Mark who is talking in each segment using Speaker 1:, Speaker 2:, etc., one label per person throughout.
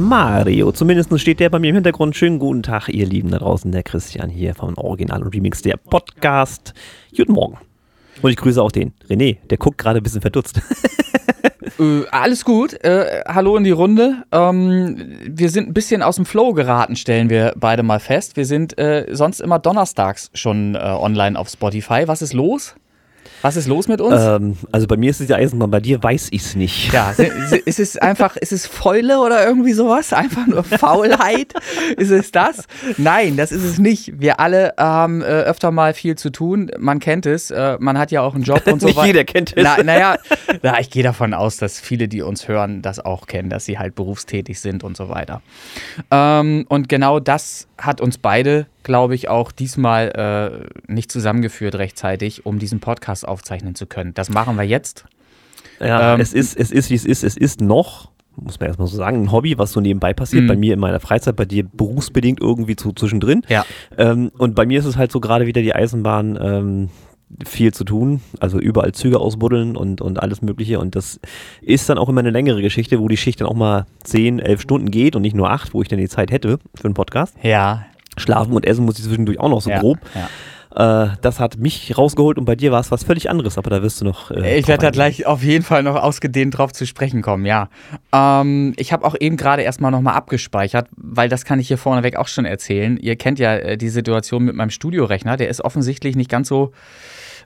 Speaker 1: Mario. Zumindest steht der bei mir im Hintergrund. Schönen guten Tag, ihr Lieben da draußen. Der Christian hier vom Original und Remix der Podcast. Guten Morgen. Und ich grüße auch den René. Der guckt gerade ein bisschen verdutzt.
Speaker 2: Äh, alles gut. Äh, hallo in die Runde. Ähm, wir sind ein bisschen aus dem Flow geraten, stellen wir beide mal fest. Wir sind äh, sonst immer donnerstags schon äh, online auf Spotify. Was ist los? Was ist los mit uns?
Speaker 1: Ähm, also bei mir ist es ja Eisenbahn, bei dir weiß ich es nicht.
Speaker 2: Ja, ist es einfach, ist es Fäule oder irgendwie sowas? Einfach nur Faulheit? ist es das? Nein, das ist es nicht. Wir alle haben äh, öfter mal viel zu tun. Man kennt es. Äh, man hat ja auch einen Job und so
Speaker 1: weiter. Nicht jeder kennt es.
Speaker 2: Na, naja, na, ich gehe davon aus, dass viele, die uns hören, das auch kennen, dass sie halt berufstätig sind und so weiter. Ähm, und genau das hat uns beide, glaube ich, auch diesmal äh, nicht zusammengeführt rechtzeitig, um diesen Podcast aufzeichnen zu können. Das machen wir jetzt.
Speaker 1: Ja, ähm, es ist, es ist, wie es ist. Es ist noch, muss man erstmal so sagen, ein Hobby, was so nebenbei passiert. Mhm. Bei mir in meiner Freizeit, bei dir berufsbedingt irgendwie zu, zwischendrin.
Speaker 2: Ja.
Speaker 1: Ähm, und bei mir ist es halt so gerade wieder die Eisenbahn. Ähm, viel zu tun, also überall Züge ausbuddeln und, und alles Mögliche. Und das ist dann auch immer eine längere Geschichte, wo die Schicht dann auch mal 10, 11 Stunden geht und nicht nur 8, wo ich dann die Zeit hätte für einen Podcast.
Speaker 2: Ja.
Speaker 1: Schlafen und essen muss ich zwischendurch auch noch so
Speaker 2: ja,
Speaker 1: grob.
Speaker 2: Ja.
Speaker 1: Äh, das hat mich rausgeholt und bei dir war es was völlig anderes, aber da wirst du noch.
Speaker 2: Äh, ich werde da gleich auf jeden Fall noch ausgedehnt drauf zu sprechen kommen, ja. Ähm, ich habe auch eben gerade erstmal nochmal abgespeichert, weil das kann ich hier vorneweg auch schon erzählen. Ihr kennt ja äh, die Situation mit meinem Studiorechner, der ist offensichtlich nicht ganz so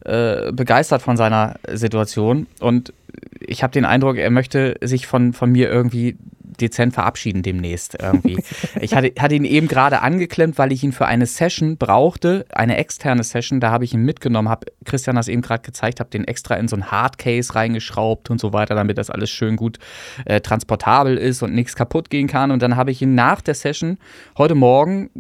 Speaker 2: äh, begeistert von seiner Situation und ich habe den Eindruck, er möchte sich von, von mir irgendwie dezent verabschieden demnächst irgendwie. ich hatte, hatte ihn eben gerade angeklemmt, weil ich ihn für eine Session brauchte, eine externe Session. Da habe ich ihn mitgenommen, habe Christian das eben gerade gezeigt, habe den extra in so ein Hardcase reingeschraubt und so weiter, damit das alles schön gut äh, transportabel ist und nichts kaputt gehen kann. Und dann habe ich ihn nach der Session heute Morgen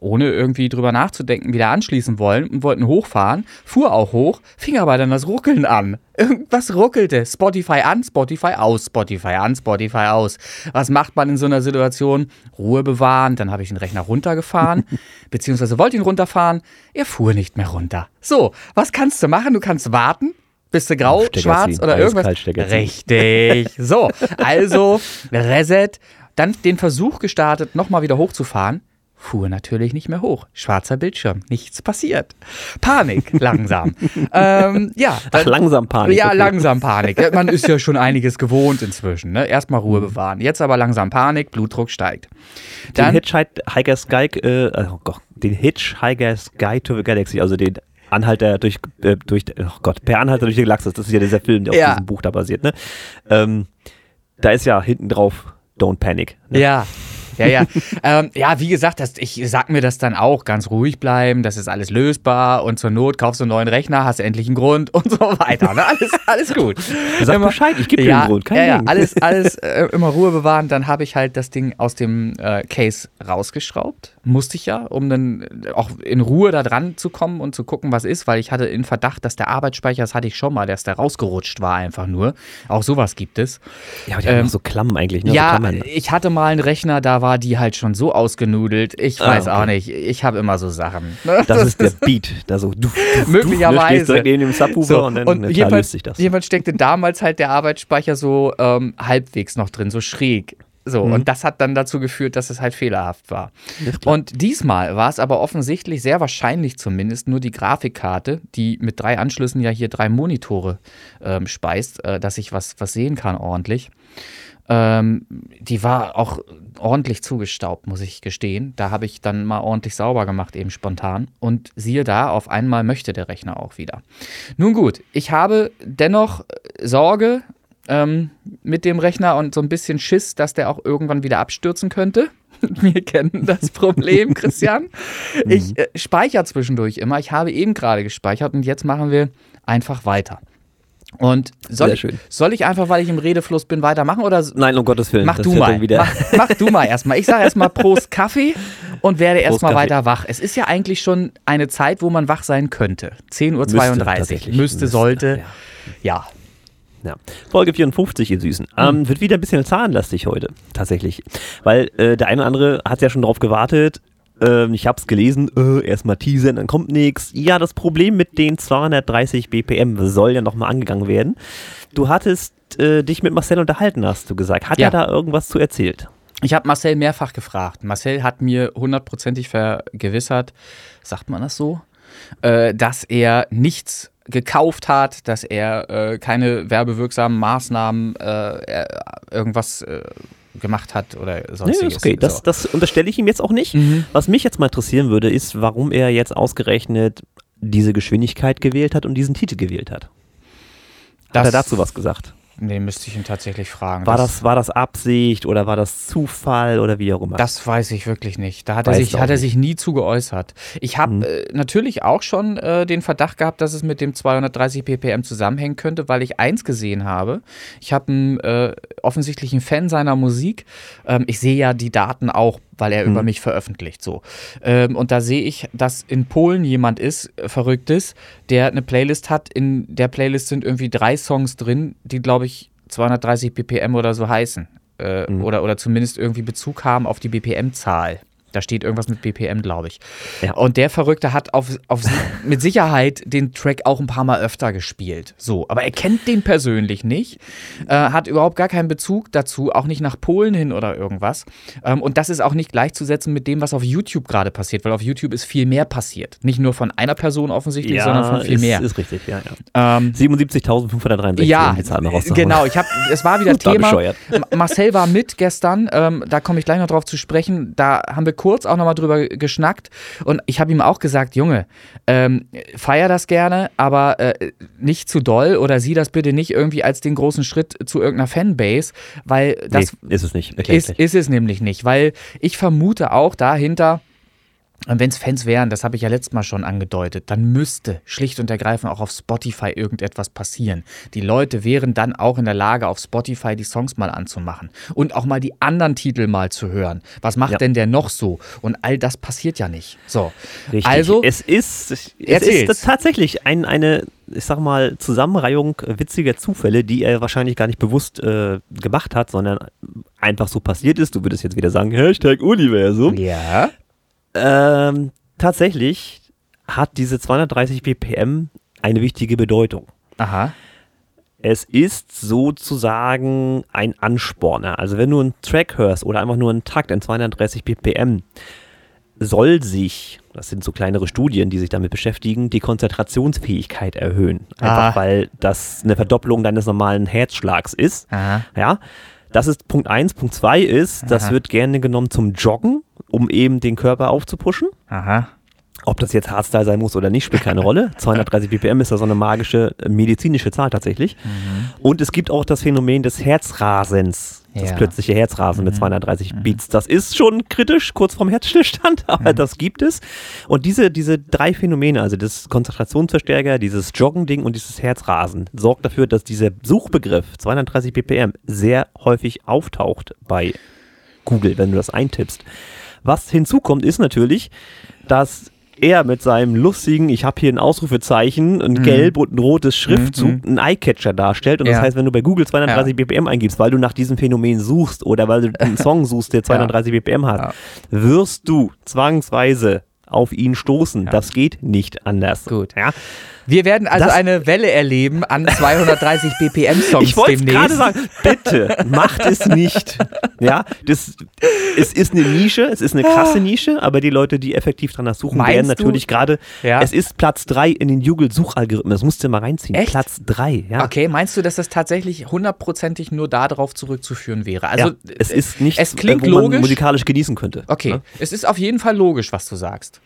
Speaker 2: ohne irgendwie drüber nachzudenken, wieder anschließen wollen und wollten hochfahren, fuhr auch hoch, fing aber dann das Ruckeln an. Irgendwas ruckelte. Spotify an, Spotify aus, Spotify an, Spotify aus. Was macht man in so einer Situation? Ruhe bewahren. Dann habe ich den Rechner runtergefahren, beziehungsweise wollte ihn runterfahren. Er fuhr nicht mehr runter. So, was kannst du machen? Du kannst warten, bist du grau, schwarz oder irgendwas? Richtig. So, also Reset, dann den Versuch gestartet, nochmal wieder hochzufahren fuhr natürlich nicht mehr hoch. Schwarzer Bildschirm, nichts passiert. Panik, langsam. ähm, ja,
Speaker 1: dann, Ach, langsam Panik.
Speaker 2: Ja, okay. langsam Panik. Man ist ja schon einiges gewohnt inzwischen. Ne? Erstmal Ruhe mhm. bewahren. Jetzt aber langsam Panik, Blutdruck steigt.
Speaker 1: Dann, den Hitchhiker's Guide, äh, oh Gott, den Hitchhiker's Guide to the Galaxy, also den Anhalter durch, äh, durch, oh Gott, per Anhalter durch die Galaxis, das ist ja dieser Film, der ja. auf diesem Buch da basiert, ne? Ähm, da ist ja hinten drauf Don't Panic.
Speaker 2: Ne? Ja, ja, ja. ähm, ja, wie gesagt, das, ich sag mir das dann auch, ganz ruhig bleiben, das ist alles lösbar und zur Not kaufst du einen neuen Rechner, hast endlich einen Grund und so weiter. Ne? Alles, alles gut.
Speaker 1: Sag immer, Bescheid, ich gebe dir
Speaker 2: ja,
Speaker 1: einen Grund,
Speaker 2: kein ja, ja, alles, alles äh, immer Ruhe bewahren. Dann habe ich halt das Ding aus dem äh, Case rausgeschraubt. Musste ich ja, um dann äh, auch in Ruhe da dran zu kommen und zu gucken, was ist, weil ich hatte in Verdacht, dass der Arbeitsspeicher, das hatte ich schon mal, dass der rausgerutscht war einfach nur. Auch sowas gibt es.
Speaker 1: Ja, aber die ähm, haben so Klammen eigentlich, ne?
Speaker 2: Ja,
Speaker 1: so
Speaker 2: ich hatte mal einen Rechner, da war die halt schon so ausgenudelt. Ich ah, weiß okay. auch nicht. Ich habe immer so Sachen.
Speaker 1: Das, das ist der Beat. Da so, du,
Speaker 2: du, Möglicherweise.
Speaker 1: Du neben dem Subwoofer
Speaker 2: so,
Speaker 1: und dann
Speaker 2: und jemand, sich das. Jemand steckte damals halt der Arbeitsspeicher so ähm, halbwegs noch drin, so schräg. So, mhm. und das hat dann dazu geführt, dass es halt fehlerhaft war. Und diesmal war es aber offensichtlich, sehr wahrscheinlich zumindest, nur die Grafikkarte, die mit drei Anschlüssen ja hier drei Monitore ähm, speist, äh, dass ich was, was sehen kann ordentlich. Ähm, die war auch ordentlich zugestaubt, muss ich gestehen. Da habe ich dann mal ordentlich sauber gemacht, eben spontan. Und siehe da, auf einmal möchte der Rechner auch wieder. Nun gut, ich habe dennoch äh, Sorge ähm, mit dem Rechner und so ein bisschen Schiss, dass der auch irgendwann wieder abstürzen könnte. Wir kennen das Problem, Christian. Ich mhm. äh, speichere zwischendurch immer. Ich habe eben gerade gespeichert und jetzt machen wir einfach weiter. Und soll ich, soll ich einfach, weil ich im Redefluss bin, weitermachen oder?
Speaker 1: Nein, um Gottes Willen.
Speaker 2: Mach du mal. Mach, mach, du mal erstmal. Ich sage erstmal Prost Kaffee und werde erstmal weiter wach. Es ist ja eigentlich schon eine Zeit, wo man wach sein könnte. 10.32 Uhr. Müsste, Müsste sollte. Ja.
Speaker 1: ja. ja. Folge 54, ihr Süßen. Mhm. Ähm, wird wieder ein bisschen zahnlastig heute, tatsächlich. Weil äh, der eine oder andere hat ja schon drauf gewartet, ähm, ich habe es gelesen, äh, erstmal teasern, dann kommt nichts. Ja, das Problem mit den 230 BPM soll ja nochmal angegangen werden. Du hattest äh, dich mit Marcel unterhalten, hast du gesagt. Hat ja. er da irgendwas zu erzählt?
Speaker 2: Ich habe Marcel mehrfach gefragt. Marcel hat mir hundertprozentig vergewissert, sagt man das so, äh, dass er nichts gekauft hat, dass er äh, keine werbewirksamen Maßnahmen, äh, irgendwas äh, gemacht hat oder sonstiges.
Speaker 1: Nee, okay, das, das unterstelle ich ihm jetzt auch nicht. Mhm. Was mich jetzt mal interessieren würde, ist, warum er jetzt ausgerechnet diese Geschwindigkeit gewählt hat und diesen Titel gewählt hat. Hat das, er dazu was gesagt?
Speaker 2: Nee, müsste ich ihn tatsächlich fragen.
Speaker 1: War das, das, war das Absicht oder war das Zufall oder wie auch immer?
Speaker 2: Das weiß ich wirklich nicht. Da hat, er sich, hat er sich nie zu geäußert. Ich habe mhm. äh, natürlich auch schon äh, den Verdacht gehabt, dass es mit dem 230 ppm zusammenhängen könnte, weil ich eins gesehen habe. Ich habe einen äh, offensichtlichen Fan seiner Musik. Ähm, ich sehe ja die Daten auch weil er mhm. über mich veröffentlicht. So. Ähm, und da sehe ich, dass in Polen jemand ist, äh, Verrücktes, der eine Playlist hat. In der Playlist sind irgendwie drei Songs drin, die, glaube ich, 230 BPM oder so heißen. Äh, mhm. oder, oder zumindest irgendwie Bezug haben auf die BPM-Zahl. Da steht irgendwas mit BPM, glaube ich. Ja. Und der Verrückte hat auf, auf mit Sicherheit den Track auch ein paar Mal öfter gespielt. So, aber er kennt den persönlich nicht, äh, hat überhaupt gar keinen Bezug dazu, auch nicht nach Polen hin oder irgendwas. Ähm, und das ist auch nicht gleichzusetzen mit dem, was auf YouTube gerade passiert, weil auf YouTube ist viel mehr passiert. Nicht nur von einer Person offensichtlich, ja, sondern von viel
Speaker 1: ist,
Speaker 2: mehr.
Speaker 1: ist richtig, ja. ja. Ähm, 77.563
Speaker 2: ja, Genau, ich habe, es war wieder Thema. Marcel war mit gestern, ähm, da komme ich gleich noch drauf zu sprechen. Da haben wir kurz auch nochmal drüber geschnackt. Und ich habe ihm auch gesagt, Junge, ähm, feier das gerne, aber äh, nicht zu doll oder sieh das bitte nicht irgendwie als den großen Schritt zu irgendeiner Fanbase, weil das
Speaker 1: nee, ist es nicht.
Speaker 2: Ist, ist es nämlich nicht, weil ich vermute auch dahinter, und wenn es Fans wären, das habe ich ja letztes Mal schon angedeutet, dann müsste schlicht und ergreifend auch auf Spotify irgendetwas passieren. Die Leute wären dann auch in der Lage, auf Spotify die Songs mal anzumachen und auch mal die anderen Titel mal zu hören. Was macht ja. denn der noch so? Und all das passiert ja nicht. So.
Speaker 1: Richtig. Also, es ist, es ist tatsächlich ein, eine, ich sag mal, Zusammenreihung witziger Zufälle, die er wahrscheinlich gar nicht bewusst äh, gemacht hat, sondern einfach so passiert ist. Du würdest jetzt wieder sagen, Hashtag Universum.
Speaker 2: Ja.
Speaker 1: Ähm, tatsächlich hat diese 230 ppm eine wichtige Bedeutung.
Speaker 2: Aha.
Speaker 1: Es ist sozusagen ein Ansporner. Also wenn du einen Track hörst oder einfach nur einen Takt in 230 ppm, soll sich, das sind so kleinere Studien, die sich damit beschäftigen, die Konzentrationsfähigkeit erhöhen. Einfach ah. weil das eine Verdopplung deines normalen Herzschlags ist.
Speaker 2: Aha.
Speaker 1: Ja. Das ist Punkt 1. Punkt 2 ist, das wird gerne genommen zum Joggen um eben den Körper aufzupuschen.
Speaker 2: Aha.
Speaker 1: Ob das jetzt Hardstyle sein muss oder nicht, spielt keine Rolle. 230 ppm ist da so eine magische äh, medizinische Zahl tatsächlich. Mhm. Und es gibt auch das Phänomen des Herzrasens, das ja. plötzliche Herzrasen mhm. mit 230 mhm. Beats. Das ist schon kritisch, kurz vorm Herzstillstand, aber mhm. das gibt es. Und diese, diese drei Phänomene, also das Konzentrationsverstärker, dieses Joggending und dieses Herzrasen, sorgt dafür, dass dieser Suchbegriff 230 ppm sehr häufig auftaucht bei Google, wenn du das eintippst. Was hinzukommt, ist natürlich, dass er mit seinem lustigen, ich habe hier ein Ausrufezeichen, ein mhm. gelb und ein rotes Schriftzug, mhm. einen Eyecatcher darstellt. Und ja. das heißt, wenn du bei Google 230 ja. BPM eingibst, weil du nach diesem Phänomen suchst oder weil du einen Song suchst, der 230 ja. BPM hat, wirst du zwangsweise auf ihn stoßen. Das geht nicht anders.
Speaker 2: Gut. Ja? Wir werden also das, eine Welle erleben an 230 BPM Songs
Speaker 1: ich wollte gerade sagen, bitte macht es nicht. Ja, das es ist eine Nische, es ist eine krasse Nische, aber die Leute, die effektiv danach suchen, Meinst werden natürlich gerade ja. es ist Platz 3 in den Google Suchalgorithmen. Das musst du mal reinziehen.
Speaker 2: Echt?
Speaker 1: Platz 3, ja.
Speaker 2: Okay, meinst du, dass das tatsächlich hundertprozentig nur darauf zurückzuführen wäre? Also ja,
Speaker 1: es ist nicht
Speaker 2: es klingt wo man logisch.
Speaker 1: musikalisch genießen könnte.
Speaker 2: Okay, ja? es ist auf jeden Fall logisch, was du sagst.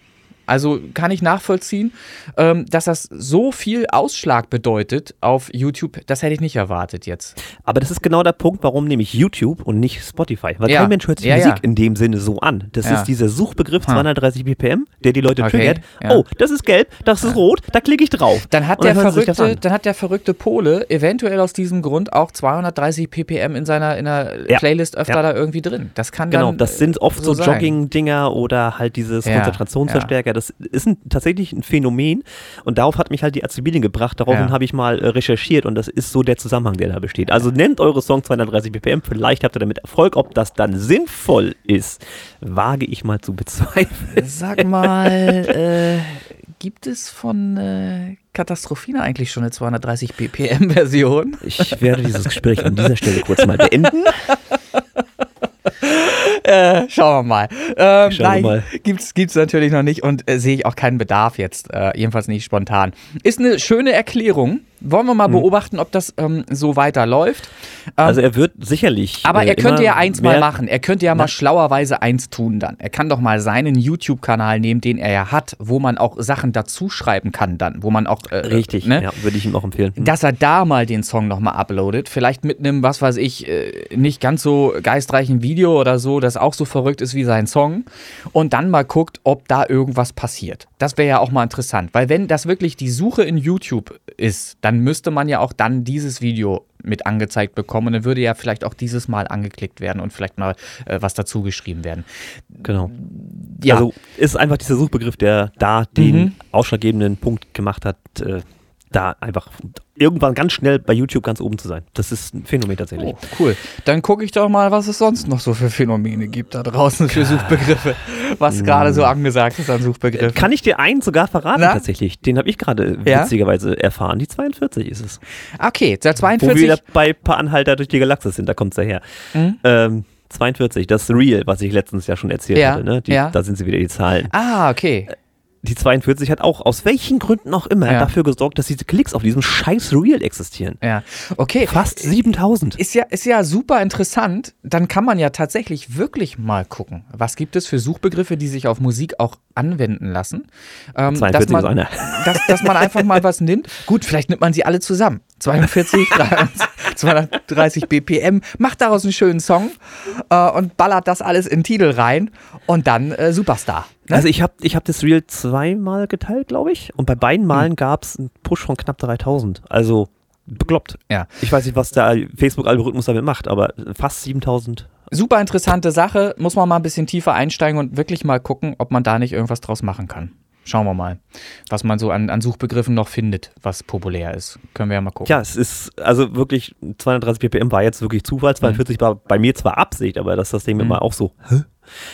Speaker 2: Also kann ich nachvollziehen, ähm, dass das so viel Ausschlag bedeutet auf YouTube. Das hätte ich nicht erwartet jetzt.
Speaker 1: Aber das ist genau der Punkt, warum nehme ich YouTube und nicht Spotify. Weil ja. kein Mensch hört sich ja, Musik ja. in dem Sinne so an. Das ist dieser Suchbegriff 230 ppm, der die Leute okay. triggert. Oh, das ist gelb, das ist rot, da klicke ich drauf.
Speaker 2: Dann hat, der verrückte, dann hat der verrückte Pole eventuell aus diesem Grund auch 230 ppm in seiner in der Playlist öfter da irgendwie drin. Das kann
Speaker 1: genau,
Speaker 2: dann
Speaker 1: Genau, das sind oft so, so Jogging-Dinger oder halt dieses Konzentrationsverstärker das ist ein, tatsächlich ein Phänomen und darauf hat mich halt die Azubilin gebracht. Daraufhin ja. habe ich mal äh, recherchiert und das ist so der Zusammenhang, der da besteht. Also nennt eure Song 230 BPM, vielleicht habt ihr damit Erfolg. Ob das dann sinnvoll ist, wage ich mal zu bezweifeln.
Speaker 2: Sag mal, äh, gibt es von äh, Katastrophina eigentlich schon eine 230 BPM-Version?
Speaker 1: Ich werde dieses Gespräch an dieser Stelle kurz mal beenden.
Speaker 2: Äh, schauen wir mal. Ähm,
Speaker 1: Schauen
Speaker 2: nein,
Speaker 1: mal.
Speaker 2: Gibt's, gibt's natürlich noch nicht und äh, sehe ich auch keinen Bedarf jetzt, äh, jedenfalls nicht spontan. Ist eine schöne Erklärung. Wollen wir mal beobachten, ob das ähm, so weiterläuft. Ähm,
Speaker 1: Also er wird sicherlich.
Speaker 2: aber
Speaker 1: äh,
Speaker 2: er könnte ja eins mal machen. Er könnte ja mal schlauerweise eins tun dann. Er kann doch mal seinen YouTube-Kanal nehmen, den er ja hat, wo man auch Sachen dazu schreiben kann dann, wo man auch äh,
Speaker 1: Richtig,
Speaker 2: ne?
Speaker 1: ja, würde ich ihm auch empfehlen.
Speaker 2: dass er da mal den Song nochmal uploadet. Vielleicht mit einem, was weiß ich, äh, nicht ganz so geistreichen Video oder so, das auch so verrückt ist wie sein Song. Und dann mal guckt, ob da irgendwas passiert. Das wäre ja auch mal interessant. Weil wenn das wirklich die Suche in YouTube ist, dann müsste man ja auch dann dieses Video mit angezeigt bekommen. Und dann würde ja vielleicht auch dieses Mal angeklickt werden und vielleicht mal äh, was dazu geschrieben werden.
Speaker 1: Genau.
Speaker 2: Ja,
Speaker 1: Also ist einfach dieser Suchbegriff, der da den
Speaker 2: Mhm.
Speaker 1: ausschlaggebenden Punkt gemacht hat, äh, da einfach irgendwann ganz schnell bei YouTube ganz oben zu sein. Das ist ein Phänomen tatsächlich.
Speaker 2: Oh, cool. Dann gucke ich doch mal, was es sonst noch so für Phänomene gibt da draußen für Suchbegriffe. Was gerade so angesagt ist an Suchbegriffen.
Speaker 1: Kann ich dir einen sogar verraten
Speaker 2: Na?
Speaker 1: tatsächlich? Den habe ich gerade
Speaker 2: Ja?
Speaker 1: witzigerweise erfahren. Die 42 ist es.
Speaker 2: Okay, der
Speaker 1: Wo
Speaker 2: 42.
Speaker 1: wir bei paar Anhalter durch die Galaxis sind, da kommt es daher.
Speaker 2: Mhm.
Speaker 1: Ähm, 42, das Real, was ich letztens ja schon erzählt
Speaker 2: Ja,
Speaker 1: hatte. Ne? Die,
Speaker 2: ja.
Speaker 1: Da sind sie wieder die Zahlen.
Speaker 2: Ah, okay.
Speaker 1: Die 42 hat auch aus welchen Gründen auch immer
Speaker 2: Ja.
Speaker 1: dafür gesorgt, dass diese Klicks auf diesem scheiß Real existieren.
Speaker 2: Ja. Okay.
Speaker 1: Fast 7000.
Speaker 2: Ist ja, ist ja super interessant. Dann kann man ja tatsächlich wirklich mal gucken, was gibt es für Suchbegriffe, die sich auf Musik auch anwenden lassen. Ähm,
Speaker 1: 42
Speaker 2: dass, man,
Speaker 1: ist einer.
Speaker 2: dass, dass man einfach mal was nimmt. Gut, vielleicht nimmt man sie alle zusammen. 42, 230 BPM, macht daraus einen schönen Song äh, und ballert das alles in den Titel rein und dann äh, Superstar. Ne?
Speaker 1: Also ich habe ich hab das Reel zweimal geteilt, glaube ich. Und bei beiden
Speaker 2: Hm.
Speaker 1: Malen gab es einen Push von knapp 3000. Also bekloppt.
Speaker 2: Ja.
Speaker 1: Ich weiß nicht, was der Facebook-Algorithmus damit macht, aber fast 7000.
Speaker 2: Super interessante Sache. Muss man mal ein bisschen tiefer einsteigen und wirklich mal gucken, ob man da nicht irgendwas draus machen kann. Schauen wir mal, was man so an, an Suchbegriffen noch findet, was populär ist. Können wir ja mal gucken.
Speaker 1: Ja, es ist also wirklich 230 ppm war jetzt wirklich Zufall. 42 war bei mir zwar Absicht, aber dass das Ding mir
Speaker 2: Mhm.
Speaker 1: mal auch so. Hä?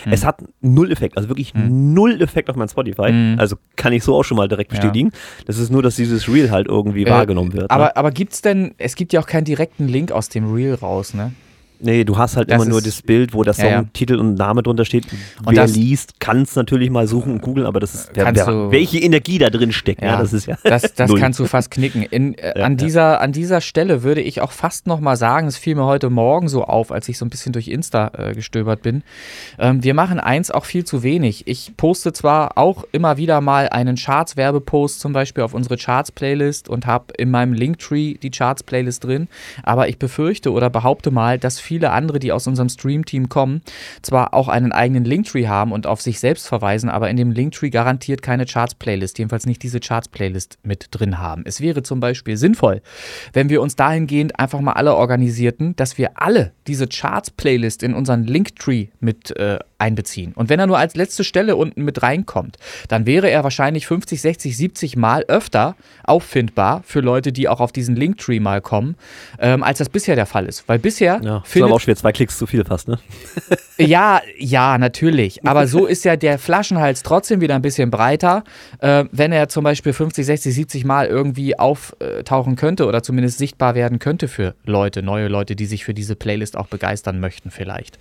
Speaker 1: Es hat null Effekt, also wirklich null Effekt auf mein Spotify.
Speaker 2: Mhm.
Speaker 1: Also kann ich so auch schon mal direkt
Speaker 2: Ja.
Speaker 1: bestätigen. Das ist nur, dass dieses Reel halt irgendwie
Speaker 2: Äh,
Speaker 1: wahrgenommen wird.
Speaker 2: Aber,
Speaker 1: ne?
Speaker 2: aber gibt's denn, es gibt ja auch keinen direkten Link aus dem Reel raus, ne?
Speaker 1: Nee, du hast halt
Speaker 2: Das
Speaker 1: immer nur das Bild, wo der
Speaker 2: Ja, ja.
Speaker 1: Songtitel und Name drunter steht.
Speaker 2: Und
Speaker 1: Wer
Speaker 2: das-
Speaker 1: liest, kann es natürlich mal suchen und googeln, aber das ist, wer,
Speaker 2: Kannst
Speaker 1: wer,
Speaker 2: du-
Speaker 1: welche Energie da drin steckt, ja, das ist ja.
Speaker 2: Das, das kannst du fast knicken. In, äh,
Speaker 1: Ja,
Speaker 2: an,
Speaker 1: ja.
Speaker 2: dieser, an dieser Stelle würde ich auch fast noch mal sagen, es fiel mir heute Morgen so auf, als ich so ein bisschen durch Insta äh, gestöbert bin. Ähm, wir machen eins auch viel zu wenig. Ich poste zwar auch immer wieder mal einen Charts-Werbepost zum Beispiel auf unsere Charts-Playlist und habe in meinem Linktree die Charts-Playlist drin, aber ich befürchte oder behaupte mal, dass viele andere, die aus unserem Stream-Team kommen, zwar auch einen eigenen Linktree haben und auf sich selbst verweisen, aber in dem Linktree garantiert keine Charts-Playlist, jedenfalls nicht diese Charts-Playlist mit drin haben. Es wäre zum Beispiel sinnvoll, wenn wir uns dahingehend einfach mal alle organisierten, dass wir alle diese Charts-Playlist in unseren Linktree mit äh, einbeziehen. Und wenn er nur als letzte Stelle unten mit reinkommt, dann wäre er wahrscheinlich 50, 60, 70 Mal öfter auffindbar für Leute, die auch auf diesen Linktree mal kommen, ähm, als das bisher der Fall ist. Weil bisher
Speaker 1: Ja, aber
Speaker 2: findet
Speaker 1: auch schwer, zwei Klicks zu viel fast, ne?
Speaker 2: ja, ja, natürlich. Aber so ist ja der Flaschenhals trotzdem wieder ein bisschen breiter. Äh, wenn er zum Beispiel 50, 60, 70 Mal irgendwie auftauchen könnte oder zumindest sichtbar werden könnte für Leute, neue Leute, die sich für diese Playlist auch begeistern möchten, vielleicht.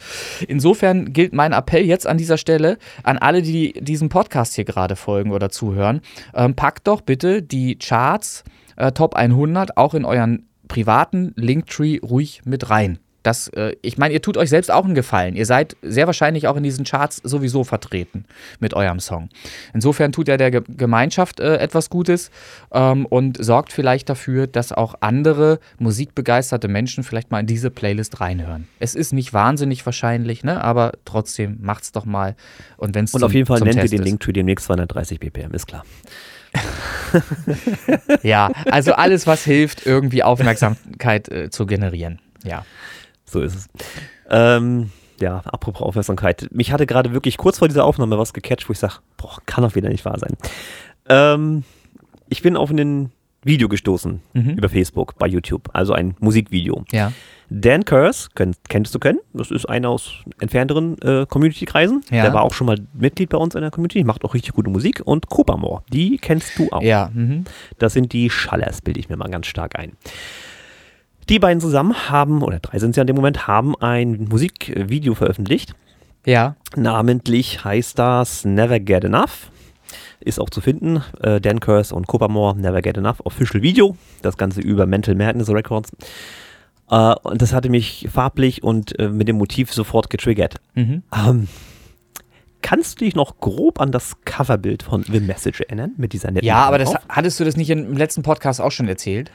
Speaker 2: Insofern gilt mein Appell jetzt an dieser Stelle an alle, die diesem Podcast hier gerade folgen oder zuhören. Ähm, packt doch bitte die Charts äh, Top 100 auch in euren privaten Linktree ruhig mit rein. Das, äh, ich meine, ihr tut euch selbst auch einen Gefallen. Ihr seid sehr wahrscheinlich auch in diesen Charts sowieso vertreten mit eurem Song. Insofern tut er der Ge Gemeinschaft äh, etwas Gutes ähm, und sorgt vielleicht dafür, dass auch andere musikbegeisterte Menschen vielleicht mal in diese Playlist reinhören. Es ist nicht wahnsinnig wahrscheinlich, ne? aber trotzdem macht's doch mal. Und, wenn's
Speaker 1: Und
Speaker 2: zum,
Speaker 1: auf jeden Fall nennt ihr
Speaker 2: Test
Speaker 1: den
Speaker 2: ist.
Speaker 1: Linktree demnächst 230 BPM, ist klar.
Speaker 2: Ja, also alles, was hilft, irgendwie Aufmerksamkeit äh, zu generieren. Ja.
Speaker 1: So ist es. Ähm, ja, apropos Aufmerksamkeit. Mich hatte gerade wirklich kurz vor dieser Aufnahme was gecatcht, wo ich sage, boah, kann doch wieder nicht wahr sein. Ähm, ich bin auf ein Video gestoßen
Speaker 2: Mhm.
Speaker 1: über Facebook, bei YouTube, also ein Musikvideo.
Speaker 2: Ja.
Speaker 1: Dan Curse, könnt, kennst du können? Das ist einer aus entfernteren äh, Community-Kreisen.
Speaker 2: Ja.
Speaker 1: Der war auch schon mal Mitglied bei uns in der Community, macht auch richtig gute Musik. Und Copamore, die kennst du auch.
Speaker 2: Ja. Mhm.
Speaker 1: Das sind die Schallers, bilde ich mir mal ganz stark ein. Die beiden zusammen haben, oder drei sind es ja in dem Moment, haben ein Musikvideo veröffentlicht.
Speaker 2: Ja.
Speaker 1: Namentlich heißt das Never Get Enough. Ist auch zu finden. Äh, Dan Curse und Coppermore, Never Get Enough, Official Video. Das Ganze über Mental Madness Records. Äh, und das hatte mich farblich und äh, mit dem Motiv sofort getriggert.
Speaker 2: Mhm.
Speaker 1: Ähm, kannst du dich noch grob an das Coverbild von The Message erinnern? Mit dieser netten
Speaker 2: Ja, aber das, hattest du das nicht im letzten Podcast auch schon erzählt?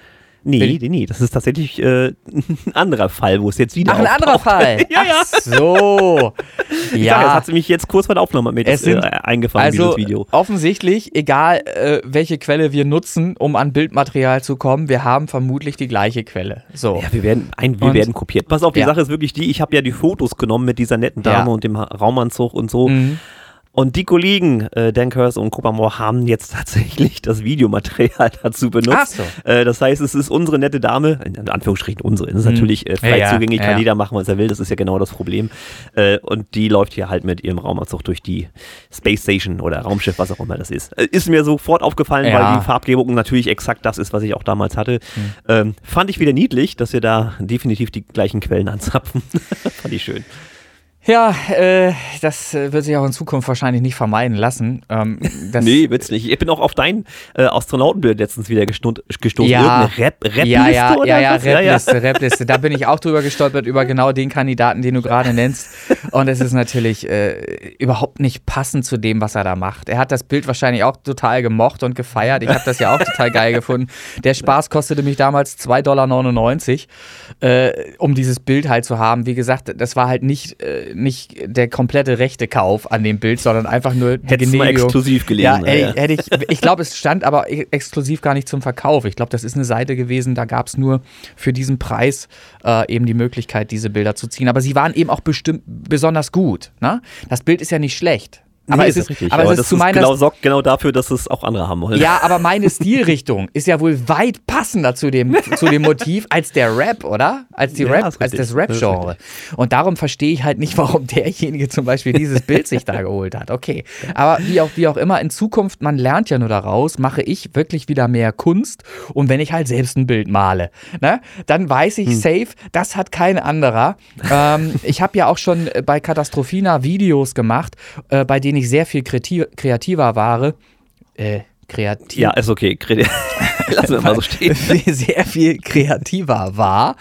Speaker 1: Nee, nee, nee, das ist tatsächlich äh, ein anderer Fall, wo es jetzt wieder
Speaker 2: Ach, ein anderer
Speaker 1: auftaucht.
Speaker 2: Fall.
Speaker 1: ja, ja.
Speaker 2: Ach so.
Speaker 1: Ich sag, das
Speaker 2: ja.
Speaker 1: hat sie mich jetzt kurz vor der Aufnahme mit
Speaker 2: Es sind-
Speaker 1: äh, eingefangen,
Speaker 2: Also
Speaker 1: dieses Video.
Speaker 2: offensichtlich, egal äh, welche Quelle wir nutzen, um an Bildmaterial zu kommen, wir haben vermutlich die gleiche Quelle. So.
Speaker 1: Ja, wir werden, ein, wir
Speaker 2: Und-
Speaker 1: werden kopiert. Pass auf, die
Speaker 2: Ja.
Speaker 1: Sache ist wirklich die, ich habe ja die Fotos genommen mit dieser netten Dame
Speaker 2: Ja.
Speaker 1: und dem Raumanzug und so.
Speaker 2: Mhm.
Speaker 1: Und die Kollegen, äh, Dan Curse und Coppermore, haben jetzt tatsächlich das Videomaterial dazu benutzt.
Speaker 2: Ach so.
Speaker 1: Äh, das heißt, es ist unsere nette Dame, in Anführungsstrichen unsere, das ist natürlich äh, frei
Speaker 2: Mhm. Ja, ja,
Speaker 1: zugänglich, kann
Speaker 2: ja.
Speaker 1: jeder machen, was er will, das ist ja genau das Problem. Äh, und die läuft hier halt mit ihrem Raumanzug durch die Space Station oder Raumschiff, was auch immer das ist. Äh, ist mir sofort aufgefallen,
Speaker 2: Ja. Mhm.
Speaker 1: weil die Farbgebung natürlich exakt das ist, was ich auch damals hatte. Ähm, fand ich wieder niedlich, dass wir da definitiv die gleichen Quellen anzapfen. fand ich schön.
Speaker 2: Ja, äh, das äh, wird sich auch in Zukunft wahrscheinlich nicht vermeiden lassen. Ähm,
Speaker 1: Nee, wird's nicht. Ich bin auch auf dein äh, Astronautenbild letztens wieder gestoßen.
Speaker 2: Ja.
Speaker 1: Irgendeine Rap, Rap-Liste
Speaker 2: ja, ja,
Speaker 1: oder
Speaker 2: ja, ja,
Speaker 1: was?
Speaker 2: Rapliste, Rapliste. Da bin ich auch drüber gestolpert, über genau den Kandidaten, den du gerade nennst. Und es ist natürlich äh, überhaupt nicht passend zu dem, was er da macht. Er hat das Bild wahrscheinlich auch total gemocht und gefeiert. Ich habe das ja auch total geil gefunden. Der Spaß kostete mich damals 2,99 Dollar, äh, um dieses Bild halt zu haben. Wie gesagt, das war halt nicht, äh, nicht der komplette rechte Kauf an dem Bild, sondern einfach nur die
Speaker 1: Hättest du mal
Speaker 2: Genehmigung.
Speaker 1: exklusiv gelesen.
Speaker 2: Ja, ey,
Speaker 1: ja.
Speaker 2: hätte ich, ich glaube, es stand aber e- exklusiv gar nicht zum Verkauf. Ich glaube, das ist eine Seite gewesen, da gab es nur für diesen Preis äh, eben die Möglichkeit, diese Bilder zu ziehen. Aber sie waren eben auch bestimmt besonders gut. Ne? Das Bild ist ja nicht schlecht. Aber
Speaker 1: Nee,
Speaker 2: es ist,
Speaker 1: richtig.
Speaker 2: aber es ist
Speaker 1: das
Speaker 2: zu meiner
Speaker 1: genau, sorgt genau dafür, dass es auch andere haben wollen.
Speaker 2: ja, aber meine Stilrichtung ist ja wohl weit passender zu dem, zu dem Motiv als der Rap, oder? Als, die
Speaker 1: Ja,
Speaker 2: Rap, als das Rap-Genre. Und darum verstehe ich halt nicht, warum derjenige zum Beispiel dieses Bild sich da geholt hat. Okay. Aber wie auch, wie auch immer, in Zukunft, man lernt ja nur daraus, mache ich wirklich wieder mehr Kunst. Und wenn ich halt selbst ein Bild male, ne, dann weiß
Speaker 1: Hm.
Speaker 2: ich safe, das hat kein anderer. ähm, ich habe ja auch schon bei Katastrophina Videos gemacht, äh, bei denen ich sehr viel kreati kreativer war. Äh, kreativ.
Speaker 1: Ja, ist okay. Lassen wir mal so stehen.
Speaker 2: sehr viel kreativer war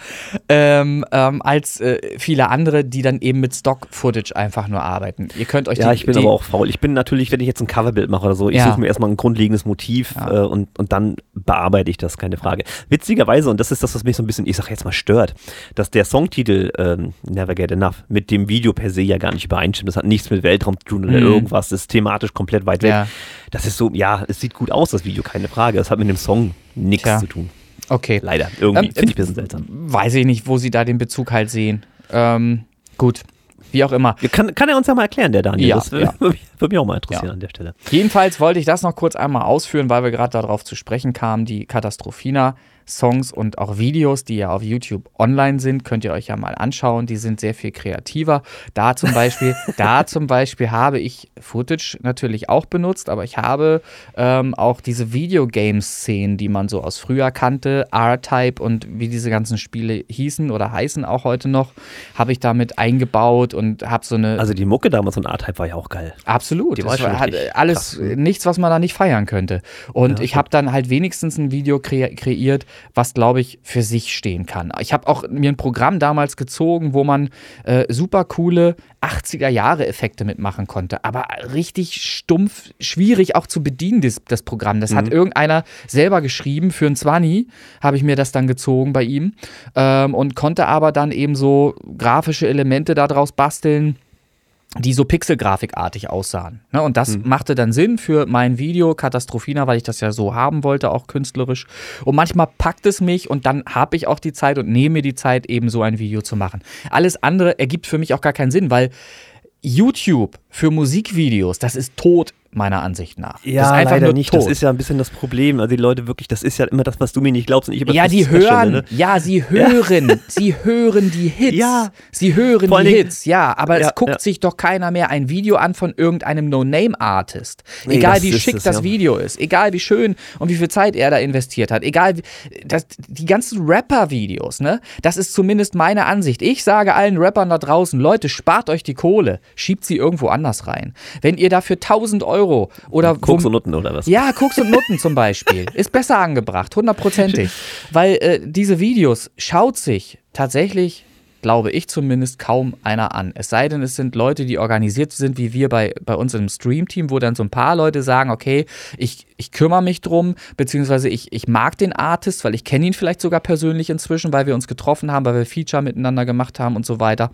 Speaker 2: ähm, ähm, als äh, viele andere, die dann eben mit Stock-Footage einfach nur arbeiten. Ihr könnt euch
Speaker 1: Ja,
Speaker 2: die,
Speaker 1: ich bin
Speaker 2: die,
Speaker 1: aber auch faul. Ich bin natürlich, wenn ich jetzt ein Coverbild mache oder so, ich
Speaker 2: Ja.
Speaker 1: suche mir erstmal ein grundlegendes Motiv äh, und, und dann bearbeite ich das, keine Frage. Witzigerweise, und das ist das, was mich so ein bisschen, ich sag jetzt mal, stört, dass der Songtitel ähm, Never Get Enough mit dem Video per se ja gar nicht übereinstimmt. Das hat nichts mit Weltraum zu tun oder
Speaker 2: Mhm.
Speaker 1: irgendwas. Das ist thematisch komplett weit weg.
Speaker 2: Ja.
Speaker 1: Das ist so, ja, es sieht gut aus, das Video, keine Frage. Das hat mit dem Song nichts
Speaker 2: Tja.
Speaker 1: zu tun.
Speaker 2: Okay.
Speaker 1: Leider. Irgendwie.
Speaker 2: Ähm,
Speaker 1: Finde ich ein bisschen seltsam.
Speaker 2: Weiß ich nicht, wo sie da den Bezug halt sehen. Ähm, gut. Wie auch immer.
Speaker 1: Kann, kann er uns ja mal erklären, der Daniel?
Speaker 2: Ja,
Speaker 1: das würde
Speaker 2: ja.
Speaker 1: mich, würde mich auch mal interessieren
Speaker 2: Ja.
Speaker 1: an der Stelle.
Speaker 2: Jedenfalls wollte ich das noch kurz einmal ausführen, weil wir gerade darauf zu sprechen kamen. Die Katastrophina Songs und auch Videos, die ja auf YouTube online sind, könnt ihr euch ja mal anschauen. Die sind sehr viel kreativer. Da zum Beispiel, da zum Beispiel habe ich Footage natürlich auch benutzt, aber ich habe ähm, auch diese Videogame-Szenen, die man so aus früher kannte, R-Type und wie diese ganzen Spiele hießen oder heißen auch heute noch, habe ich damit eingebaut und habe so eine
Speaker 1: Also die Mucke damals von A-Type war ja auch geil.
Speaker 2: Absolut.
Speaker 1: Die war schon
Speaker 2: hat alles
Speaker 1: krass, ne?
Speaker 2: nichts, was man da nicht feiern könnte. Und
Speaker 1: Ja,
Speaker 2: ich habe dann halt wenigstens ein Video kre kreiert, was, glaube ich, für sich stehen kann. Ich habe auch mir ein Programm damals gezogen, wo man äh, super coole 80er-Jahre-Effekte mitmachen konnte. Aber richtig stumpf, schwierig auch zu bedienen, das, das Programm. Das
Speaker 1: Mhm.
Speaker 2: hat irgendeiner selber geschrieben für ein 20, habe ich mir das dann gezogen bei ihm. Ähm, und konnte aber dann eben so grafische Elemente daraus basteln die so pixelgrafikartig aussahen. Ne? Und das machte dann Sinn für mein Video Katastrophina, weil ich das ja so haben wollte, auch künstlerisch. Und manchmal packt es mich und dann habe ich auch die Zeit und nehme mir die Zeit, eben so ein Video zu machen. Alles andere ergibt für mich auch gar keinen Sinn, weil YouTube für Musikvideos, das ist tot meiner Ansicht nach.
Speaker 1: Ja,
Speaker 2: das ist einfach
Speaker 1: leider
Speaker 2: nur
Speaker 1: nicht.
Speaker 2: Tot.
Speaker 1: Das ist ja ein bisschen das Problem. Also die Leute wirklich, das ist ja immer das, was du mir nicht glaubst und ich immer
Speaker 2: ja, die
Speaker 1: feststelle,
Speaker 2: hören,
Speaker 1: ne?
Speaker 2: ja, sie hören, sie hören die Hits.
Speaker 1: Ja.
Speaker 2: Sie hören
Speaker 1: Vor
Speaker 2: die Hits, ja, aber
Speaker 1: Ja,
Speaker 2: es guckt
Speaker 1: ja.
Speaker 2: sich doch keiner mehr ein Video an von irgendeinem No-Name-Artist.
Speaker 1: Nee,
Speaker 2: egal wie schick
Speaker 1: es,
Speaker 2: das
Speaker 1: ja.
Speaker 2: Video ist, egal wie schön und wie viel Zeit er da investiert hat, egal wie, das, die ganzen Rapper-Videos, ne? Das ist zumindest meine Ansicht. Ich sage allen Rappern da draußen, Leute, spart euch die Kohle, schiebt sie irgendwo anders rein. Wenn ihr dafür 1000 Euro oder
Speaker 1: Koks und Nutten oder was?
Speaker 2: ja, Koks und Nutten zum Beispiel. Ist besser angebracht, hundertprozentig. Weil äh, diese Videos schaut sich tatsächlich, glaube ich zumindest, kaum einer an. Es sei denn, es sind Leute, die organisiert sind, wie wir bei, bei uns Stream-Team, wo dann so ein paar Leute sagen, okay, ich, ich kümmere mich drum, beziehungsweise ich, ich mag den Artist, weil ich kenne ihn vielleicht sogar persönlich inzwischen, weil wir uns getroffen haben, weil wir Feature miteinander gemacht haben und so weiter.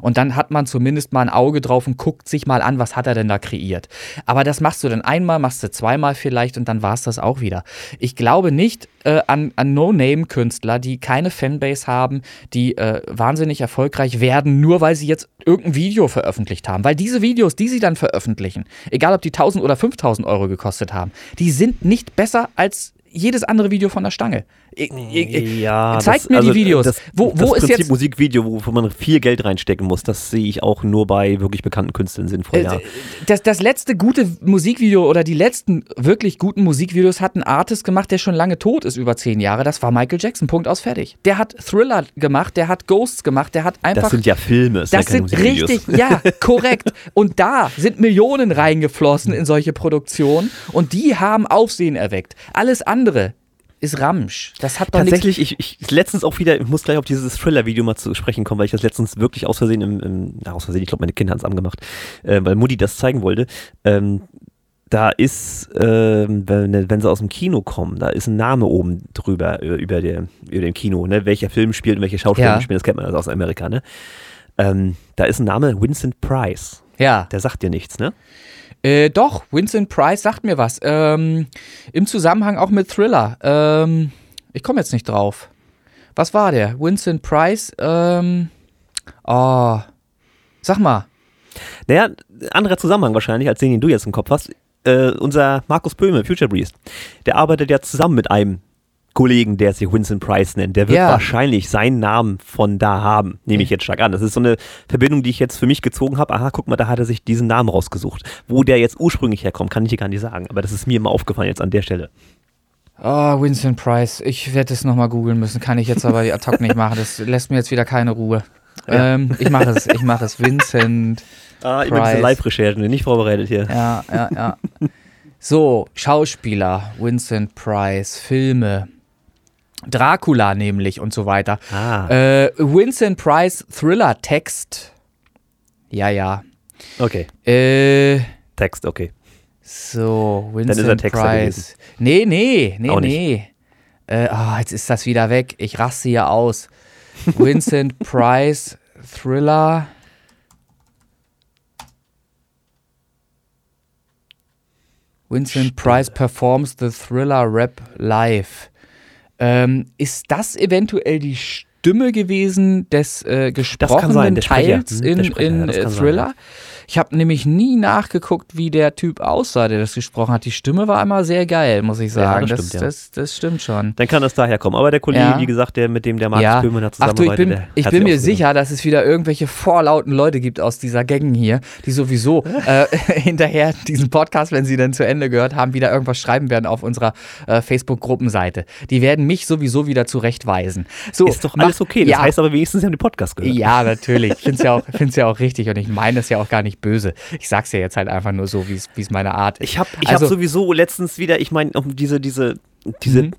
Speaker 2: Und dann hat man zumindest mal ein Auge drauf und guckt sich mal an, was hat er denn da kreiert. Aber das machst du dann einmal, machst du zweimal vielleicht und dann war es das auch wieder. Ich glaube nicht äh, an, an No-Name-Künstler, die keine Fanbase haben, die äh, wahnsinnig erfolgreich werden, nur weil sie jetzt irgendein Video veröffentlicht haben. Weil diese Videos, die sie dann veröffentlichen, egal ob die 1000 oder 5000 Euro gekostet haben, die sind nicht besser als jedes andere Video von der Stange. Ich, ich, ich,
Speaker 1: Ja,
Speaker 2: Zeigt
Speaker 1: das-
Speaker 2: mir die
Speaker 1: also,
Speaker 2: Videos.
Speaker 1: Das,
Speaker 2: Wo-
Speaker 1: das
Speaker 2: wo ist
Speaker 1: Prinzip
Speaker 2: jetzt-
Speaker 1: Musikvideo, wo man viel Geld reinstecken muss, das sehe ich auch nur bei wirklich bekannten Künstlern sinnvoll. Ja.
Speaker 2: Äh, Das, das letzte gute Musikvideo oder die letzten wirklich guten Musikvideos hat ein Artist gemacht, der schon lange tot ist, über zehn Jahre. Das war Michael Jackson. Punkt aus fertig. Der hat Thriller gemacht, der hat Ghosts gemacht, der hat einfach.
Speaker 1: Das sind ja Filme, das,
Speaker 2: das
Speaker 1: sind ja
Speaker 2: richtig, ja, korrekt. Und da sind Millionen reingeflossen in solche Produktionen und die haben Aufsehen erweckt. Alles andere ist Ramsch. Das hat doch.
Speaker 1: Tatsächlich, ich, ich letztens auch wieder, ich muss gleich auf dieses Thriller-Video mal zu sprechen kommen, weil ich das letztens wirklich aus Versehen im, im na, aus Versehen, ich glaube, meine Kinder haben es angemacht, äh, weil Mutti das zeigen wollte. Ähm, da ist, ähm, wenn, wenn sie aus dem Kino kommen, da ist ein Name oben drüber, über, über, der, über dem Kino, ne? welcher Film spielt und welche Schauspieler
Speaker 2: Ja.
Speaker 1: spielen, das kennt man also aus Amerika, ne? Ähm, da ist ein Name, Vincent Price.
Speaker 2: Ja.
Speaker 1: Der sagt dir nichts, ne?
Speaker 2: Äh, doch, Vincent Price sagt mir was. Ähm, Im Zusammenhang auch mit Thriller. Ähm, ich komme jetzt nicht drauf. Was war der? Vincent Price? Ähm, oh, sag mal.
Speaker 1: Naja, anderer Zusammenhang wahrscheinlich, als den, den du jetzt im Kopf hast. Äh, unser Markus Böhme, Future Breeze, der arbeitet ja zusammen mit einem Kollegen, der sich Vincent Price nennt. Der wird
Speaker 2: Ja.
Speaker 1: wahrscheinlich seinen Namen von da haben, nehme ich jetzt stark an. Das ist so eine Verbindung, die ich jetzt für mich gezogen habe. Aha, guck mal, da hat er sich diesen Namen rausgesucht. Wo der jetzt ursprünglich herkommt, kann ich dir gar nicht sagen. Aber das ist mir immer aufgefallen jetzt an der Stelle.
Speaker 2: Oh, Vincent Price. Ich werde es nochmal googeln müssen. Kann ich jetzt aber die hoc nicht machen. Das lässt mir jetzt wieder keine Ruhe.
Speaker 1: Ja.
Speaker 2: Ähm, ich mache es. Ich mache es. Vincent.
Speaker 1: Ah, immer diese. Live-Recherchen, nicht vorbereitet hier.
Speaker 2: Ja, ja, ja. So, Schauspieler, Vincent Price, Filme. Dracula nämlich und so weiter.
Speaker 1: Ah,
Speaker 2: Äh, Vincent Price Thriller Text. Ja, ja.
Speaker 1: okay.
Speaker 2: Äh,
Speaker 1: Text, okay.
Speaker 2: so,
Speaker 1: ist
Speaker 2: Vincent
Speaker 1: er Texter
Speaker 2: Price. Nee, nee, nee,
Speaker 1: Auch
Speaker 2: nee. Äh, ah, jetzt ist das wieder weg. Ich raste hier aus. Vincent Price Thriller. Vincent Price performs the Thriller Rap live. Ähm, ist das eventuell die Stimme gewesen des äh, gesprochenen
Speaker 1: sein.
Speaker 2: Teils
Speaker 1: Hm,
Speaker 2: in,
Speaker 1: Sprecher, ja,
Speaker 2: in
Speaker 1: das
Speaker 2: äh,
Speaker 1: kann sein,
Speaker 2: Thriller? Ich habe nämlich nie nachgeguckt, wie der Typ aussah, der das gesprochen hat. Die Stimme war immer sehr geil, muss ich
Speaker 1: Ja,
Speaker 2: sagen.
Speaker 1: das
Speaker 2: das,
Speaker 1: stimmt, ja.
Speaker 2: das, das stimmt schon.
Speaker 1: Dann kann das daher kommen. Aber der Kollege,
Speaker 2: Ja.
Speaker 1: wie gesagt, der mit dem der Markus
Speaker 2: ja.
Speaker 1: Böhme da
Speaker 2: Ach du, ich
Speaker 1: zusammenarbeitet,
Speaker 2: bin, ich bin mir sicher, dass es wieder irgendwelche vorlauten Leute gibt aus dieser Gang hier, die sowieso äh, hinterher diesen Podcast, wenn sie dann zu Ende gehört haben, wieder irgendwas schreiben werden auf unserer äh, Facebook-Gruppenseite. Die werden mich sowieso wieder zurechtweisen. So,
Speaker 1: Ist doch
Speaker 2: mach-
Speaker 1: alles okay. Das
Speaker 2: ja,
Speaker 1: heißt aber wenigstens, sie haben den Podcast gehört.
Speaker 2: ja, natürlich. Ich finde es ja, auch- ja auch richtig und ich meine es ja auch gar nicht böse. Ich sag's ja jetzt halt einfach nur so, wie es meine Art ist.
Speaker 1: Ich habe ich
Speaker 2: Also-
Speaker 1: hab sowieso letztens wieder, ich meine, um diese, diese, diese,
Speaker 2: Mhm.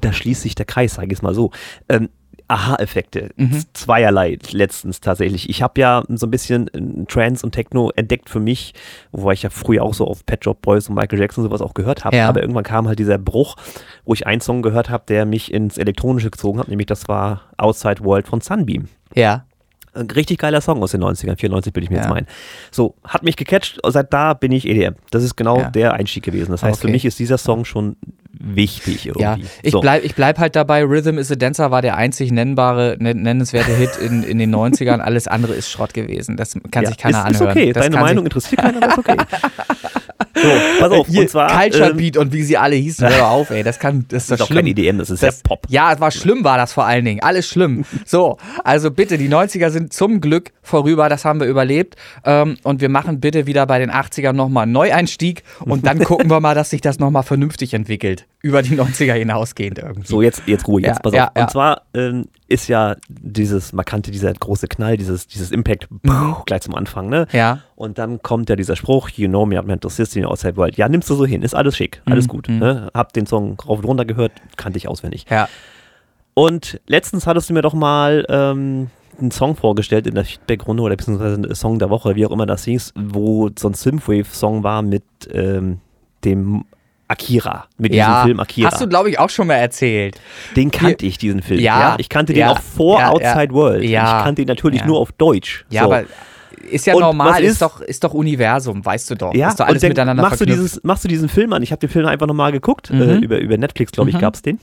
Speaker 1: da schließt sich der Kreis, sage ich es mal so. Ähm, Aha-Effekte,
Speaker 2: Mhm.
Speaker 1: zweierlei letztens tatsächlich. Ich habe ja so ein bisschen äh, Trance und Techno entdeckt für mich, wobei ich ja früher auch so auf Pet Shop Boys und Michael Jackson sowas auch gehört habe.
Speaker 2: Ja.
Speaker 1: Aber irgendwann kam halt dieser Bruch, wo ich einen Song gehört habe, der mich ins Elektronische gezogen hat, nämlich das war Outside World von Sunbeam.
Speaker 2: Ja.
Speaker 1: Ein richtig geiler Song aus den 90ern, 94 will ich mir
Speaker 2: Ja.
Speaker 1: jetzt meinen. So, hat mich gecatcht, seit da bin ich EDM. Das ist genau
Speaker 2: Ja.
Speaker 1: der Einstieg gewesen. Das heißt, für
Speaker 2: Okay.
Speaker 1: mich ist dieser Song schon wichtig irgendwie.
Speaker 2: Ja, ich,
Speaker 1: so.
Speaker 2: bleib, ich bleib halt dabei, Rhythm is a Dancer war der einzig nennbare, nen- nennenswerte Hit in, in den 90ern. Alles andere ist Schrott gewesen. Das kann
Speaker 1: ja,
Speaker 2: sich keiner
Speaker 1: ist,
Speaker 2: anhören.
Speaker 1: Ist okay,
Speaker 2: das
Speaker 1: deine Meinung interessiert keiner, das ist okay. So, pass auf,
Speaker 2: Hier,
Speaker 1: und zwar.
Speaker 2: Culture
Speaker 1: ähm,
Speaker 2: Beat und wie sie alle hießen, hör auf, ey, das kann, das ist
Speaker 1: das
Speaker 2: doch
Speaker 1: ist doch kein
Speaker 2: schlimm.
Speaker 1: EDM, das ist
Speaker 2: Das,
Speaker 1: ja Pop.
Speaker 2: Ja, es war schlimm, war das vor allen Dingen. Alles schlimm. So, also bitte, die 90er sind zum Glück vorüber, das haben wir überlebt. Ähm, und wir machen bitte wieder bei den 80ern nochmal einen Neueinstieg und dann gucken wir mal, dass sich das nochmal vernünftig entwickelt. Über die 90er hinausgehend irgendwie.
Speaker 1: So, jetzt, jetzt Ruhe, jetzt
Speaker 2: Ja,
Speaker 1: pass
Speaker 2: ja,
Speaker 1: auf.
Speaker 2: ja.
Speaker 1: Und zwar ähm, ist ja dieses markante, dieser große Knall, dieses, dieses Impact
Speaker 2: Mhm.
Speaker 1: gleich zum Anfang, ne?
Speaker 2: Ja.
Speaker 1: Und dann kommt ja dieser Spruch, you know me, I'm mental system outside world. Ja, nimmst du so hin, ist alles schick, alles
Speaker 2: Mhm,
Speaker 1: gut.
Speaker 2: mhm.
Speaker 1: Ne? Hab den Song rauf und runter gehört, kannte ich auswendig.
Speaker 2: Ja.
Speaker 1: Und letztens hattest du mir doch mal ähm, einen Song vorgestellt in der Feedback-Runde oder beziehungsweise einen Song der Woche, wie auch immer das hieß, wo so ein Synthwave-Song war mit ähm, dem Akira, mit
Speaker 2: ja.
Speaker 1: diesem Film Akira.
Speaker 2: Hast du, glaube ich, auch schon mal erzählt.
Speaker 1: Den kannte ich, diesen Film.
Speaker 2: Ja,
Speaker 1: ich kannte den
Speaker 2: ja,
Speaker 1: auch vor
Speaker 2: ja,
Speaker 1: Outside
Speaker 2: ja.
Speaker 1: World.
Speaker 2: Ja,
Speaker 1: Ich kannte ihn natürlich
Speaker 2: ja.
Speaker 1: nur auf Deutsch.
Speaker 2: Ja,
Speaker 1: so.
Speaker 2: aber ist ja
Speaker 1: Und
Speaker 2: normal, ist,
Speaker 1: ist-
Speaker 2: doch, ist doch Universum, weißt du doch.
Speaker 1: ja,
Speaker 2: ist doch alles miteinander
Speaker 1: machst du,
Speaker 2: verknüpft.
Speaker 1: dieses, machst du diesen Film an. Ich habe den Film einfach nochmal geguckt.
Speaker 2: Mhm.
Speaker 1: Äh, über, über Netflix, glaube ich,
Speaker 2: Mhm.
Speaker 1: gab es den.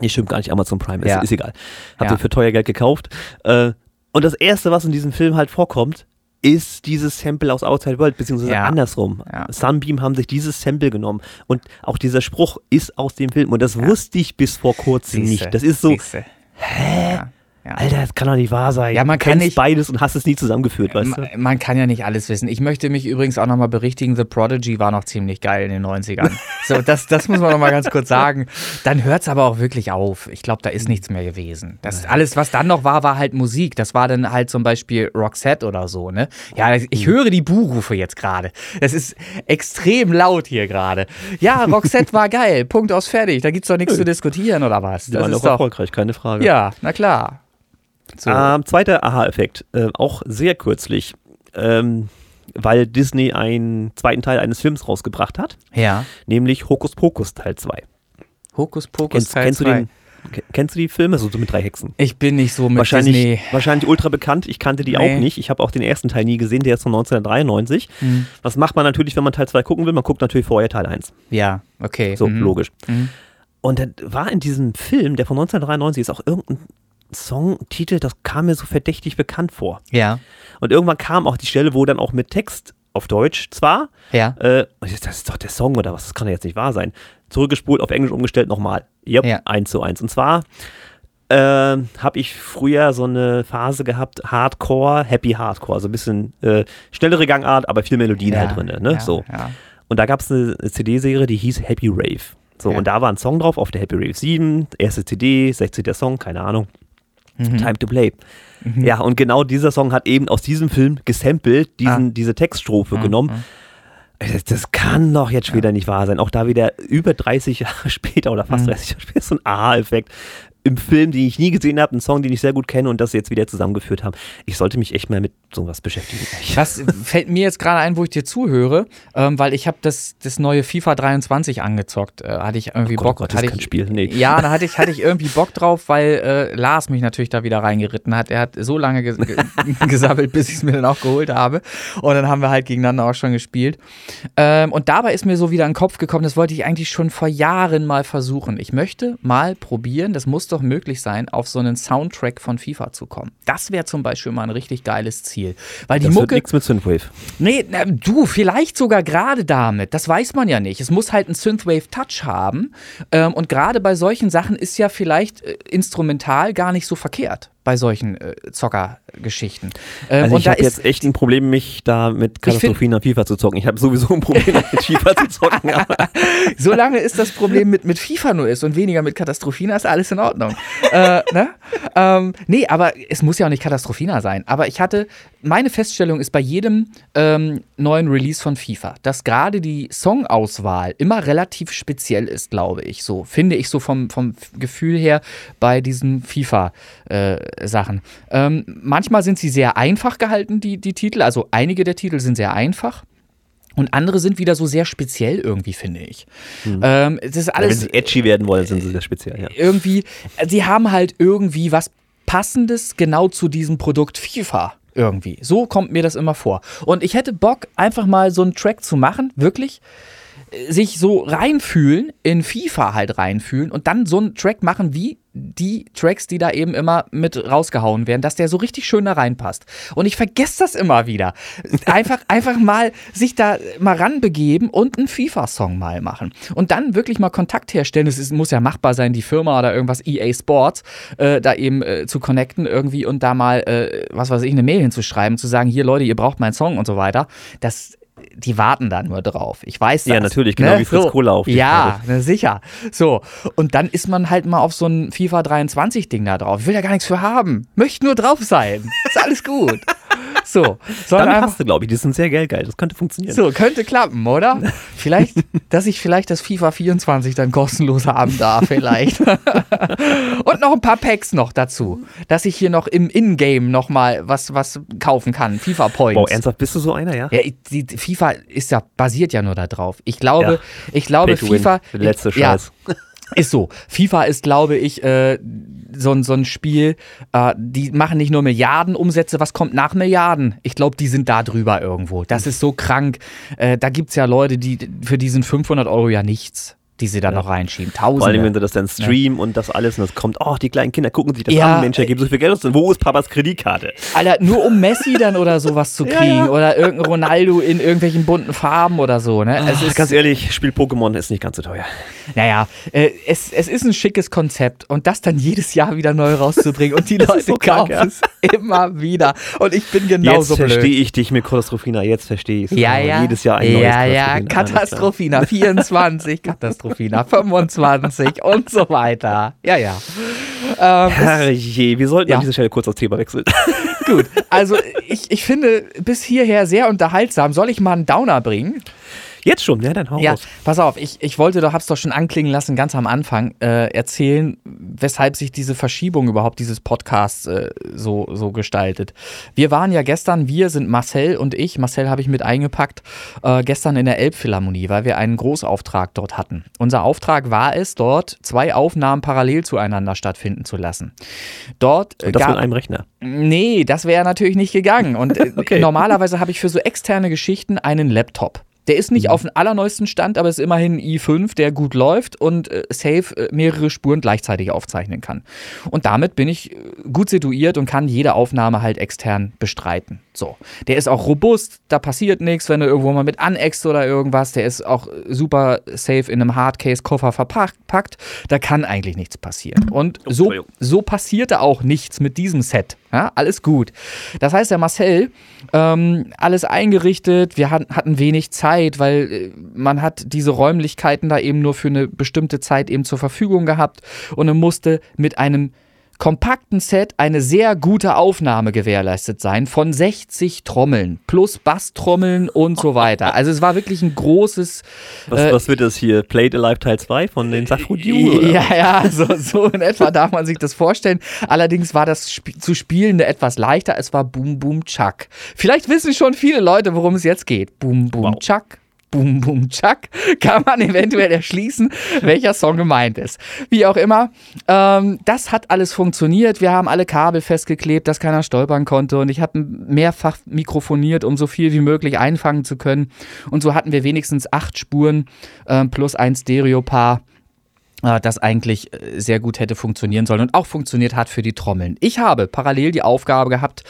Speaker 1: Nee, stimmt gar nicht. Amazon Prime. Ist,
Speaker 2: Ja.
Speaker 1: ist egal. Hab
Speaker 2: Ja.
Speaker 1: den für teuer Geld gekauft. Äh, und das Erste, was in diesem Film halt vorkommt, ist dieses Sample aus Outside World, beziehungsweise
Speaker 2: Ja.
Speaker 1: andersrum.
Speaker 2: Ja.
Speaker 1: Sunbeam haben sich dieses Sample genommen. Und auch dieser Spruch ist aus dem Film. Und das wusste ich bis vor kurzem
Speaker 2: Siehste,
Speaker 1: nicht. Das ist so,
Speaker 2: siehste. Hä? Ja.
Speaker 1: Alter, das kann doch nicht wahr sein.
Speaker 2: Ja, man
Speaker 1: Du
Speaker 2: kann
Speaker 1: kennst
Speaker 2: nicht-
Speaker 1: beides und hast es nie zusammengeführt, weißt du?
Speaker 2: Ma- Man kann ja nicht alles wissen. Ich möchte mich übrigens auch nochmal berichtigen, The Prodigy war noch ziemlich geil in den 90ern. so, das, das muss man nochmal ganz kurz sagen. Dann hört es aber auch wirklich auf. Ich glaube, da ist nichts mehr gewesen. Das alles, was dann noch war, war halt Musik. Das war dann halt zum Beispiel Roxette oder so, ne? Ja, ich höre die Buhrufe jetzt gerade. Das ist extrem laut hier gerade. Ja, Roxette war geil. Punkt aus fertig. Da gibt's doch nichts zu diskutieren oder was? Das
Speaker 1: auch
Speaker 2: doch.
Speaker 1: erfolgreich, keine Frage.
Speaker 2: Ja, na klar. So.
Speaker 1: Ähm, zweiter Aha-Effekt, äh, auch sehr kürzlich, ähm, weil Disney einen zweiten Teil eines Films rausgebracht hat,
Speaker 2: ja.
Speaker 1: nämlich Hokus Pokus Teil 2.
Speaker 2: Hokus Pokus
Speaker 1: Kennst,
Speaker 2: Teil
Speaker 1: kennst, du
Speaker 2: zwei.
Speaker 1: den, ke- kennst du die Filme? So, so mit drei Hexen.
Speaker 2: Ich bin nicht so mit
Speaker 1: wahrscheinlich,
Speaker 2: Disney.
Speaker 1: wahrscheinlich ultra bekannt. Ich kannte die
Speaker 2: Nee.
Speaker 1: auch nicht. Ich habe auch den ersten Teil nie gesehen. Der ist von 1993.
Speaker 2: Hm.
Speaker 1: Was macht man natürlich, wenn man Teil 2 gucken will? Man guckt natürlich vorher Teil 1.
Speaker 2: Ja, okay.
Speaker 1: So,
Speaker 2: mhm.
Speaker 1: logisch.
Speaker 2: Mhm.
Speaker 1: Und dann war in diesem Film, der von 1993 ist, auch irgendein Songtitel, das kam mir so verdächtig bekannt vor.
Speaker 2: Ja,
Speaker 1: Und irgendwann kam auch die Stelle, wo dann auch mit Text auf Deutsch zwar,
Speaker 2: ja.
Speaker 1: äh, das ist doch der Song oder was, das kann ja jetzt nicht wahr sein, zurückgespult, auf Englisch umgestellt, nochmal. Yep,
Speaker 2: Ja.
Speaker 1: eins zu eins. Und zwar äh, habe ich früher so eine Phase gehabt, Hardcore, Happy Hardcore, so ein bisschen äh, schnellere Gangart, aber viel Melodien
Speaker 2: ja,
Speaker 1: halt drin. Ne?
Speaker 2: Ja,
Speaker 1: so.
Speaker 2: Ja.
Speaker 1: Und da gab es eine CD-Serie, die hieß Happy Rave. So, und da war ein Song drauf auf der Happy Rave 7, erste CD, 16. Song, keine Ahnung.
Speaker 2: Mhm.
Speaker 1: Time to Play. Ja, und genau dieser Song hat eben aus diesem Film gesampelt, diesen, diese Textstrophe
Speaker 2: Mhm,
Speaker 1: genommen. Das, das kann doch jetzt schon wieder nicht wahr sein. Auch da wieder über 30 Jahre später oder
Speaker 2: Mhm.
Speaker 1: fast 30 Jahre später so ein Aha-Effekt im Film, den ich nie gesehen habe, ein Song, den ich sehr gut kenne und das jetzt wieder zusammengeführt haben. Ich sollte mich echt mal mit sowas beschäftigen.
Speaker 2: Was fällt mir jetzt gerade ein, wo ich dir zuhöre, ähm, weil ich habe das, das neue FIFA 23 angezockt. Äh, hatte ich irgendwie
Speaker 1: Oh Gott,
Speaker 2: Bock.
Speaker 1: Gott, das ist kein Spiel. Nee.
Speaker 2: Ja, da hatte ich, hatte ich irgendwie Bock drauf, weil äh, Lars mich natürlich da wieder reingeritten hat. Er hat so lange ges ge gesammelt, bis ich es mir dann auch geholt habe. Und dann haben wir halt gegeneinander auch schon gespielt. Ähm, und dabei ist mir so wieder in den Kopf gekommen, das wollte ich eigentlich schon vor Jahren mal versuchen. Ich möchte mal probieren, das muss doch möglich sein, auf so einen Soundtrack von FIFA zu kommen. Das wäre zum Beispiel mal ein richtig geiles Ziel. Weil die
Speaker 1: das
Speaker 2: Mucke.
Speaker 1: nichts mit Synthwave.
Speaker 2: Nee, na, du, vielleicht sogar gerade damit. Das weiß man ja nicht. Es muss halt einen Synthwave-Touch haben. Ähm, und gerade bei solchen Sachen ist ja vielleicht äh, instrumental gar nicht so verkehrt. Bei solchen äh, Zockergeschichten. Ähm,
Speaker 1: Also ich habe jetzt echt ein Problem, mich da mit an FIFA zu zocken. Ich habe sowieso ein Problem, mit FIFA zu zocken. Aber
Speaker 2: Solange ist das Problem mit, mit FIFA nur ist und weniger mit Katastrophina, ist alles in Ordnung. äh, ne? ähm, nee, aber es muss ja auch nicht Katastrophina sein. Aber ich hatte, meine Feststellung ist bei jedem ähm, neuen Release von FIFA, dass gerade die Songauswahl immer relativ speziell ist, glaube ich. So finde ich so vom, vom Gefühl her bei diesen FIFA-Sachen. ähm, manchmal sind sie sehr einfach gehalten, die, die Titel. Also einige der Titel sind sehr einfach. Und andere sind wieder so sehr speziell irgendwie, finde ich. Ähm, es ist
Speaker 1: wenn
Speaker 2: alles
Speaker 1: sie edgy werden wollen, sind sie sehr speziell. Ja.
Speaker 2: irgendwie, sie haben halt irgendwie was Passendes genau zu diesem Produkt FIFA. Irgendwie. So kommt mir das immer vor. Und ich hätte Bock, einfach mal so einen Track zu machen, wirklich. Sich so reinfühlen, in FIFA halt reinfühlen und dann so einen Track machen wie die Tracks, die da eben immer mit rausgehauen werden, dass der so richtig schön da reinpasst. Und ich vergesse das immer wieder. Einfach, einfach mal sich da mal ranbegeben und einen FIFA-Song mal machen. Und dann wirklich mal Kontakt herstellen. Es ist, muss ja machbar sein, die Firma oder irgendwas EA Sports äh, da eben äh, zu connecten irgendwie und da mal, äh, was weiß ich, eine Mail hinzuschreiben, zu sagen, hier Leute, ihr braucht meinen Song und so weiter. Das die warten da nur drauf. Ich weiß das.
Speaker 1: Ja, natürlich, genau
Speaker 2: ne?
Speaker 1: wie Fritz
Speaker 2: so.
Speaker 1: Kohler auf die
Speaker 2: Ja, ne, sicher. So, und dann ist man halt mal auf so ein FIFA 23 Ding da drauf. Ich will ja gar nichts für haben. Möchte nur drauf sein. Ist alles gut. So,
Speaker 1: Dann
Speaker 2: einfach,
Speaker 1: passt du, glaube ich. Die sind sehr geldgeil. Das könnte funktionieren.
Speaker 2: so, könnte klappen, oder? Vielleicht, dass ich vielleicht das FIFA 24 dann kostenlos haben darf, vielleicht. Und noch ein paar Packs noch dazu, dass ich hier noch im Ingame noch mal was, was kaufen kann. FIFA Points.
Speaker 1: Wow, ernsthaft, bist du so einer, ja?
Speaker 2: Ja, die, FIFA ist ja, basiert ja nur darauf. Ich glaube,
Speaker 1: Ja.
Speaker 2: ich glaube. FIFA.
Speaker 1: Letzte
Speaker 2: ja,
Speaker 1: Scheiß.
Speaker 2: Ist so. FIFA ist, glaube ich, äh, so, ein- so ein Spiel, äh, die machen nicht nur Milliarden Umsätze, was kommt nach Milliarden? Ich glaube, die sind da drüber irgendwo. Das ist so krank. Äh, da gibt es ja Leute, die für die sind 500 Euro ja nichts, die sie da noch reinschieben.
Speaker 1: Vor allem, wenn
Speaker 2: Tausende.
Speaker 1: sie das dann streamen und das alles und das kommt, oh, die kleinen Kinder gucken sich das
Speaker 2: Ja,
Speaker 1: an, Mensch, er gibt so viel Geld aus, wo ist Papas Kreditkarte?
Speaker 2: Alter, nur um Messi dann oder sowas zu
Speaker 1: Ja,
Speaker 2: kriegen
Speaker 1: ja.
Speaker 2: oder irgendein Ronaldo in irgendwelchen bunten Farben oder so. Ne?
Speaker 1: Ach,
Speaker 2: ist,
Speaker 1: ganz ehrlich, Spiel Pokémon ist nicht ganz so teuer.
Speaker 2: Naja, äh, es, es ist ein schickes Konzept und das dann jedes Jahr wieder neu rauszubringen und die Leute
Speaker 1: so
Speaker 2: kaufen
Speaker 1: ja.
Speaker 2: es immer wieder. Und ich bin
Speaker 1: Jetzt
Speaker 2: genauso
Speaker 1: verstehe
Speaker 2: blöd.
Speaker 1: ich dich mit Katastrophina, jetzt verstehe ich es.
Speaker 2: Ja, ja.
Speaker 1: Jedes Jahr ein neues
Speaker 2: ja, ja,
Speaker 1: Katastrophina.
Speaker 2: Katastrophina 24, Katastrophina 25 und so weiter. Ja, ja. Ähm,
Speaker 1: Herrje, wir sollten
Speaker 2: Ja.
Speaker 1: an dieser Stelle kurz das Thema wechseln.
Speaker 2: gut, also ich, ich finde bis hierher sehr unterhaltsam. Soll ich mal einen Downer bringen?
Speaker 1: Jetzt schon, ja, dann hau
Speaker 2: Ja,
Speaker 1: raus.
Speaker 2: pass auf, ich, ich wollte doch, hab's doch schon anklingen lassen, ganz am Anfang, äh, erzählen, weshalb sich diese Verschiebung überhaupt dieses Podcasts äh, so, so gestaltet. Wir waren ja gestern, wir sind Marcel und ich, Marcel habe ich mit eingepackt, äh, gestern in der Elbphilharmonie, weil wir einen Großauftrag dort hatten. Unser Auftrag war es, dort zwei Aufnahmen parallel zueinander stattfinden zu lassen. Dort äh,
Speaker 1: Und das
Speaker 2: gab-
Speaker 1: mit einem Rechner.
Speaker 2: Nee, das wäre natürlich nicht gegangen. Und äh,
Speaker 1: Okay.
Speaker 2: normalerweise habe ich für so externe Geschichten einen Laptop. Der ist nicht auf dem allerneuesten Stand, aber ist immerhin ein i5, der gut läuft und äh, safe äh, mehrere Spuren gleichzeitig aufzeichnen kann. Und damit bin ich äh, gut situiert und kann jede Aufnahme halt extern bestreiten. So. Der ist auch robust, da passiert nichts, wenn du irgendwo mal mit aneckst oder irgendwas. Der ist auch äh, super safe in einem Hardcase-Koffer verpackt. Da kann eigentlich nichts passieren. Und so,
Speaker 1: Entschuldigung.
Speaker 2: so passierte auch nichts mit diesem Set. Ja, alles gut. Das heißt, der Marcel, ähm, alles eingerichtet, wir hatten wenig Zeit, weil äh, man hat diese Räumlichkeiten da eben nur für eine bestimmte Zeit eben zur Verfügung gehabt und er musste mit einem kompakten Set eine sehr gute Aufnahme gewährleistet sein von 60 Trommeln plus Basstrommeln und so weiter. Also es war wirklich ein großes
Speaker 1: Was,
Speaker 2: Äh,
Speaker 1: was wird das hier? Played Alive Teil 2 von den Safrudiu?
Speaker 2: ja, ja, so, so in etwa darf man sich das vorstellen. Allerdings war das Sp zu Spielende etwas leichter. Es war Boom Boom Chuck. Vielleicht wissen schon viele Leute, worum es jetzt geht. Boom Boom
Speaker 1: Wow.
Speaker 2: Chuck. Boom Boom Chuck. Kann man eventuell erschließen, welcher Song gemeint ist. Wie auch immer, ähm, das hat alles funktioniert. Wir haben alle Kabel festgeklebt, dass keiner stolpern konnte. Und ich habe mehrfach mikrofoniert, um so viel wie möglich einfangen zu können. Und so hatten wir wenigstens acht Spuren ähm, plus ein Stereopaar äh, das eigentlich äh, sehr gut hätte funktionieren sollen und auch funktioniert hat für die Trommeln. Ich habe parallel die Aufgabe gehabt,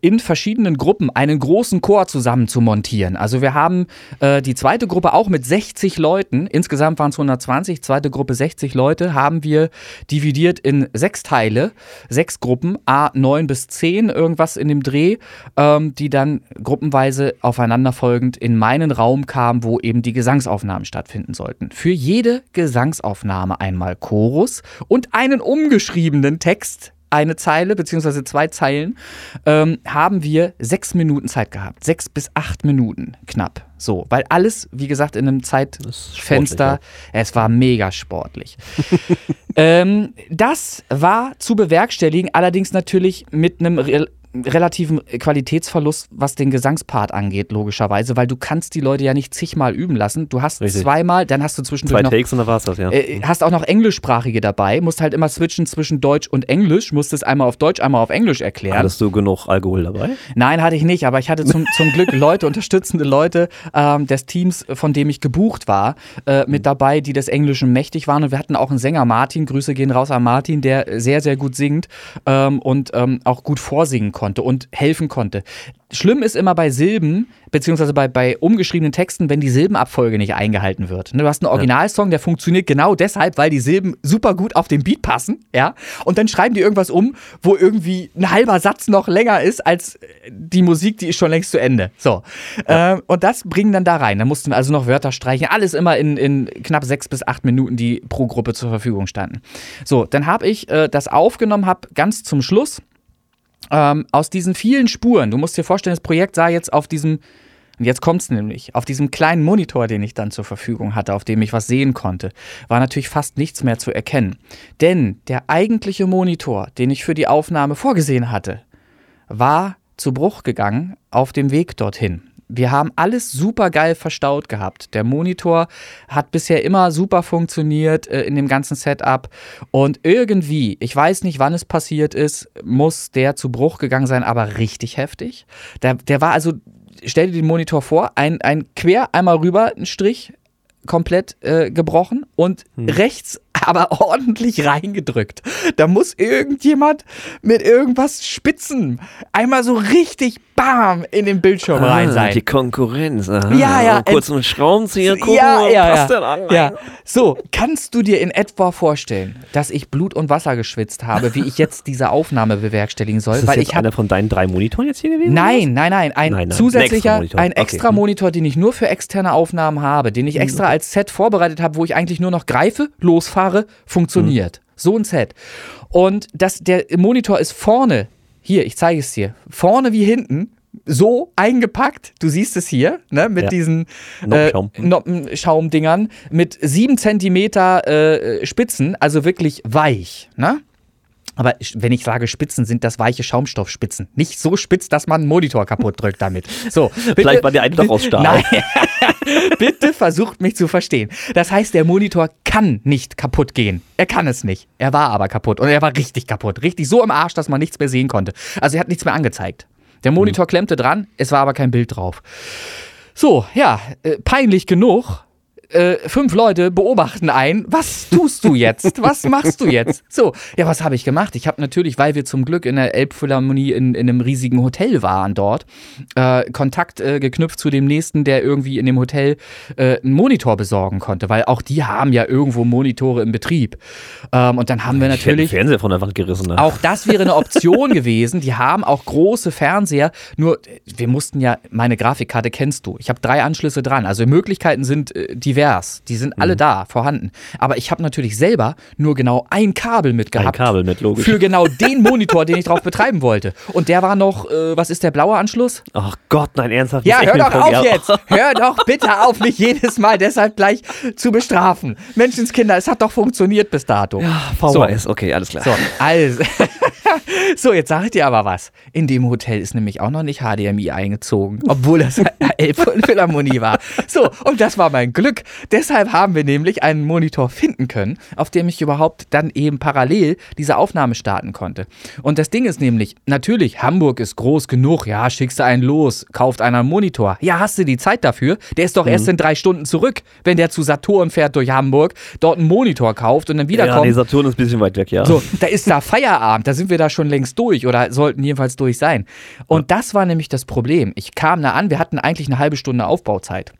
Speaker 2: in verschiedenen Gruppen einen großen Chor zusammen zu montieren. Also wir haben äh, die zweite Gruppe auch mit 60 Leuten, insgesamt waren es 120, zweite Gruppe 60 Leute, haben wir dividiert in sechs Teile, sechs Gruppen, A 9 bis 10, irgendwas in dem Dreh, ähm, die dann gruppenweise aufeinanderfolgend in meinen Raum kamen, wo eben die Gesangsaufnahmen stattfinden sollten. Für jede Gesangsaufnahme einmal Chorus und einen umgeschriebenen Text, eine Zeile beziehungsweise zwei Zeilen, ähm, haben wir sechs Minuten Zeit gehabt. Sechs bis acht Minuten knapp. So, weil alles, wie gesagt, in einem Zeitfenster,
Speaker 1: sportlich,
Speaker 2: es war mega sportlich. ähm, das war zu bewerkstelligen, allerdings natürlich mit einem re relativen Qualitätsverlust, was den Gesangspart angeht, logischerweise, weil du kannst die Leute ja nicht zigmal üben lassen. Du hast
Speaker 1: Richtig.
Speaker 2: zweimal, dann hast du zwischendurch
Speaker 1: Zwei
Speaker 2: noch
Speaker 1: Takes und dann war's das, ja.
Speaker 2: äh, hast auch noch englischsprachige dabei, musst halt immer switchen zwischen Deutsch und Englisch, musst es einmal auf Deutsch, einmal auf Englisch erklären.
Speaker 1: Hattest du genug Alkohol dabei?
Speaker 2: Nein, hatte ich nicht, aber ich hatte zum, zum Glück Leute, unterstützende Leute ähm, des Teams, von dem ich gebucht war, äh, mit dabei, die des Englischen mächtig waren. Und wir hatten auch einen Sänger, Martin, Grüße gehen raus an Martin, der sehr, sehr gut singt ähm, und ähm, auch gut vorsingen konnte und helfen konnte. Schlimm ist immer bei Silben, beziehungsweise bei, bei umgeschriebenen Texten, wenn die Silbenabfolge nicht eingehalten wird. Ne, Du hast einen Originalsong, der funktioniert genau deshalb, weil die Silben super gut auf den Beat passen, ja. Und dann schreiben die irgendwas um, wo irgendwie ein halber Satz noch länger ist als die Musik, die ist schon längst zu Ende. So. Ähm, und das bringen dann da rein. Da mussten wir also noch Wörter streichen. Alles immer in, in knapp sechs bis acht Minuten, die pro Gruppe zur Verfügung standen. So, dann habe ich äh, das aufgenommen, habe ganz zum Schluss ähm, aus diesen vielen Spuren, du musst dir vorstellen, das Projekt sah jetzt auf diesem, und jetzt kommt es nämlich, auf diesem kleinen Monitor, den ich dann zur Verfügung hatte, auf dem ich was sehen konnte, war natürlich fast nichts mehr zu erkennen. Denn der eigentliche Monitor, den ich für die Aufnahme vorgesehen hatte, war zu Bruch gegangen auf dem Weg dorthin. Wir haben alles super geil verstaut gehabt. Der Monitor hat bisher immer super funktioniert äh, in dem ganzen Setup. Und irgendwie, ich weiß nicht, wann es passiert ist, muss der zu Bruch gegangen sein, aber richtig heftig. Der, der war also, stell dir den Monitor vor, ein, ein quer einmal rüber, ein Strich, komplett äh, gebrochen und rechts aber ordentlich reingedrückt. Da muss irgendjemand mit irgendwas spitzen einmal so richtig bam in den Bildschirm rein sein.
Speaker 1: Ah, Die Konkurrenz. Aha.
Speaker 2: Ja, ja,
Speaker 1: Kurz einen Schraubenzieher gucken,
Speaker 2: ja, ja,
Speaker 1: passt
Speaker 2: ja.
Speaker 1: denn an?
Speaker 2: ja. So, kannst du dir in etwa vorstellen, dass ich Blut und Wasser geschwitzt habe, wie ich jetzt diese Aufnahme bewerkstelligen soll?
Speaker 1: Ist das
Speaker 2: Weil
Speaker 1: jetzt
Speaker 2: ich
Speaker 1: einer von deinen drei Monitoren jetzt hier gewesen?
Speaker 2: Nein, nein, nein. Ein
Speaker 1: Nein, nein,
Speaker 2: zusätzlicher,
Speaker 1: ein extra Monitor.
Speaker 2: ein
Speaker 1: Okay.
Speaker 2: extra Monitor, den ich nur für externe Aufnahmen habe, den ich extra als Set vorbereitet habe, wo ich eigentlich nur noch greife, losfahre, funktioniert. So ein Set. Und das, der Monitor ist vorne, hier, ich zeige es dir, vorne wie hinten, so eingepackt, du siehst es hier, ne, mit
Speaker 1: Ja.
Speaker 2: diesen äh, Noppenschaumdingern, mit sieben Zentimeter äh, Spitzen, also wirklich weich, ne? Aber wenn ich sage Spitzen, sind das weiche Schaumstoffspitzen. Nicht so spitz, dass man einen Monitor kaputt drückt damit. So, bitte,
Speaker 1: Vielleicht war der eine doch aus Stahl.
Speaker 2: Nein. bitte versucht mich zu verstehen. Das heißt, der Monitor kann nicht kaputt gehen. Er kann es nicht. Er war aber kaputt. Und er war richtig kaputt. Richtig so im Arsch, dass man nichts mehr sehen konnte. Also er hat nichts mehr angezeigt. Der Monitor klemmte dran, es war aber kein Bild drauf. So, ja, äh, peinlich genug. Äh, fünf Leute beobachten ein. Was tust du jetzt? Was machst du jetzt? So, ja, was habe ich gemacht? Ich habe natürlich, weil wir zum Glück in der Elbphilharmonie in, in einem riesigen Hotel waren dort, äh, Kontakt äh, geknüpft zu dem nächsten, der irgendwie in dem Hotel äh, einen Monitor besorgen konnte, weil auch die haben ja irgendwo Monitore im Betrieb. Ähm, und dann haben wir
Speaker 1: Ich hätte den
Speaker 2: natürlich.
Speaker 1: Fernseher von der Wand gerissen. Ne?
Speaker 2: Auch das wäre eine Option gewesen. Die haben auch große Fernseher. Nur, wir mussten ja, meine Grafikkarte kennst du. Ich habe drei Anschlüsse dran. Also Möglichkeiten sind äh, divers. Die sind alle da, vorhanden. Aber ich habe natürlich selber nur genau ein Kabel
Speaker 1: Ein
Speaker 2: mitgehabt.
Speaker 1: Kabel mit, logisch.
Speaker 2: Für genau den Monitor, den ich drauf betreiben wollte. Und der war noch, äh, was ist der blaue Anschluss?
Speaker 1: Ach Gott, nein, ernsthaft.
Speaker 2: Ja, hör doch auf jetzt. Hör doch bitte auf, mich jedes Mal deshalb gleich zu bestrafen. Menschenskinder, es hat doch funktioniert bis dato.
Speaker 1: VHS, okay, alles klar.
Speaker 2: So, also. so, jetzt sage ich dir aber was. In dem Hotel ist nämlich auch noch nicht HDMI eingezogen, obwohl das Elbphilharmonie war. So, und das war mein Glück. Deshalb haben wir nämlich einen Monitor finden können, auf dem ich überhaupt dann eben parallel diese Aufnahme starten konnte. Und das Ding ist nämlich, natürlich, Hamburg ist groß genug. Ja, schickst du einen los, kauft einer einen Monitor. Ja, hast du die Zeit dafür? Der ist doch erst in drei Stunden zurück, wenn der zu Saturn fährt durch Hamburg, dort einen Monitor kauft und dann
Speaker 1: Ja,
Speaker 2: wiederkommt.
Speaker 1: nee, Saturn ist ein bisschen weit weg, ja.
Speaker 2: So, da ist da Feierabend, da sind wir da schon längst durch oder sollten jedenfalls durch sein. Und das war nämlich das Problem. Ich kam da an, wir hatten eigentlich eine halbe Stunde Aufbauzeit.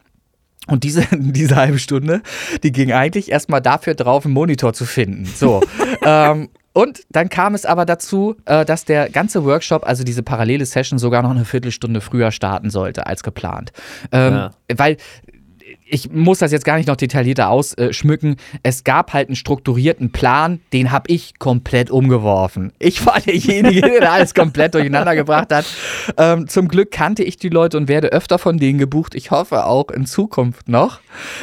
Speaker 2: Und diese, diese halbe Stunde, die ging eigentlich erstmal dafür drauf, einen Monitor zu finden. So. ähm, und dann kam es aber dazu, äh, dass der ganze Workshop, also diese parallele Session, sogar noch eine Viertelstunde früher starten sollte als geplant. Ähm,
Speaker 1: Ja.
Speaker 2: Weil ich muss das jetzt gar nicht noch detaillierter ausschmücken. Es gab halt einen strukturierten Plan, den habe ich komplett umgeworfen. Ich war derjenige, der alles komplett durcheinander gebracht hat. Ähm, zum Glück kannte ich die Leute und werde öfter von denen gebucht. Ich hoffe auch in Zukunft noch,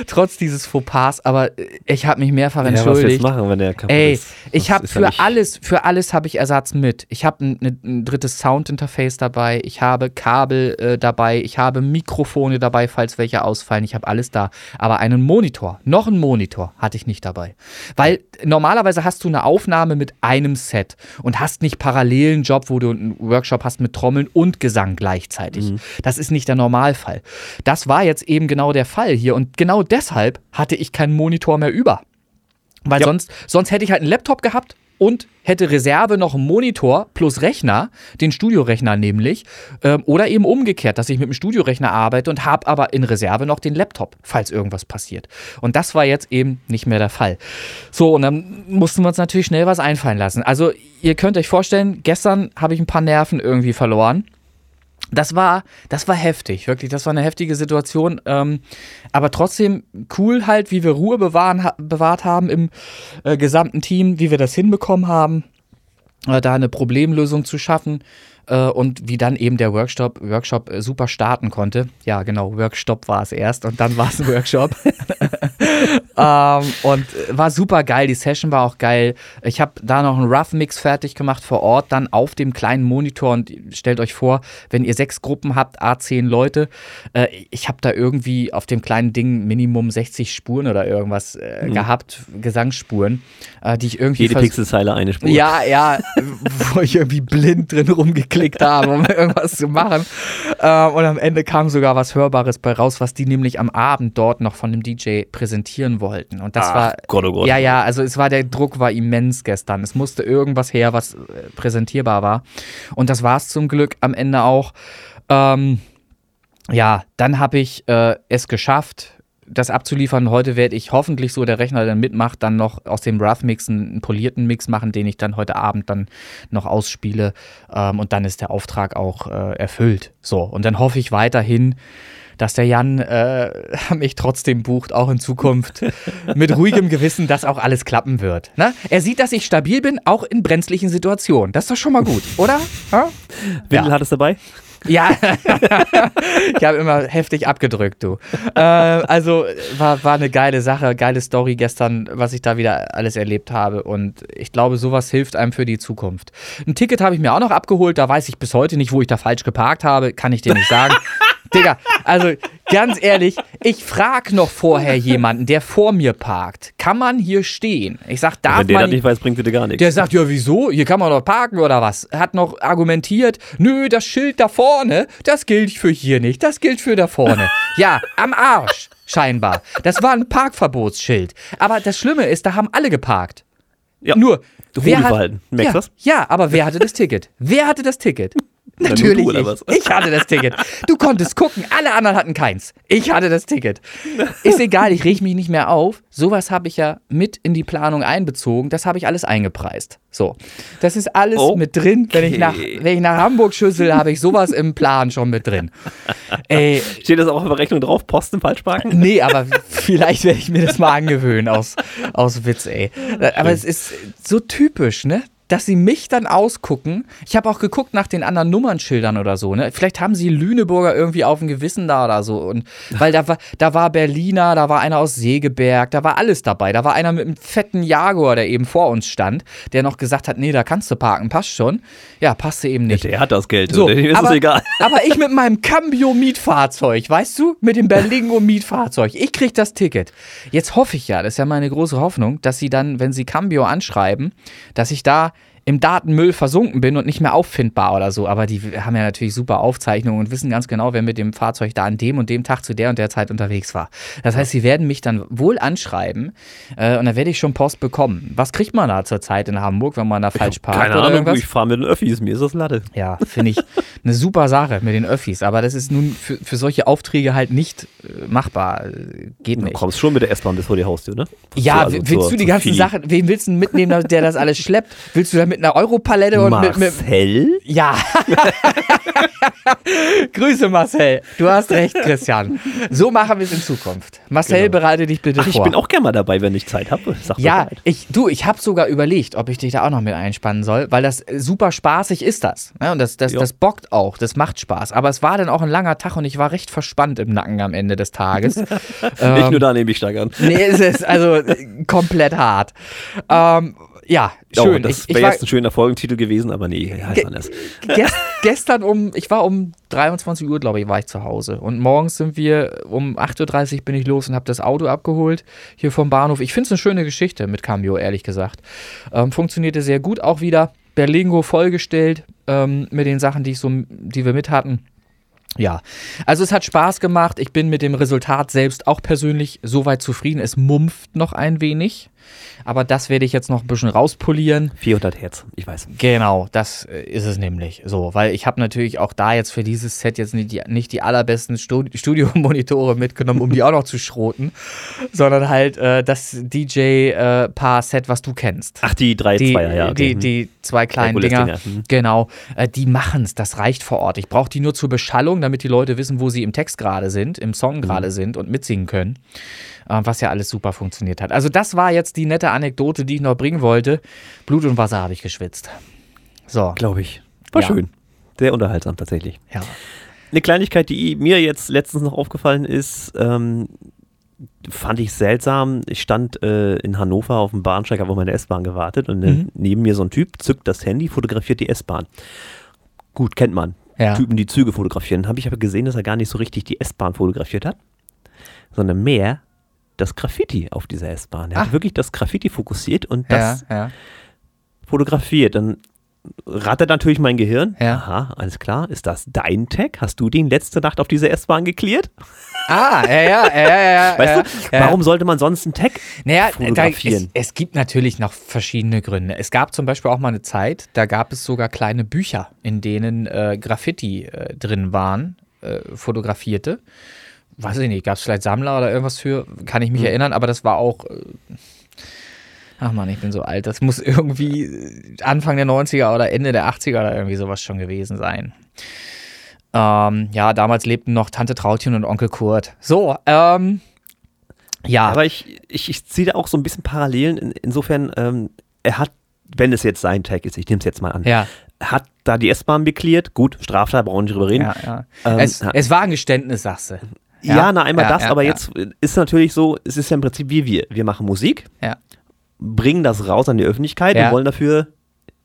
Speaker 2: trotz dieses Fauxpas. Aber ich habe mich mehrfach entschuldigt. Ja, was
Speaker 1: jetzt machen, wenn der kaputt
Speaker 2: Ey,
Speaker 1: ist?
Speaker 2: ich habe für alles, für alles habe ich Ersatz mit. Ich habe ein, ein, drittes Soundinterface dabei. Ich habe Kabel äh, dabei. Ich habe Mikrofone dabei, falls welche ausfallen. Ich habe alles da. Aber einen Monitor, noch einen Monitor hatte ich nicht dabei. Weil normalerweise hast du eine Aufnahme mit einem Set und hast nicht parallelen Job, wo du einen Workshop hast mit Trommeln und Gesang gleichzeitig. Mhm. Das ist nicht der Normalfall. Das war jetzt eben genau der Fall hier und genau deshalb hatte ich keinen Monitor mehr über. Weil ja. sonst, sonst hätte ich halt einen Laptop gehabt und hätte Reserve noch einen Monitor plus Rechner, den Studiorechner nämlich, ähm, oder eben umgekehrt, dass ich mit dem Studiorechner arbeite und habe aber in Reserve noch den Laptop, falls irgendwas passiert. Und das war jetzt eben nicht mehr der Fall. So, und dann mussten wir uns natürlich schnell was einfallen lassen. Also, ihr könnt euch vorstellen, gestern habe ich ein paar Nerven irgendwie verloren das war, das war heftig, wirklich. Das war eine heftige Situation. Ähm, aber trotzdem cool halt, wie wir Ruhe bewahren, bewahrt haben im äh, gesamten Team, wie wir das hinbekommen haben, äh, da eine Problemlösung zu schaffen äh, und wie dann eben der Workshop, Workshop äh, super starten konnte. Ja, genau, Workshop war es erst und dann war es ein Workshop. ähm, und war super geil, die Session war auch geil. Ich habe da noch einen Rough Mix fertig gemacht vor Ort, dann auf dem kleinen Monitor und stellt euch vor, wenn ihr sechs Gruppen habt, A10 Leute, äh, ich habe da irgendwie auf dem kleinen Ding Minimum 60 Spuren oder irgendwas äh, mhm. gehabt, Gesangsspuren, äh, die ich irgendwie.
Speaker 1: Jede Pixelzeile eine Spur.
Speaker 2: Ja, ja, wo ich irgendwie blind drin rumgekriegt geklickt haben, um irgendwas zu machen. Ähm, und am Ende kam sogar was Hörbares bei raus, was die nämlich am Abend dort noch von dem DJ präsentieren wollten. Und das Ach, war.
Speaker 1: Gott, oh Gott.
Speaker 2: Ja, ja, also es war der Druck war immens gestern. Es musste irgendwas her, was äh, präsentierbar war. Und das war es zum Glück am Ende auch. Ähm, ja, dann habe ich äh, es geschafft, das abzuliefern. Heute werde ich hoffentlich so, der Rechner dann mitmacht, dann noch aus dem Rough Mix einen, einen polierten Mix machen, den ich dann heute Abend dann noch ausspiele. Ähm, und dann ist der Auftrag auch äh, erfüllt. So, und dann hoffe ich weiterhin, dass der Jan äh, mich trotzdem bucht, auch in Zukunft, mit ruhigem Gewissen, dass auch alles klappen wird. Ne? Er sieht, dass ich stabil bin, auch in brenzlichen Situationen. Das ist doch schon mal gut, oder?
Speaker 1: Ja? Windel ja. hat es dabei?
Speaker 2: Ja, ich habe immer heftig abgedrückt, du. Äh, also war, war eine geile Sache, geile Story gestern, was ich da wieder alles erlebt habe. Und ich glaube, sowas hilft einem für die Zukunft. Ein Ticket habe ich mir auch noch abgeholt, da weiß ich bis heute nicht, wo ich da falsch geparkt habe, kann ich dir nicht sagen. Digga, also ganz ehrlich, ich frage noch vorher jemanden, der vor mir parkt. Kann man hier stehen? Ich sag, darf
Speaker 1: Wenn der
Speaker 2: man.
Speaker 1: das nicht weiß, bringt dir gar nichts.
Speaker 2: Der sagt, ja, wieso? Hier kann man doch parken oder was? Hat noch argumentiert, nö, das Schild da vorne, das gilt für hier nicht, das gilt für da vorne. ja, am Arsch, scheinbar. Das war ein Parkverbotsschild. Aber das Schlimme ist, da haben alle geparkt. Ja. Nur, wer hat, ja, ja, aber wer hatte das Ticket? Wer hatte das Ticket? Natürlich du, ich. ich hatte das Ticket. Du konntest gucken, alle anderen hatten keins. Ich hatte das Ticket. Ist egal, ich reg mich nicht mehr auf. Sowas habe ich ja mit in die Planung einbezogen. Das habe ich alles eingepreist. So, das ist alles okay. mit drin. Wenn ich nach, wenn ich nach Hamburg schüssel, habe ich sowas im Plan schon mit drin.
Speaker 1: Ey, Steht das auch auf der Rechnung drauf? Posten falsch parken?
Speaker 2: Nee, aber vielleicht werde ich mir das mal angewöhnen aus, aus Witz, ey. Aber es ist so typisch, ne? Dass sie mich dann ausgucken. Ich habe auch geguckt nach den anderen Nummernschildern oder so. Ne? Vielleicht haben sie Lüneburger irgendwie auf dem Gewissen da oder so. Und weil da war, da war Berliner, da war einer aus Segeberg, da war alles dabei. Da war einer mit einem fetten Jaguar, der eben vor uns stand, der noch gesagt hat, nee, da kannst du parken, passt schon. Ja, passte eben nicht.
Speaker 1: Ja, der hat das Geld,
Speaker 2: so, dem ist aber, es egal. Aber ich mit meinem Cambio-Mietfahrzeug, weißt du, mit dem Berlingo-Mietfahrzeug, ich krieg das Ticket. Jetzt hoffe ich ja, das ist ja meine große Hoffnung, dass sie dann, wenn sie Cambio anschreiben, dass ich da im Datenmüll versunken bin und nicht mehr auffindbar oder so. Aber die haben ja natürlich super Aufzeichnungen und wissen ganz genau, wer mit dem Fahrzeug da an dem und dem Tag zu der und der Zeit unterwegs war. Das heißt, sie werden mich dann wohl anschreiben äh, und dann werde ich schon Post bekommen. Was kriegt man da zurzeit in Hamburg, wenn man da falsch parkt?
Speaker 1: Keine oder Ahnung, irgendwas? ich fahre mit den Öffis, mir ist das Latte.
Speaker 2: Ja, finde ich eine super Sache mit den Öffis. Aber das ist nun für, für solche Aufträge halt nicht äh, machbar. Geht nicht.
Speaker 1: Du kommst schon mit der S-Bahn bis vor die Haustür, ne?
Speaker 2: Ja, also willst zur, du die ganzen Sachen, wen willst du mitnehmen, der das alles schleppt? Willst du damit mit einer Europalette und mit, mit.
Speaker 1: Marcel?
Speaker 2: Ja. Grüße, Marcel. Du hast recht, Christian. So machen wir es in Zukunft. Marcel,
Speaker 1: Genau.
Speaker 2: bereite dich bitte
Speaker 1: Ach, ich
Speaker 2: vor.
Speaker 1: bin auch gerne mal dabei, wenn ich Zeit habe.
Speaker 2: Ja,
Speaker 1: Bescheid.
Speaker 2: ich, du, ich habe sogar überlegt, ob ich dich da auch noch mit einspannen soll, weil das äh, super spaßig ist das. Ne? Und das, das, das bockt auch, das macht Spaß. Aber es war dann auch ein langer Tag und ich war recht verspannt im Nacken am Ende des Tages. Ähm,
Speaker 1: Nicht nur da nehme ich stark an.
Speaker 2: Nee, es ist also äh, komplett hart. Ähm, ja,
Speaker 1: Oh,
Speaker 2: schön.
Speaker 1: das
Speaker 2: ich, ich
Speaker 1: wäre jetzt ein schöner Folgentitel gewesen, aber nee, heißt
Speaker 2: Ge-
Speaker 1: anders.
Speaker 2: ges gestern um, ich war um 23 Uhr, glaube ich, war ich zu Hause. Und morgens sind wir, um 8.30 Uhr bin ich los und habe das Auto abgeholt hier vom Bahnhof. Ich finde es eine schöne Geschichte mit Cambio, ehrlich gesagt. Ähm, funktionierte sehr gut auch wieder. Berlingo vollgestellt ähm, mit den Sachen, die, ich so, die wir mit hatten. Ja, also es hat Spaß gemacht. Ich bin mit dem Resultat selbst auch persönlich soweit zufrieden. Es mumpft noch ein wenig, aber das werde ich jetzt noch ein bisschen rauspolieren.
Speaker 1: 400 Hertz, ich weiß.
Speaker 2: Genau, das äh, ist es nämlich. So, weil ich habe natürlich auch da jetzt für dieses Set jetzt nicht die, nicht die allerbesten Stu Studiomonitore mitgenommen, um die auch noch zu schroten, sondern halt äh, das DJ-Paar-Set, was du kennst.
Speaker 1: Ach, die drei
Speaker 2: Die,
Speaker 1: Zweier, ja. okay.
Speaker 2: die, die zwei kleinen
Speaker 1: Herkules-Dinger,
Speaker 2: Dinger,
Speaker 1: hm.
Speaker 2: genau, äh, die machen es, das reicht vor Ort. Ich brauche die nur zur Beschallung, damit die Leute wissen, wo sie im Text gerade sind, im Song
Speaker 1: Mhm.
Speaker 2: gerade sind und mitsingen können, äh, was ja alles super funktioniert hat. Also das war jetzt die nette Anekdote, die ich noch bringen wollte. Blut und Wasser habe ich geschwitzt. So,
Speaker 1: Glaube ich. War
Speaker 2: Ja.
Speaker 1: schön. Sehr unterhaltsam tatsächlich.
Speaker 2: ja.
Speaker 1: Eine Kleinigkeit, die mir jetzt letztens noch aufgefallen ist, ähm, fand ich seltsam. Ich stand äh, in Hannover auf dem Bahnsteig, habe auf meine S-Bahn gewartet und äh,
Speaker 2: Mhm.
Speaker 1: neben mir so ein Typ zückt das Handy, fotografiert die S-Bahn. Gut, kennt man.
Speaker 2: Ja.
Speaker 1: Typen, die Züge fotografieren. Habe ich aber gesehen, dass er gar nicht so richtig die S-Bahn fotografiert hat, sondern mehr das Graffiti auf dieser S-Bahn. Er
Speaker 2: Ach.
Speaker 1: hat wirklich das Graffiti fokussiert und das
Speaker 2: ja, ja.
Speaker 1: fotografiert. Dann rattert natürlich mein Gehirn.
Speaker 2: Ja.
Speaker 1: Aha, alles klar. Ist das dein Tag? Hast du den letzte Nacht auf dieser S-Bahn geklärt?
Speaker 2: Ah, ja, ja, ja, ja, ja.
Speaker 1: Weißt
Speaker 2: ja,
Speaker 1: du,
Speaker 2: ja.
Speaker 1: warum sollte man sonst einen Tag
Speaker 2: Naja, da, es,
Speaker 1: fotografieren?
Speaker 2: es gibt natürlich noch verschiedene Gründe. Es gab zum Beispiel auch mal eine Zeit, da gab es sogar kleine Bücher, in denen äh, Graffiti äh, drin waren, äh, fotografierte. Weiß ich nicht, gab es vielleicht Sammler oder irgendwas für, kann ich mich
Speaker 1: Hm.
Speaker 2: erinnern, aber das war auch. Ach man, ich bin so alt. Das muss irgendwie Anfang der 90er oder Ende der 80er oder irgendwie sowas schon gewesen sein. Ähm, ja, damals lebten noch Tante Trautchen und Onkel Kurt. So, ähm. Ja,
Speaker 1: Aber ich, ich, ich ziehe da auch so ein bisschen Parallelen. In, insofern, ähm, er hat, wenn es jetzt sein Tag ist, ich nehme es jetzt mal an,
Speaker 2: ja.
Speaker 1: hat da die S-Bahn beklärt. Gut, Straftat, brauchen wir nicht drüber reden.
Speaker 2: Ja, ja.
Speaker 1: Ähm,
Speaker 2: es,
Speaker 1: ja.
Speaker 2: es war ein Geständnis, sagst du.
Speaker 1: Ja, na einmal
Speaker 2: ja,
Speaker 1: das,
Speaker 2: ja,
Speaker 1: aber
Speaker 2: ja.
Speaker 1: jetzt ist natürlich so, es ist ja im Prinzip wie wir. Wir machen Musik,
Speaker 2: Ja.
Speaker 1: Bringen das raus an die Öffentlichkeit
Speaker 2: Ja.
Speaker 1: und wollen dafür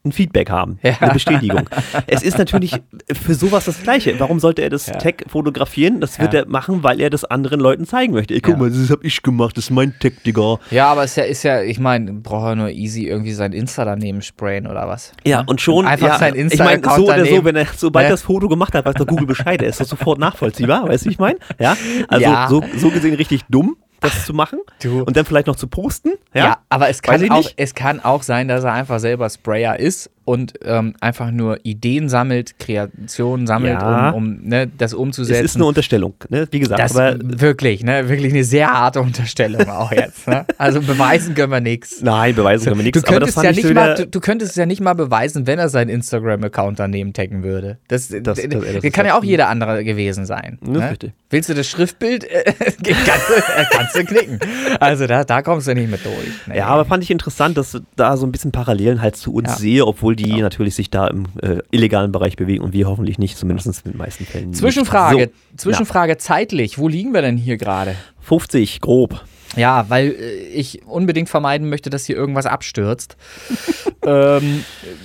Speaker 1: ein Feedback haben,
Speaker 2: Ja.
Speaker 1: eine Bestätigung. es ist natürlich für sowas das Gleiche. Warum sollte er das
Speaker 2: Ja.
Speaker 1: Tag fotografieren? Das wird
Speaker 2: Ja.
Speaker 1: er machen, weil er das anderen Leuten zeigen möchte. Ey, guck
Speaker 2: Ja.
Speaker 1: mal, das hab ich gemacht, das ist mein Tag, Digga.
Speaker 2: Ja, aber es ist ja, ist ja ich meine, braucht er nur easy irgendwie sein Insta daneben sprayen oder was?
Speaker 1: Ja, und schon,
Speaker 2: Einfach sein
Speaker 1: ich meine, so oder so, wenn er, sobald er das Foto gemacht hat, weiß der Google Bescheid, er ist das sofort nachvollziehbar, weißt du, wie ich meine? Ja, also. So, so gesehen richtig dumm, das zu machen
Speaker 2: Du.
Speaker 1: und dann vielleicht noch zu posten, ja,
Speaker 2: Ja, aber es kann, auch,
Speaker 1: nicht.
Speaker 2: es kann auch sein, dass er einfach selber Sprayer ist und ähm, einfach nur Ideen sammelt, Kreationen sammelt,
Speaker 1: Ja.
Speaker 2: um, um ne, das umzusetzen.
Speaker 1: ist eine Unterstellung, ne? wie gesagt,
Speaker 2: das
Speaker 1: aber
Speaker 2: wirklich, ne, wirklich eine sehr harte Unterstellung auch jetzt. Ne? Also beweisen können wir nichts.
Speaker 1: nein, beweisen können wir nichts,
Speaker 2: Du
Speaker 1: aber das
Speaker 2: könntest, ja
Speaker 1: ich
Speaker 2: nicht mal, du, du könntest es ja nicht mal beweisen, wenn er seinen Instagram-Account daneben taggen würde. Das, das,
Speaker 1: das-
Speaker 2: das,
Speaker 1: das
Speaker 2: kann ja
Speaker 1: das-
Speaker 2: auch jeder andere gewesen sein.
Speaker 1: Das
Speaker 2: ne? Willst du das Schriftbild? Äh, kannst, du, äh, kannst du knicken. Also da, da kommst du nicht mit durch. Nee.
Speaker 1: Ja, aber fand ich interessant, dass da so ein bisschen Parallelen halt zu uns
Speaker 2: Ja.
Speaker 1: sehe, obwohl die natürlich sich da im äh, illegalen Bereich bewegen und wir hoffentlich nicht, zumindest in den meisten Fällen.
Speaker 2: Zwischenfrage,
Speaker 1: Nicht.
Speaker 2: Zwischenfrage zeitlich. Wo liegen wir denn hier gerade?
Speaker 1: So, 50, grob.
Speaker 2: Ja, weil äh, ich unbedingt vermeiden möchte, dass hier irgendwas abstürzt. ähm,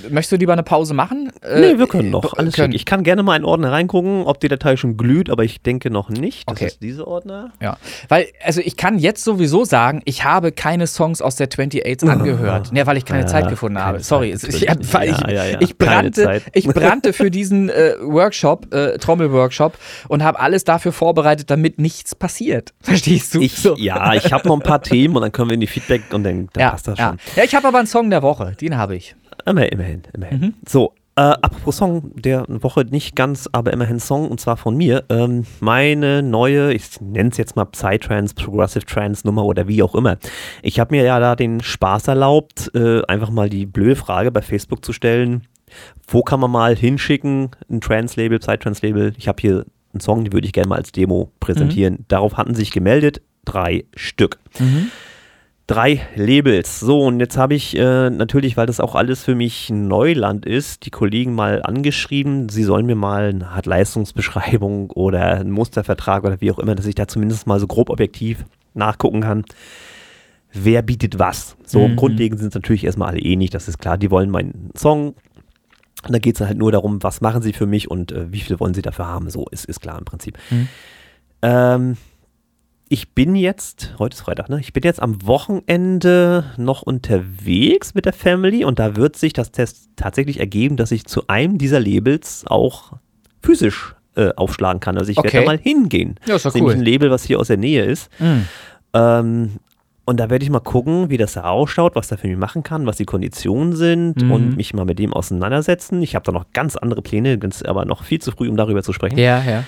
Speaker 2: möchtest du lieber eine Pause machen? Äh,
Speaker 1: Nee, wir können noch. Alles
Speaker 2: können.
Speaker 1: schick. Ich kann gerne mal in Ordner reingucken, ob die Datei schon glüht, aber ich denke noch nicht. Das
Speaker 2: Okay.
Speaker 1: ist dieser Ordner.
Speaker 2: Ja, weil, also ich kann jetzt sowieso sagen, ich habe keine Songs aus der 28 angehört. Ja, weil ich keine
Speaker 1: Ja,
Speaker 2: Zeit gefunden
Speaker 1: keine
Speaker 2: habe. Sorry,
Speaker 1: Zeit,
Speaker 2: es- ich, weil ich,
Speaker 1: Ja, ja,
Speaker 2: ich, brannte, ich brannte für diesen äh, Workshop, äh, Trommelworkshop und habe alles dafür vorbereitet, damit nichts passiert. Verstehst du?
Speaker 1: Ich,
Speaker 2: So.
Speaker 1: Ja, ich habe noch ein paar Themen und dann können wir in die Feedback und dann, dann
Speaker 2: ja,
Speaker 1: passt das schon.
Speaker 2: ja, ich habe aber einen Song der Woche, den habe ich.
Speaker 1: Immerhin, immerhin. immerhin.
Speaker 2: Mhm.
Speaker 1: So, Äh, apropos Song, der Woche nicht ganz, aber immerhin Song und zwar von mir. Ähm, meine neue, ich nenne es jetzt mal Psytrance, Progressive Trance Nummer oder wie auch immer. Ich habe mir ja da den Spaß erlaubt, äh, einfach mal die blöde Frage bei Facebook zu stellen. Wo kann man mal hinschicken, ein Trance-Label, Psytrance-Label? Ich habe hier einen Song, den würde ich gerne mal als Demo präsentieren. Mhm. Darauf hatten sich gemeldet drei Stück. Mhm drei Labels. So, und jetzt habe ich äh, natürlich, weil das auch alles für mich Neuland ist, die Kollegen mal angeschrieben, sie sollen mir mal eine Art Leistungsbeschreibung oder einen Mustervertrag oder wie auch immer, dass ich da zumindest mal so grob objektiv nachgucken kann. Wer bietet was? So, mhm. grundlegend sind es natürlich erstmal alle ähnlich, das ist klar. Die wollen meinen Song. Und da geht es halt nur darum, was machen sie für mich und äh, wie viel wollen sie dafür haben. So ist, ist klar im Prinzip. Mhm. Ähm, ich bin jetzt, heute ist Freitag, ne? Ich bin jetzt am Wochenende noch unterwegs mit der Family und da wird sich das Test tatsächlich ergeben, dass ich zu einem dieser Labels auch physisch äh, aufschlagen kann. Also ich okay. werde da mal hingehen.
Speaker 2: Ja, ist
Speaker 1: doch
Speaker 2: das ist cool.
Speaker 1: nämlich ein Label, was hier aus der Nähe ist. Mhm. Ähm, und da werde ich mal gucken, wie das da ausschaut, was da für mich machen kann, was die Konditionen sind mhm. und mich mal mit dem auseinandersetzen. Ich habe da noch ganz andere Pläne, aber noch viel zu früh, um darüber zu sprechen.
Speaker 2: Ja, ja.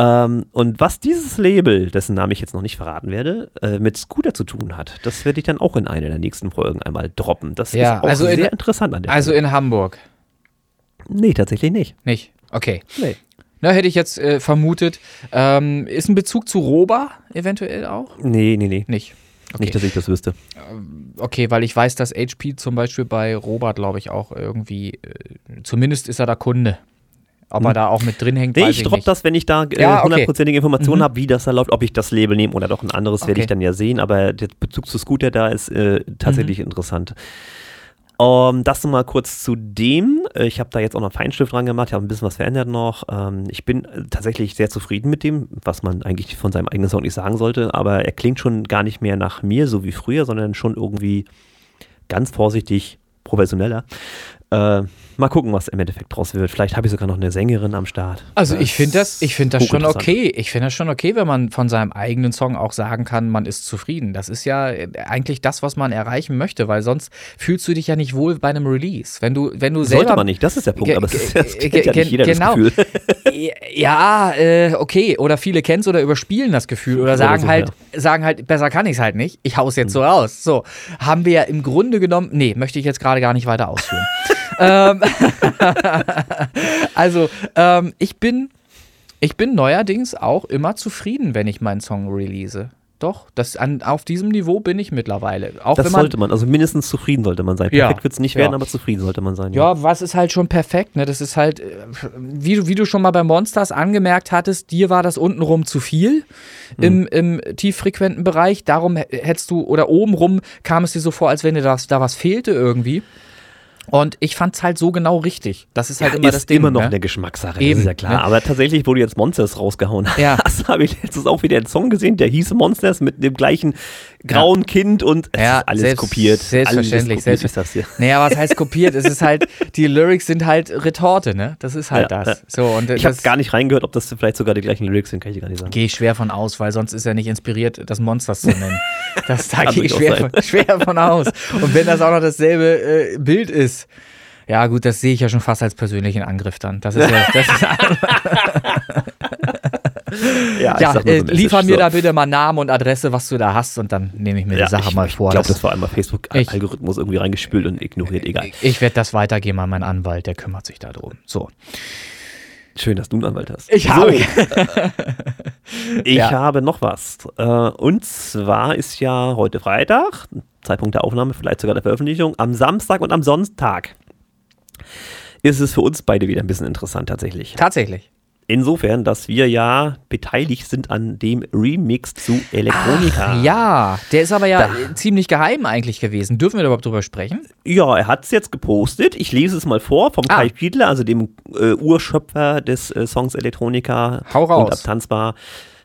Speaker 1: Ähm, und was dieses Label, dessen Namen ich jetzt noch nicht verraten werde, äh, mit Scooter zu tun hat, das werde ich dann auch in einer der nächsten Folgen einmal droppen. Das
Speaker 2: ja,
Speaker 1: ist auch
Speaker 2: also
Speaker 1: sehr
Speaker 2: in,
Speaker 1: interessant an der
Speaker 2: Also Stelle. in Hamburg?
Speaker 1: Nee, tatsächlich nicht.
Speaker 2: Nicht? Okay.
Speaker 1: Nee.
Speaker 2: Na, hätte ich jetzt äh, vermutet. Ähm, ist ein Bezug zu Roba eventuell auch?
Speaker 1: Nee, nee, nee.
Speaker 2: Nicht.
Speaker 1: Okay. Nicht, dass ich das wüsste.
Speaker 2: Ähm, okay, weil ich weiß, dass HP zum Beispiel bei Robert, glaube ich, auch irgendwie, äh, zumindest ist er da Kunde. Ob er hm. da auch mit drin hängt,
Speaker 1: nee, weiß ich, ich droppe das, wenn ich da äh,
Speaker 2: ja,
Speaker 1: hundertprozentige okay. Informationen mhm. habe, wie das da läuft, ob ich das Label nehme oder doch ein anderes, okay. werde ich dann ja sehen. Aber der Bezug zu Scooter da ist äh, tatsächlich mhm. interessant. Um, ähm, das nochmal kurz zu dem. Äh, ich habe da jetzt auch noch Feinstift dran gemacht, ich habe ein bisschen was verändert noch. Ähm, ich bin äh, tatsächlich sehr zufrieden mit dem, was man eigentlich von seinem eigenen Song nicht sagen sollte, aber er klingt schon gar nicht mehr nach mir, so wie früher, sondern schon irgendwie ganz vorsichtig professioneller. Äh, mal gucken, was im Endeffekt draus wird. Vielleicht habe ich sogar noch eine Sängerin am Start.
Speaker 2: Also das ich finde das, ich finde das schon okay. Ich finde das schon okay, wenn man von seinem eigenen Song auch sagen kann, man ist zufrieden. Das ist ja eigentlich das, was man erreichen möchte, weil sonst fühlst du dich ja nicht wohl bei einem Release. Wenn du, wenn du selber,
Speaker 1: Sollte man nicht, das ist der Punkt. Aber ist, das kennt ja nicht jeder
Speaker 2: genau.
Speaker 1: das Gefühl.
Speaker 2: ja, äh, okay. Oder viele kennen es oder überspielen das Gefühl oder sagen so, halt, ja. sagen halt, besser kann ich es halt nicht. Ich hau's jetzt so raus. So haben wir ja im Grunde genommen. Nee, möchte ich jetzt gerade gar nicht weiter ausführen. ähm, also, ähm, ich bin, ich bin neuerdings auch immer zufrieden, wenn ich meinen Song release. Doch, das an, auf diesem Niveau bin ich mittlerweile. Auch
Speaker 1: das
Speaker 2: man,
Speaker 1: sollte man, also mindestens zufrieden sollte man sein. Perfekt ja, wird es nicht ja. werden, aber zufrieden sollte man sein.
Speaker 2: Ja. ja, was ist halt schon perfekt, ne? Das ist halt, äh, wie du, wie du schon mal bei Monsters angemerkt hattest, dir war das untenrum zu viel mhm. im, im tieffrequenten Bereich. Darum hättest du, oder obenrum kam es dir so vor, als wenn dir das, da was fehlte irgendwie. Und ich fand es halt so genau richtig. Das ist halt ja, immer ist das Ding.
Speaker 1: immer noch
Speaker 2: ne?
Speaker 1: eine Geschmackssache, Eben, das ist ja klar. Ne? Aber tatsächlich, wo du jetzt Monsters rausgehauen
Speaker 2: ja.
Speaker 1: hast, habe ich letztens auch wieder einen Song gesehen, der hieß Monsters mit dem gleichen grauen ja. Kind und es
Speaker 2: ja,
Speaker 1: ist alles selbst, kopiert.
Speaker 2: Selbstverständlich. Alles kopiert selbst, ist Naja, was heißt kopiert? es ist halt, die Lyrics sind halt Retorte, ne? Das ist halt ja, das. So, und
Speaker 1: ich habe gar nicht reingehört, ob das vielleicht sogar die gleichen Lyrics sind, kann ich gar nicht sagen.
Speaker 2: Gehe ich schwer von aus, weil sonst ist er nicht inspiriert, das Monsters zu nennen. das, da gehe ich schwer von, schwer von aus. Und wenn das auch noch dasselbe äh, Bild ist, ja, gut, das sehe ich ja schon fast als persönlichen Angriff dann. Das ist ja. Das ist ja, ja äh, liefer mir so. da bitte mal Namen und Adresse, was du da hast, und dann nehme ich mir ja, die Sache
Speaker 1: ich,
Speaker 2: mal vor.
Speaker 1: Ich glaube, das war einmal Facebook-Algorithmus irgendwie reingespült und ignoriert, egal.
Speaker 2: Ich, ich werde das weitergeben an meinen Anwalt, der kümmert sich darum. So.
Speaker 1: Schön, dass du einen Anwalt hast.
Speaker 2: Ich habe.
Speaker 1: ich ja. habe noch was. Äh, und zwar ist ja heute Freitag, Zeitpunkt der Aufnahme, vielleicht sogar der Veröffentlichung, am Samstag und am Sonntag ist es für uns beide wieder ein bisschen interessant tatsächlich.
Speaker 2: Tatsächlich.
Speaker 1: Insofern, dass wir ja beteiligt sind an dem Remix zu Elektronika.
Speaker 2: Ach, ja, der ist aber ja da. ziemlich geheim eigentlich gewesen. Dürfen wir überhaupt drüber sprechen?
Speaker 1: Ja, er hat es jetzt gepostet. Ich lese es mal vor vom ah. Kai Fiedler, also dem äh, Urschöpfer des äh, Songs Elektronika.
Speaker 2: Hau raus.
Speaker 1: Und abtanzbar.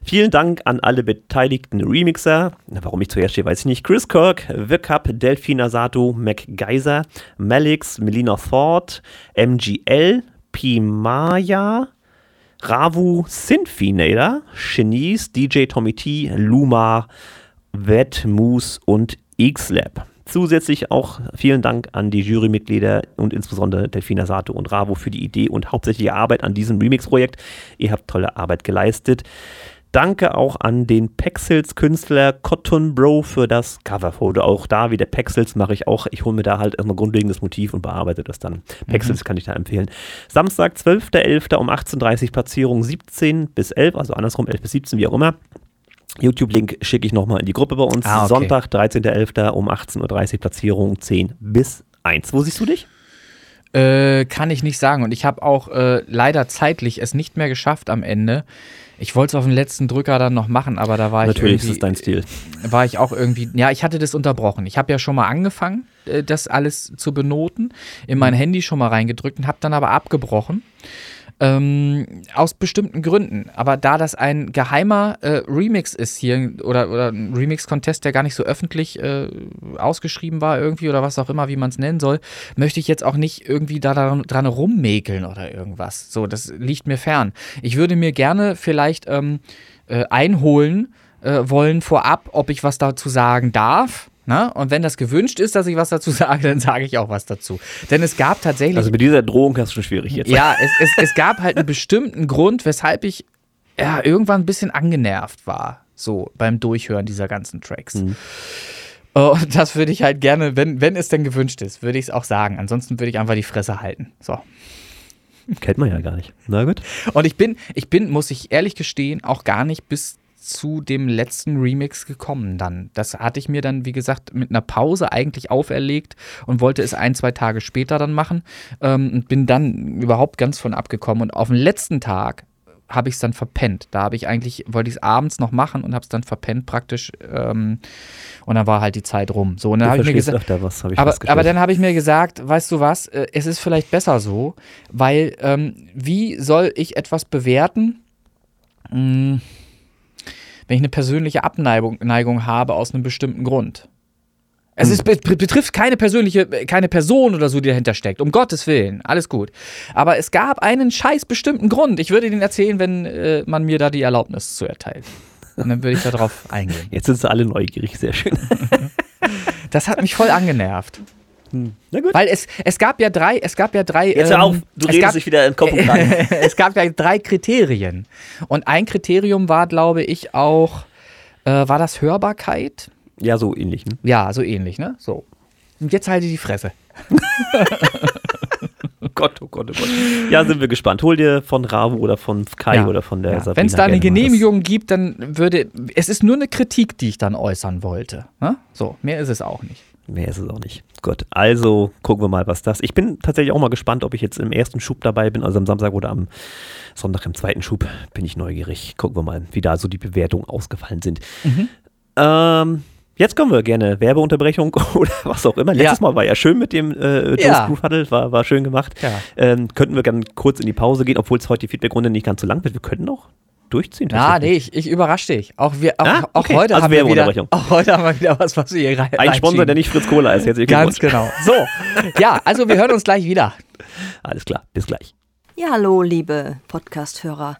Speaker 1: Vielen Dank an alle beteiligten Remixer. Warum ich zuerst stehe, weiß ich nicht. Chris Kirk, The Cup, Delphina Sato, MacGyser, Malix, Melina Ford, MGL, Pimaya, Ravu, Synfinator, Genies, DJ Tommy T, Luma, Wet Moose und X-Lab. Zusätzlich auch vielen Dank an die Jurymitglieder und insbesondere Delfina Sato und Ravo für die Idee und hauptsächliche Arbeit an diesem Remix-Projekt. Ihr habt tolle Arbeit geleistet. Danke auch an den Pexels-Künstler Cotton Bro für das Coverfoto. Auch da, wie der Pexels, mache ich auch. Ich hole mir da halt erstmal grundlegendes Motiv und bearbeite das dann. Pexels mhm. kann ich da empfehlen. Samstag, 12.11. um 18.30 Uhr Platzierung 17 bis 11, also andersrum 11 bis 17, wie auch immer. YouTube-Link schicke ich nochmal in die Gruppe bei uns. Ah, okay. Sonntag, 13.11. um 18.30 Uhr Platzierung 10 bis 1. Wo siehst du dich?
Speaker 2: Äh, kann ich nicht sagen. Und ich habe auch äh, leider zeitlich es nicht mehr geschafft am Ende. Ich wollte es auf den letzten Drücker dann noch machen, aber da war
Speaker 1: Natürlich
Speaker 2: ich.
Speaker 1: Natürlich ist dein Stil.
Speaker 2: War ich auch irgendwie. Ja, ich hatte das unterbrochen. Ich habe ja schon mal angefangen, äh, das alles zu benoten, in mein mhm. Handy schon mal reingedrückt und habe dann aber abgebrochen. Ähm, aus bestimmten Gründen. Aber da das ein geheimer äh, Remix ist hier oder, oder ein Remix-Contest, der gar nicht so öffentlich äh, ausgeschrieben war irgendwie oder was auch immer, wie man es nennen soll, möchte ich jetzt auch nicht irgendwie da dran, dran rummäkeln oder irgendwas. So, das liegt mir fern. Ich würde mir gerne vielleicht ähm, äh, einholen äh, wollen vorab, ob ich was dazu sagen darf na? Und wenn das gewünscht ist, dass ich was dazu sage, dann sage ich auch was dazu. Denn es gab tatsächlich.
Speaker 1: Also mit dieser Drohung hast du schon schwierig jetzt.
Speaker 2: Ja, es, es, es gab halt einen bestimmten Grund, weshalb ich ja, irgendwann ein bisschen angenervt war. So beim Durchhören dieser ganzen Tracks. Mhm. Und das würde ich halt gerne, wenn, wenn es denn gewünscht ist, würde ich es auch sagen. Ansonsten würde ich einfach die Fresse halten. So.
Speaker 1: Kennt man ja gar nicht. Na gut.
Speaker 2: Und ich bin, ich bin, muss ich ehrlich gestehen, auch gar nicht bis zu dem letzten Remix gekommen dann. Das hatte ich mir dann, wie gesagt, mit einer Pause eigentlich auferlegt und wollte es ein, zwei Tage später dann machen ähm, und bin dann überhaupt ganz von abgekommen. Und auf den letzten Tag habe ich es dann verpennt. Da habe ich eigentlich, wollte ich es abends noch machen und habe es dann verpennt praktisch. Ähm, und dann war halt die Zeit rum. So, und dann habe ich mir gesagt,
Speaker 1: was, hab
Speaker 2: ich aber, aber dann habe ich mir gesagt, weißt du was, äh, es ist vielleicht besser so, weil ähm, wie soll ich etwas bewerten? Hm, wenn ich eine persönliche Abneigung Neigung habe aus einem bestimmten Grund. Es ist, betrifft keine persönliche, keine Person oder so, die dahinter steckt. Um Gottes Willen. Alles gut. Aber es gab einen scheiß bestimmten Grund. Ich würde den erzählen, wenn äh, man mir da die Erlaubnis zu erteilt. Und dann würde ich darauf eingehen.
Speaker 1: Jetzt sind sie alle neugierig, sehr schön.
Speaker 2: das hat mich voll angenervt.
Speaker 1: Hm. Na gut.
Speaker 2: Weil es, es gab ja drei, es gab ja drei.
Speaker 1: Jetzt ähm, auf, du redest gab, dich wieder in Kopf und
Speaker 2: Es gab ja drei Kriterien. Und ein Kriterium war, glaube ich, auch, äh, war das Hörbarkeit?
Speaker 1: Ja, so ähnlich. Ne?
Speaker 2: Ja, so ähnlich, ne? So. Und jetzt halte die Fresse.
Speaker 1: Gott, oh Gott, oh Gott. Ja, sind wir gespannt. Hol dir von Ravo oder von Kai ja. oder von der
Speaker 2: ja. Sabrina. Wenn es da eine Genehmigung gibt, dann würde. Es ist nur eine Kritik, die ich dann äußern wollte. Ne? So, mehr ist es auch nicht.
Speaker 1: Mehr ist es auch nicht. Gut, also gucken wir mal, was das. Ich bin tatsächlich auch mal gespannt, ob ich jetzt im ersten Schub dabei bin, also am Samstag oder am Sonntag im zweiten Schub. Bin ich neugierig. Gucken wir mal, wie da so die Bewertungen ausgefallen sind. Mhm. Ähm, jetzt kommen wir gerne Werbeunterbrechung oder was auch immer. Letztes ja. Mal war ja schön mit dem äh, ja. Groove war, war schön gemacht. Ja. Ähm, könnten wir gerne kurz in die Pause gehen, obwohl es heute die Feedbackrunde nicht ganz so lang wird. Wir könnten noch durchziehen.
Speaker 2: Ja, nee, ich, ich überrasche dich. Auch, wir, auch, ah, okay. auch, heute also haben wir wieder, auch heute haben wir wieder was, was wir hier rein
Speaker 1: Ein Sponsor, der nicht Fritz Cola ist. Jetzt
Speaker 2: Ganz genau. So, ja, also wir hören uns gleich wieder.
Speaker 1: Alles klar, bis gleich.
Speaker 3: Ja, hallo, liebe Podcast-Hörer.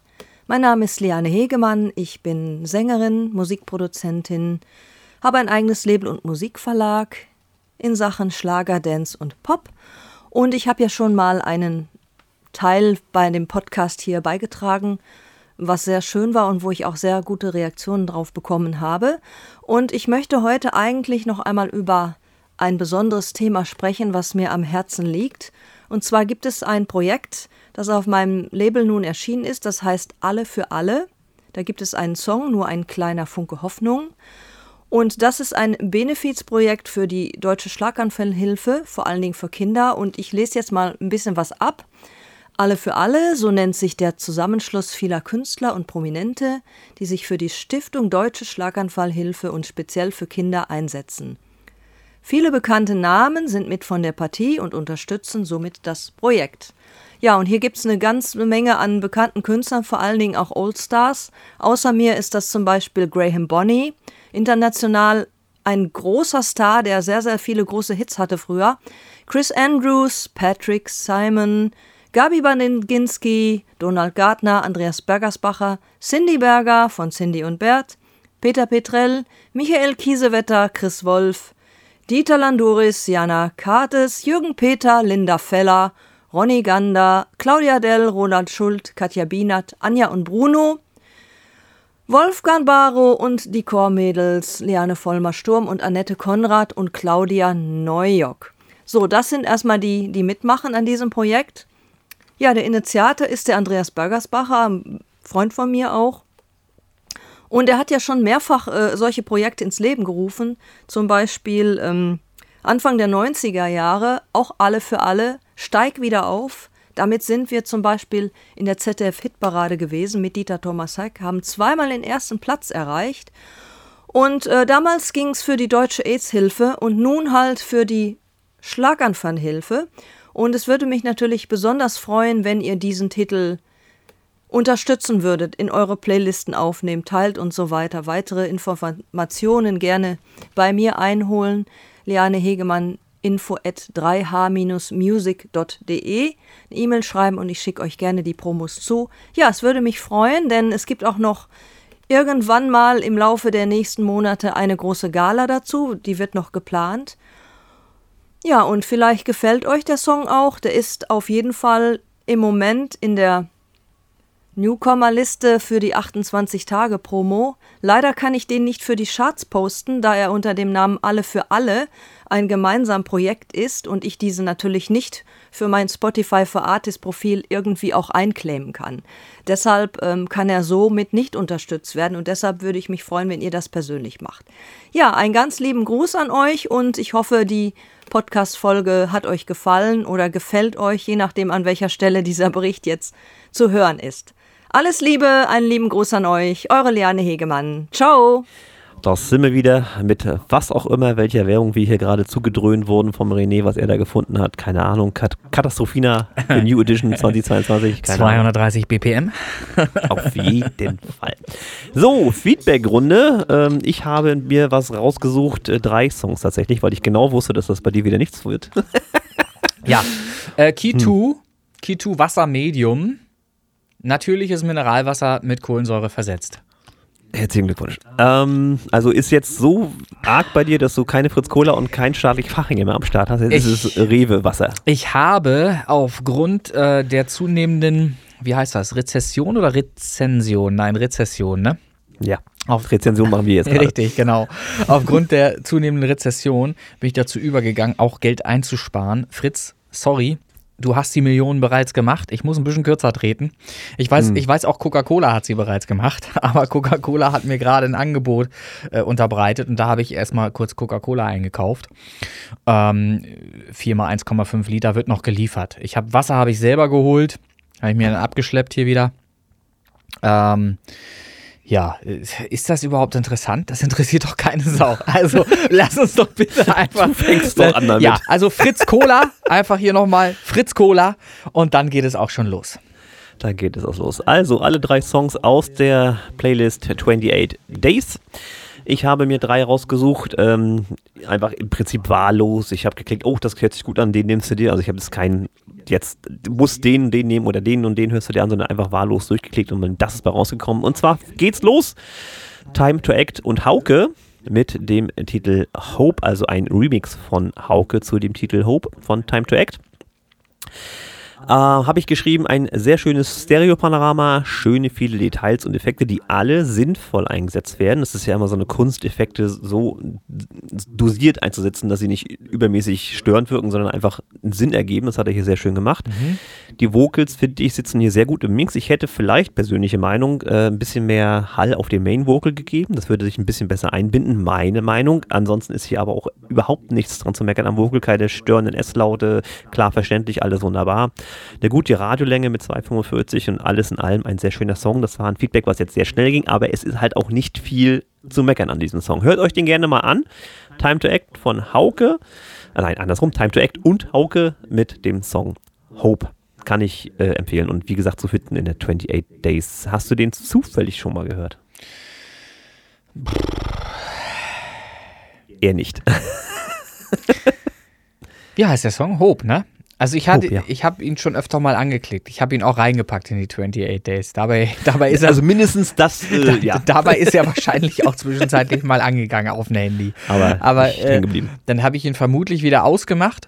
Speaker 3: Mein Name ist Liane Hegemann. Ich bin Sängerin, Musikproduzentin, habe ein eigenes Label und Musikverlag in Sachen Schlager, Dance und Pop. Und ich habe ja schon mal einen Teil bei dem Podcast hier beigetragen was sehr schön war und wo ich auch sehr gute Reaktionen drauf bekommen habe. Und ich möchte heute eigentlich noch einmal über ein besonderes Thema sprechen, was mir am Herzen liegt. Und zwar gibt es ein Projekt, das auf meinem Label nun erschienen ist, das heißt Alle für alle. Da gibt es einen Song, nur ein kleiner Funke Hoffnung. Und das ist ein Benefizprojekt für die Deutsche Schlaganfallhilfe, vor allen Dingen für Kinder. Und ich lese jetzt mal ein bisschen was ab. Alle für alle, so nennt sich der Zusammenschluss vieler Künstler und Prominente, die sich für die Stiftung Deutsche Schlaganfallhilfe und speziell für Kinder einsetzen. Viele bekannte Namen sind mit von der Partie und unterstützen somit das Projekt. Ja, und hier gibt es eine ganze Menge an bekannten Künstlern, vor allen Dingen auch Oldstars. Außer mir ist das zum Beispiel Graham Bonney, international ein großer Star, der sehr, sehr viele große Hits hatte früher. Chris Andrews, Patrick Simon, Gabi Baninginski, Donald Gardner, Andreas Bergersbacher, Cindy Berger von Cindy und Bert, Peter Petrell, Michael Kiesewetter, Chris Wolf, Dieter Landuris, Jana Kartes, Jürgen Peter, Linda Feller, Ronny Gander, Claudia Dell, Roland Schult, Katja Bienert, Anja und Bruno, Wolfgang Baro und die Chormädels Liane Vollmer-Sturm und Annette Konrad und Claudia Neujock. So, das sind erstmal die, die mitmachen an diesem Projekt. Ja, der Initiator ist der Andreas Bergersbacher, Freund von mir auch. Und er hat ja schon mehrfach äh, solche Projekte ins Leben gerufen. Zum Beispiel ähm, Anfang der 90er Jahre, auch alle für alle, steig wieder auf. Damit sind wir zum Beispiel in der ZDF-Hitparade gewesen mit Dieter Thomas Heck, haben zweimal den ersten Platz erreicht. Und äh, damals ging es für die Deutsche AIDS-Hilfe und nun halt für die Schlaganfallhilfe. Und es würde mich natürlich besonders freuen, wenn ihr diesen Titel unterstützen würdet, in eure Playlisten aufnehmen, teilt und so weiter. Weitere Informationen gerne bei mir einholen. Liane Hegemann info at 3h-music.de eine E-Mail schreiben und ich schicke euch gerne die Promos zu. Ja, es würde mich freuen, denn es gibt auch noch irgendwann mal im Laufe der nächsten Monate eine große Gala dazu, die wird noch geplant. Ja, und vielleicht gefällt euch der Song auch, der ist auf jeden Fall im Moment in der Newcomer-Liste für die 28-Tage-Promo. Leider kann ich den nicht für die Charts posten, da er unter dem Namen Alle für Alle ein gemeinsam Projekt ist und ich diese natürlich nicht für mein Spotify for Artist Profil irgendwie auch einclaimen kann. Deshalb ähm, kann er so mit nicht unterstützt werden und deshalb würde ich mich freuen, wenn ihr das persönlich macht. Ja, einen ganz lieben Gruß an euch und ich hoffe, die Podcast-Folge hat euch gefallen oder gefällt euch, je nachdem, an welcher Stelle dieser Bericht jetzt zu hören ist. Alles Liebe, einen lieben Gruß an euch, eure Liane Hegemann. Ciao.
Speaker 1: Da sind wir wieder mit was auch immer, welcher Währung wir hier gerade zugedröhnt wurden vom René, was er da gefunden hat. Keine Ahnung. Kat Katastrophina, New Edition 2022.
Speaker 2: 230 Ahnung. BPM.
Speaker 1: Auf jeden Fall. So, Feedback-Runde. Ähm, ich habe mir was rausgesucht, äh, drei Songs tatsächlich, weil ich genau wusste, dass das bei dir wieder nichts wird.
Speaker 2: ja. Äh, Key 2, hm. Key 2 Wasser Medium natürliches Mineralwasser mit Kohlensäure versetzt.
Speaker 1: Herzlichen Glückwunsch. Ähm, also ist jetzt so arg bei dir, dass du keine Fritz Cola und kein staatlich Faching mehr am Start hast. Jetzt ich, ist es Rewe-Wasser.
Speaker 2: Ich habe aufgrund äh, der zunehmenden, wie heißt das, Rezession oder Rezension? Nein, Rezession, ne?
Speaker 1: Ja. Auf Rezension machen wir jetzt.
Speaker 2: Grade. Richtig, genau. Aufgrund der zunehmenden Rezession bin ich dazu übergegangen, auch Geld einzusparen. Fritz, sorry, du hast die Millionen bereits gemacht. Ich muss ein bisschen kürzer treten. Ich weiß, hm. ich weiß auch, Coca-Cola hat sie bereits gemacht, aber Coca-Cola hat mir gerade ein Angebot äh, unterbreitet und da habe ich erstmal kurz Coca-Cola eingekauft. Ähm, 4 mal 1,5 Liter wird noch geliefert. Ich habe Wasser habe ich selber geholt, habe ich mir dann abgeschleppt hier wieder. Ähm, ja, ist das überhaupt interessant? Das interessiert doch keine Sau. Also lass uns doch bitte einfach. Du
Speaker 1: fängst doch an damit.
Speaker 2: Ja, also Fritz Cola, einfach hier nochmal Fritz Cola und dann geht es auch schon los.
Speaker 1: Da geht es auch los. Also alle drei Songs aus der Playlist 28 Days. Ich habe mir drei rausgesucht, ähm, einfach im Prinzip wahllos. Ich habe geklickt, oh, das hört sich gut an, den nimmst du dir. Also ich habe jetzt keinen, jetzt muss den, den nehmen oder den und den hörst du dir an, sondern einfach wahllos durchgeklickt und das ist bei rausgekommen. Und zwar geht's los. Time to Act und Hauke mit dem Titel Hope, also ein Remix von Hauke zu dem Titel Hope von Time to Act. Äh, Habe ich geschrieben, ein sehr schönes Stereopanorama, schöne viele Details und Effekte, die alle sinnvoll eingesetzt werden. Es ist ja immer so eine Kunst, Effekte so dosiert einzusetzen, dass sie nicht übermäßig störend wirken, sondern einfach einen Sinn ergeben. Das hat er hier sehr schön gemacht. Mhm. Die Vocals, finde ich, sitzen hier sehr gut im Mix. Ich hätte vielleicht, persönliche Meinung, äh, ein bisschen mehr Hall auf dem Main Vocal gegeben. Das würde sich ein bisschen besser einbinden, meine Meinung. Ansonsten ist hier aber auch überhaupt nichts dran zu meckern am Vocal, keine störenden S-Laute, klar verständlich, alles wunderbar. Eine gute Radiolänge mit 2,45 und alles in allem ein sehr schöner Song. Das war ein Feedback, was jetzt sehr schnell ging, aber es ist halt auch nicht viel zu meckern an diesem Song. Hört euch den gerne mal an. Time to Act von Hauke. Äh, nein, andersrum. Time to Act und Hauke mit dem Song Hope. Kann ich äh, empfehlen und wie gesagt zu finden in der 28 Days. Hast du den zufällig schon mal gehört? Eher nicht.
Speaker 2: wie heißt der Song? Hope, ne? Also ich hatte,
Speaker 1: Hope, ja.
Speaker 2: ich habe ihn schon öfter mal angeklickt. Ich habe ihn auch reingepackt in die 28 Days. Dabei, dabei ist er,
Speaker 1: Also mindestens das, äh, ja.
Speaker 2: dabei ist er wahrscheinlich auch zwischenzeitlich mal angegangen auf ein Handy.
Speaker 1: Aber
Speaker 2: Aber äh, dann habe ich ihn vermutlich wieder ausgemacht.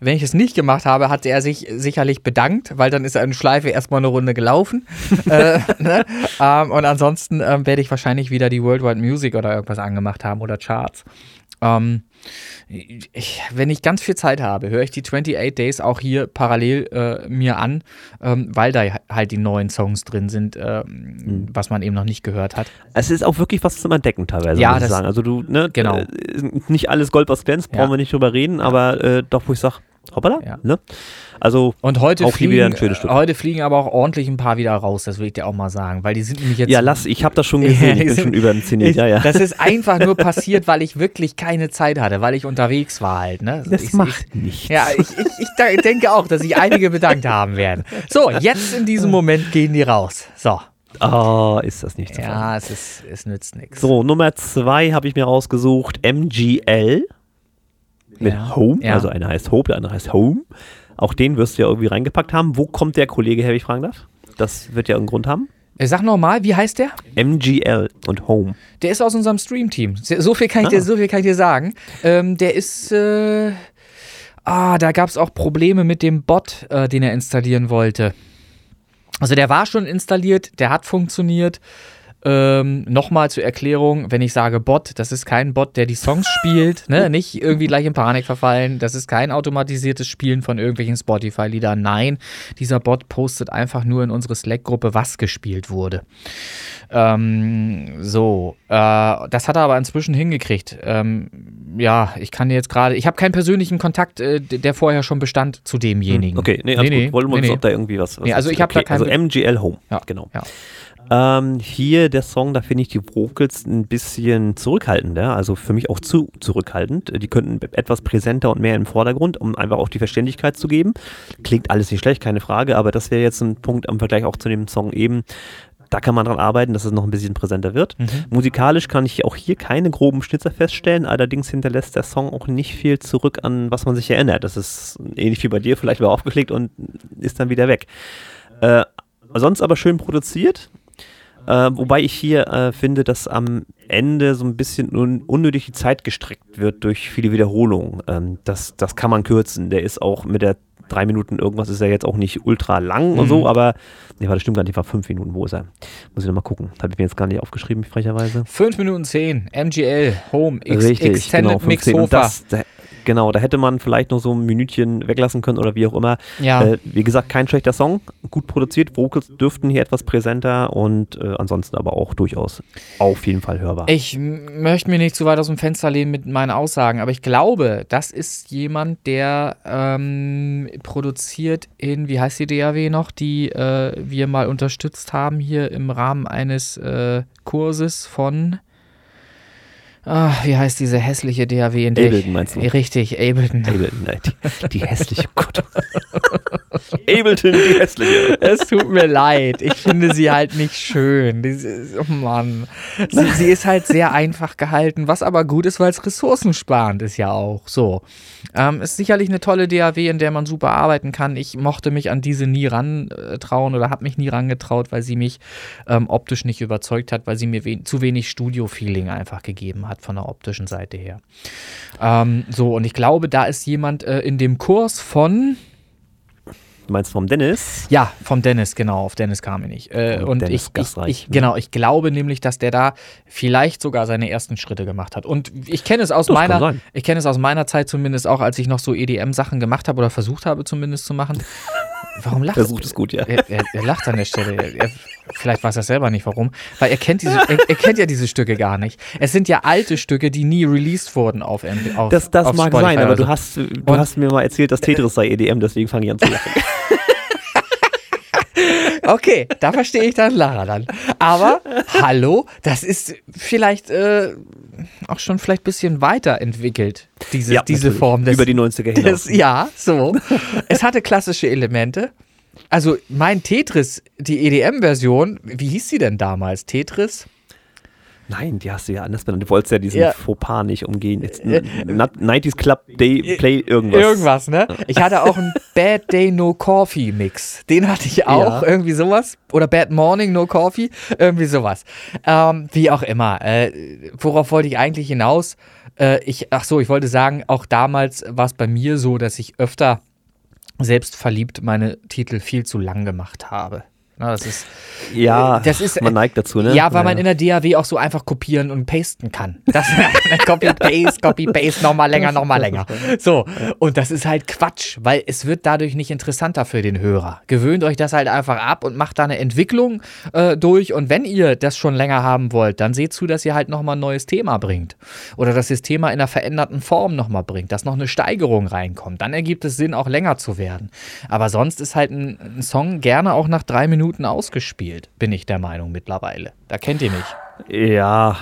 Speaker 2: Wenn ich es nicht gemacht habe, hat er sich sicherlich bedankt, weil dann ist er in Schleife erstmal eine Runde gelaufen. äh, ne? ähm, und ansonsten ähm, werde ich wahrscheinlich wieder die Worldwide Music oder irgendwas angemacht haben oder Charts. Ähm, ich, wenn ich ganz viel Zeit habe, höre ich die 28 Days auch hier parallel äh, mir an, ähm, weil da halt die neuen Songs drin sind, ähm, was man eben noch nicht gehört hat.
Speaker 1: Es ist auch wirklich was zum Entdecken teilweise,
Speaker 2: Ja,
Speaker 1: muss ich sagen. Also du, ne,
Speaker 2: Genau.
Speaker 1: äh, nicht alles Gold, was glänzt,
Speaker 2: Ja.
Speaker 1: brauchen wir nicht drüber reden, aber äh, doch, wo ich sage, hoppala,
Speaker 2: Ja.
Speaker 1: ne? Also
Speaker 2: Und heute
Speaker 1: Auch hier
Speaker 2: fliegen,
Speaker 1: wieder ein schönes Stück.
Speaker 2: heute fliegen aber auch ordentlich ein paar wieder raus, das will ich dir auch mal sagen, weil die sind nämlich jetzt
Speaker 1: Ja, lass, ich habe das schon gesehen, ich bin schon über den Zenit, ja, ja.
Speaker 2: Das ist einfach nur passiert, weil ich wirklich keine Zeit hatte, weil ich unterwegs war halt. Ne?
Speaker 1: Das
Speaker 2: ich,
Speaker 1: macht
Speaker 2: ich,
Speaker 1: nichts.
Speaker 2: Ja, ich, ich, ich denke auch, dass sich einige bedankt haben werden. So, jetzt in diesem Moment gehen die raus. So.
Speaker 1: Oh, ist das nicht fassen.
Speaker 2: Ja, es, ist, es nützt nichts.
Speaker 1: So, Nummer zwei habe ich mir rausgesucht, MGL mit
Speaker 2: Ja.
Speaker 1: Home,
Speaker 2: Ja.
Speaker 1: also einer heißt Hope, der andere heißt Home. Auch den wirst du ja irgendwie reingepackt haben. Wo kommt der Kollege her, wenn ich fragen darf? Das wird ja einen Grund haben.
Speaker 2: Äh, Sag nochmal, wie heißt der?
Speaker 1: MGL und Home.
Speaker 2: Der ist aus unserem Stream-Team. So viel kann ich
Speaker 1: Ah.
Speaker 2: dir, so viel kann ich dir sagen. Ähm, der ist. Äh, ah, da gab es auch Probleme mit dem Bot, äh, den er installieren wollte. Also der war schon installiert, der hat funktioniert. Ähm, Nochmal zur Erklärung, wenn ich sage Bot, das ist kein Bot, der die Songs spielt, ne? nicht irgendwie gleich in Panik verfallen. Das ist kein automatisiertes Spielen von irgendwelchen Spotify-Liedern. Nein, dieser Bot postet einfach nur in unsere Slack-Gruppe, was gespielt wurde. Ähm, so, äh, das hat er aber inzwischen hingekriegt. Ähm, ja, ich kann jetzt gerade, ich habe keinen persönlichen Kontakt, äh, der vorher schon bestand zu demjenigen.
Speaker 1: Okay, nee, alles gut. Wollen wir uns, ob da irgendwie was. was
Speaker 2: Nee, also ich hab da
Speaker 1: okay, Also
Speaker 2: kein-
Speaker 1: MGL Home.
Speaker 2: Ja,
Speaker 1: genau.
Speaker 2: ja.
Speaker 1: Ähm, hier der Song, da finde ich die Vocals ein bisschen zurückhaltender, also für mich auch zu zurückhaltend. Die könnten etwas präsenter und mehr im Vordergrund, um einfach auch die Verständlichkeit zu geben. Klingt alles nicht schlecht, keine Frage, aber das wäre jetzt ein Punkt im Vergleich auch zu dem Song eben. Da kann man dran arbeiten, dass es noch ein bisschen präsenter wird. Musikalisch kann ich auch hier keine groben Schnitzer feststellen, allerdings hinterlässt der Song auch nicht viel zurück an, was man sich erinnert. Das ist ähnlich wie bei dir, vielleicht mal aufgelegt und ist dann wieder weg. Äh, sonst aber schön produziert. Äh, wobei ich hier äh, finde, dass am Ende so ein bisschen un unnötig die Zeit gestreckt wird durch viele Wiederholungen. Ähm, das, das kann man kürzen. Der ist auch mit der drei Minuten irgendwas ist er jetzt auch nicht ultra lang und
Speaker 2: Mhm.
Speaker 1: so, aber nee, warte, stimmt gar nicht, war fünf Minuten. Wo ist er? Muss ich nochmal gucken. Das habe ich mir jetzt gar nicht aufgeschrieben, frecherweise.
Speaker 2: 5 Minuten 10, MGL, Home, X,
Speaker 1: Richtig,
Speaker 2: Extended
Speaker 1: genau,
Speaker 2: Mix
Speaker 1: 15. Und
Speaker 2: Hofer.
Speaker 1: das, da, genau, da hätte man vielleicht noch so ein Minütchen weglassen können oder wie auch immer.
Speaker 2: Ja.
Speaker 1: Äh, wie gesagt, kein schlechter Song, gut produziert, Vocals dürften hier etwas präsenter und äh, ansonsten aber auch durchaus auf jeden Fall hörbar.
Speaker 2: Ich möchte mir nicht zu weit aus dem Fenster lehnen mit meinen Aussagen, aber ich glaube, das ist jemand, der ähm, produziert in, wie heißt die DAW noch, die äh, wir mal unterstützt haben hier im Rahmen eines äh, Kurses von. Ah, wie heißt diese hässliche DAW in der
Speaker 1: Ableton meinst du?
Speaker 2: Richtig, Ableton.
Speaker 1: Ableton, nein, die, die hässliche Gott. Ableton, die hässliche.
Speaker 2: Es tut mir leid. Ich finde sie halt nicht schön. Ist- oh Mann. Sie, sie ist halt sehr einfach gehalten, was aber gut ist, weil es ressourcensparend ist ja auch. So. Ähm, ist sicherlich eine tolle DAW, in der man super arbeiten kann. Ich mochte mich an diese nie rantrauen oder habe mich nie rangetraut, weil sie mich ähm, optisch nicht überzeugt hat, weil sie mir wen zu wenig Studio-Feeling einfach gegeben hat von der optischen Seite her. Ähm, so, und ich glaube, da ist jemand äh, in dem Kurs von.
Speaker 1: Du meinst vom Dennis?
Speaker 2: Ja, vom Dennis, genau, auf Dennis kam ich nicht. Äh, und
Speaker 1: Dennis
Speaker 2: ich, ich, ich,
Speaker 1: ne?
Speaker 2: genau, ich glaube nämlich, dass der da vielleicht sogar seine ersten Schritte gemacht hat. Und ich kenne es aus
Speaker 1: Das
Speaker 2: meiner, ich kenne es aus meiner Zeit zumindest auch, als ich noch so EDM-Sachen gemacht habe oder versucht habe zumindest zu machen. Warum lacht
Speaker 1: Versucht es gut, ja.
Speaker 2: er, er, er lacht an der Stelle. Er, er, vielleicht weiß er selber nicht warum. Weil er kennt, diese, er, er kennt ja diese Stücke gar nicht. Es sind ja alte Stücke, die nie released wurden auf, MD auf
Speaker 1: Das, das
Speaker 2: auf
Speaker 1: mag
Speaker 2: Spotify
Speaker 1: sein, aber
Speaker 2: oder
Speaker 1: du
Speaker 2: so.
Speaker 1: hast, du
Speaker 2: Und-
Speaker 1: hast mir mal erzählt, dass Tetris sei EDM, deswegen fange ich an zu lachen.
Speaker 2: Okay, da verstehe ich dann Lara dann. Aber hallo, das ist vielleicht äh, auch schon vielleicht ein bisschen weiterentwickelt, diese, diese
Speaker 1: natürlich.
Speaker 2: Form des.
Speaker 1: Über die 90er hinaus.
Speaker 2: des ja, so. es hatte klassische Elemente. Also mein Tetris, die EDM-Version, wie hieß sie denn damals? Tetris?
Speaker 1: Nein, die hast du ja anders benannt. Du wolltest ja diesen
Speaker 2: Ja.
Speaker 1: Fauxpas nicht umgehen. Jetzt,
Speaker 2: Äh,
Speaker 1: n- 90s Club Day Play irgendwas.
Speaker 2: Irgendwas, ne? Ich hatte auch einen Bad Day No Coffee Mix. Den hatte ich auch,
Speaker 1: Ja.
Speaker 2: irgendwie sowas. Oder Bad Morning No Coffee, irgendwie sowas. Ähm, wie auch immer. Äh, worauf wollte ich eigentlich hinaus? Äh, ich, ach so, ich wollte sagen, auch damals war es bei mir so, dass ich öfter selbstverliebt meine Titel viel zu lang gemacht habe. Na, das ist,
Speaker 1: Ja,
Speaker 2: Das ist-
Speaker 1: man neigt dazu, ne?
Speaker 2: ja, weil man in der DAW auch so einfach kopieren und pasten kann. Das Copy-Paste, Copy-Paste, nochmal länger, nochmal länger. So, und das ist halt Quatsch, weil es wird dadurch nicht interessanter für den Hörer. Gewöhnt euch das halt einfach ab und macht da eine Entwicklung äh, durch. Und wenn ihr das schon länger haben wollt, dann seht zu, dass ihr halt nochmal ein neues Thema bringt. Oder dass ihr das Thema in einer veränderten Form nochmal bringt, dass noch eine Steigerung reinkommt. Dann ergibt es Sinn, auch länger zu werden. Aber sonst ist halt ein, ein Song gerne auch nach drei Minuten ausgespielt, bin ich der Meinung mittlerweile. Da kennt ihr mich.
Speaker 1: Ja,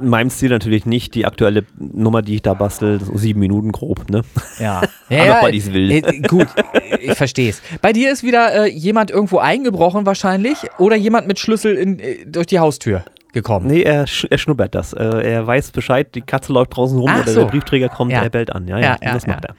Speaker 1: in meinem Stil natürlich nicht. Die aktuelle Nummer, die ich da bastel, so sieben Minuten grob, ne?
Speaker 2: Ja.
Speaker 1: Aber weil ich's will.
Speaker 2: Äh, gut, äh, ich verstehe es. Bei dir ist wieder äh, jemand irgendwo eingebrochen wahrscheinlich oder jemand mit Schlüssel in, äh, durch die Haustür gekommen.
Speaker 1: Nee, er, sch er schnuppert das. Äh, er weiß Bescheid, die Katze läuft draußen rum
Speaker 2: Ach
Speaker 1: oder
Speaker 2: so.
Speaker 1: der Briefträger kommt,
Speaker 2: Ja.
Speaker 1: er bellt an. Ja,
Speaker 2: Ja,
Speaker 1: ja,
Speaker 2: ja,
Speaker 1: das macht
Speaker 2: ja.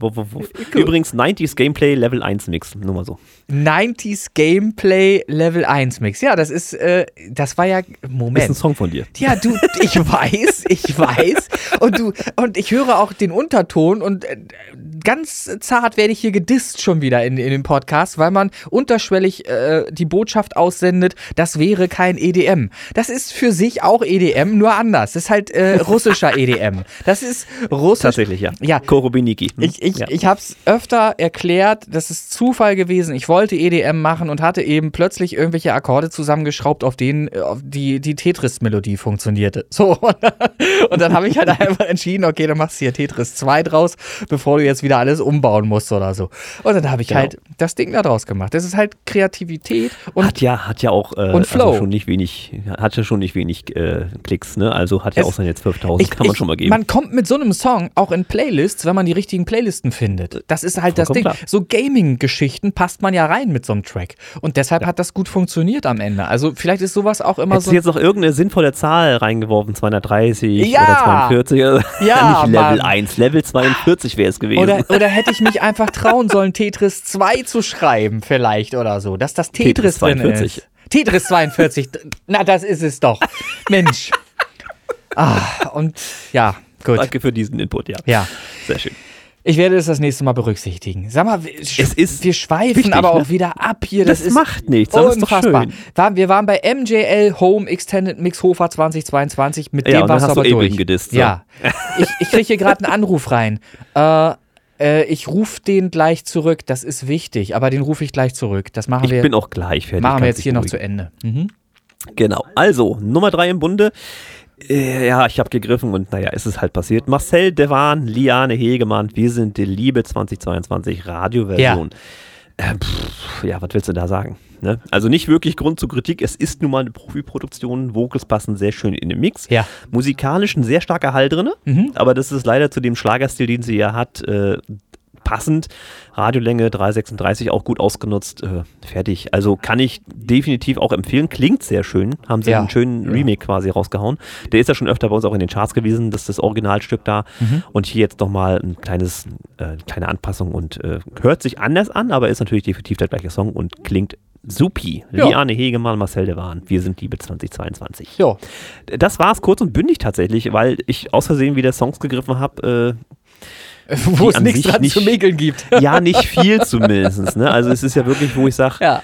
Speaker 1: Wo, wo, wo. Übrigens, 90s Gameplay Level 1 Mix, nur mal so.
Speaker 2: 90s Gameplay Level 1 Mix. Ja, das ist, äh, das war ja,
Speaker 1: Ist ein
Speaker 2: Moment.
Speaker 1: Song von dir.
Speaker 2: Ja, du, ich weiß, ich weiß. Und du, und ich höre auch den Unterton und äh, ganz zart werde ich hier gedisst schon wieder in, in dem Podcast, weil man unterschwellig äh, die Botschaft aussendet, das wäre kein EDM. Das ist für sich auch EDM, nur anders. Das ist halt äh, russischer EDM. Das ist russisch.
Speaker 1: Tatsächlich, ja.
Speaker 2: Ja.
Speaker 1: Korobiniki. Hm?
Speaker 2: Ich, ich,
Speaker 1: ja.
Speaker 2: ich habe es öfter erklärt, das ist Zufall gewesen. Ich wollte EDM machen und hatte eben plötzlich irgendwelche Akkorde zusammengeschraubt, auf denen äh, auf die, die Tetris-Melodie funktionierte. So, und dann habe ich halt einfach entschieden, okay, dann machst du hier Tetris 2 draus, bevor du jetzt wieder alles umbauen musst oder so. Und dann habe ich
Speaker 1: Genau.
Speaker 2: halt das Ding da draus gemacht. Das ist halt Kreativität und
Speaker 1: hat ja, hat ja auch äh,
Speaker 2: und Flow.
Speaker 1: Also schon nicht wenig, hat ja schon nicht wenig äh, Klicks, ne? Also hat ja
Speaker 2: Es-
Speaker 1: auch seine 12.000, kann man schon mal geben.
Speaker 2: Man kommt mit so einem Song auch in Playlists, wenn man die richtigen Playlisten findet. Das ist halt das Ding.
Speaker 1: Vollkommen klar.
Speaker 2: So Gaming-Geschichten passt man ja rein mit so einem Track. Und deshalb hat das gut funktioniert am Ende. Also vielleicht ist sowas auch immer
Speaker 1: Hättest
Speaker 2: so.
Speaker 1: du jetzt noch irgendeine sinnvolle Zahl reingeworfen, 230
Speaker 2: Ja.
Speaker 1: oder 42? Oder
Speaker 2: Ja,
Speaker 1: nicht Level
Speaker 2: Mann.
Speaker 1: 1, Level 42 wäre es gewesen.
Speaker 2: Oder, oder hätte ich mich einfach trauen sollen, Tetris 2 zu schreiben, vielleicht oder so, dass das Tetris,
Speaker 1: Tetris
Speaker 2: drin
Speaker 1: 42.
Speaker 2: ist. Tetris 42, na, das ist es doch. Mensch. Ah, und ja, gut.
Speaker 1: Danke für diesen Input, ja.
Speaker 2: Ja.
Speaker 1: Sehr schön.
Speaker 2: Ich werde es das nächste Mal berücksichtigen. Sag mal, wir,
Speaker 1: Es ist
Speaker 2: wir schweifen
Speaker 1: wichtig,
Speaker 2: aber auch
Speaker 1: ne?
Speaker 2: wieder ab hier. Das,
Speaker 1: Das macht nichts, aber ist doch
Speaker 2: unfassbar.
Speaker 1: schön.
Speaker 2: Wir waren bei MJL Home Extended Mix Hofer 2022. Mit
Speaker 1: Ja,
Speaker 2: dem warst du aber durch.
Speaker 1: gedisst, so.
Speaker 2: Ja. Ich, ich kriege hier gerade einen Anruf rein. Äh, äh, ich rufe den gleich zurück. Das ist wichtig, aber den rufe ich gleich zurück. Das machen
Speaker 1: Ich
Speaker 2: wir,
Speaker 1: bin auch gleich fertig.
Speaker 2: machen wir jetzt hier
Speaker 1: dich
Speaker 2: noch zu. Ende. Mhm.
Speaker 1: Genau. Also, Nummer 3 im Bunde. Äh, Ja, ich habe gegriffen und naja, es ist halt passiert. Marcel Devan, Liane Hegemann, wir sind die Liebe 2022 Radioversion. Ja. Äh, pff, ja, was willst du da sagen? Ne? Also nicht wirklich Grund zur Kritik. Es ist nun mal eine Profiproduktion. Vocals passen sehr schön in den Mix.
Speaker 2: Ja.
Speaker 1: Musikalisch ein sehr starker Hall drin,
Speaker 2: Mhm.
Speaker 1: aber das ist leider zu dem Schlagerstil, den sie ja hat, äh, passend. Radiolänge 336 auch gut ausgenutzt. Äh, fertig. Also kann ich definitiv auch empfehlen. Klingt sehr schön. Haben sie
Speaker 2: Ja.
Speaker 1: einen schönen
Speaker 2: Ja.
Speaker 1: Remake quasi rausgehauen. Der ist ja schon öfter bei uns auch in den Charts gewesen. Das ist das Originalstück da.
Speaker 2: Mhm.
Speaker 1: Und hier jetzt nochmal ein kleines, äh, kleine Anpassung und äh, hört sich anders an, aber ist natürlich definitiv der gleiche Song und klingt supi.
Speaker 2: Ja.
Speaker 1: Liane Hegemann, Marcel Dewan. Wir sind Liebe 2022.
Speaker 2: Jo.
Speaker 1: Das war es kurz und bündig tatsächlich, weil ich aus Versehen wieder Songs gegriffen habe,
Speaker 2: Wo
Speaker 1: Die
Speaker 2: es nichts dran
Speaker 1: nicht-
Speaker 2: zu mäkeln gibt.
Speaker 1: ja nicht viel zumindest. Ne? Also es ist ja wirklich, wo ich sage,
Speaker 2: ja.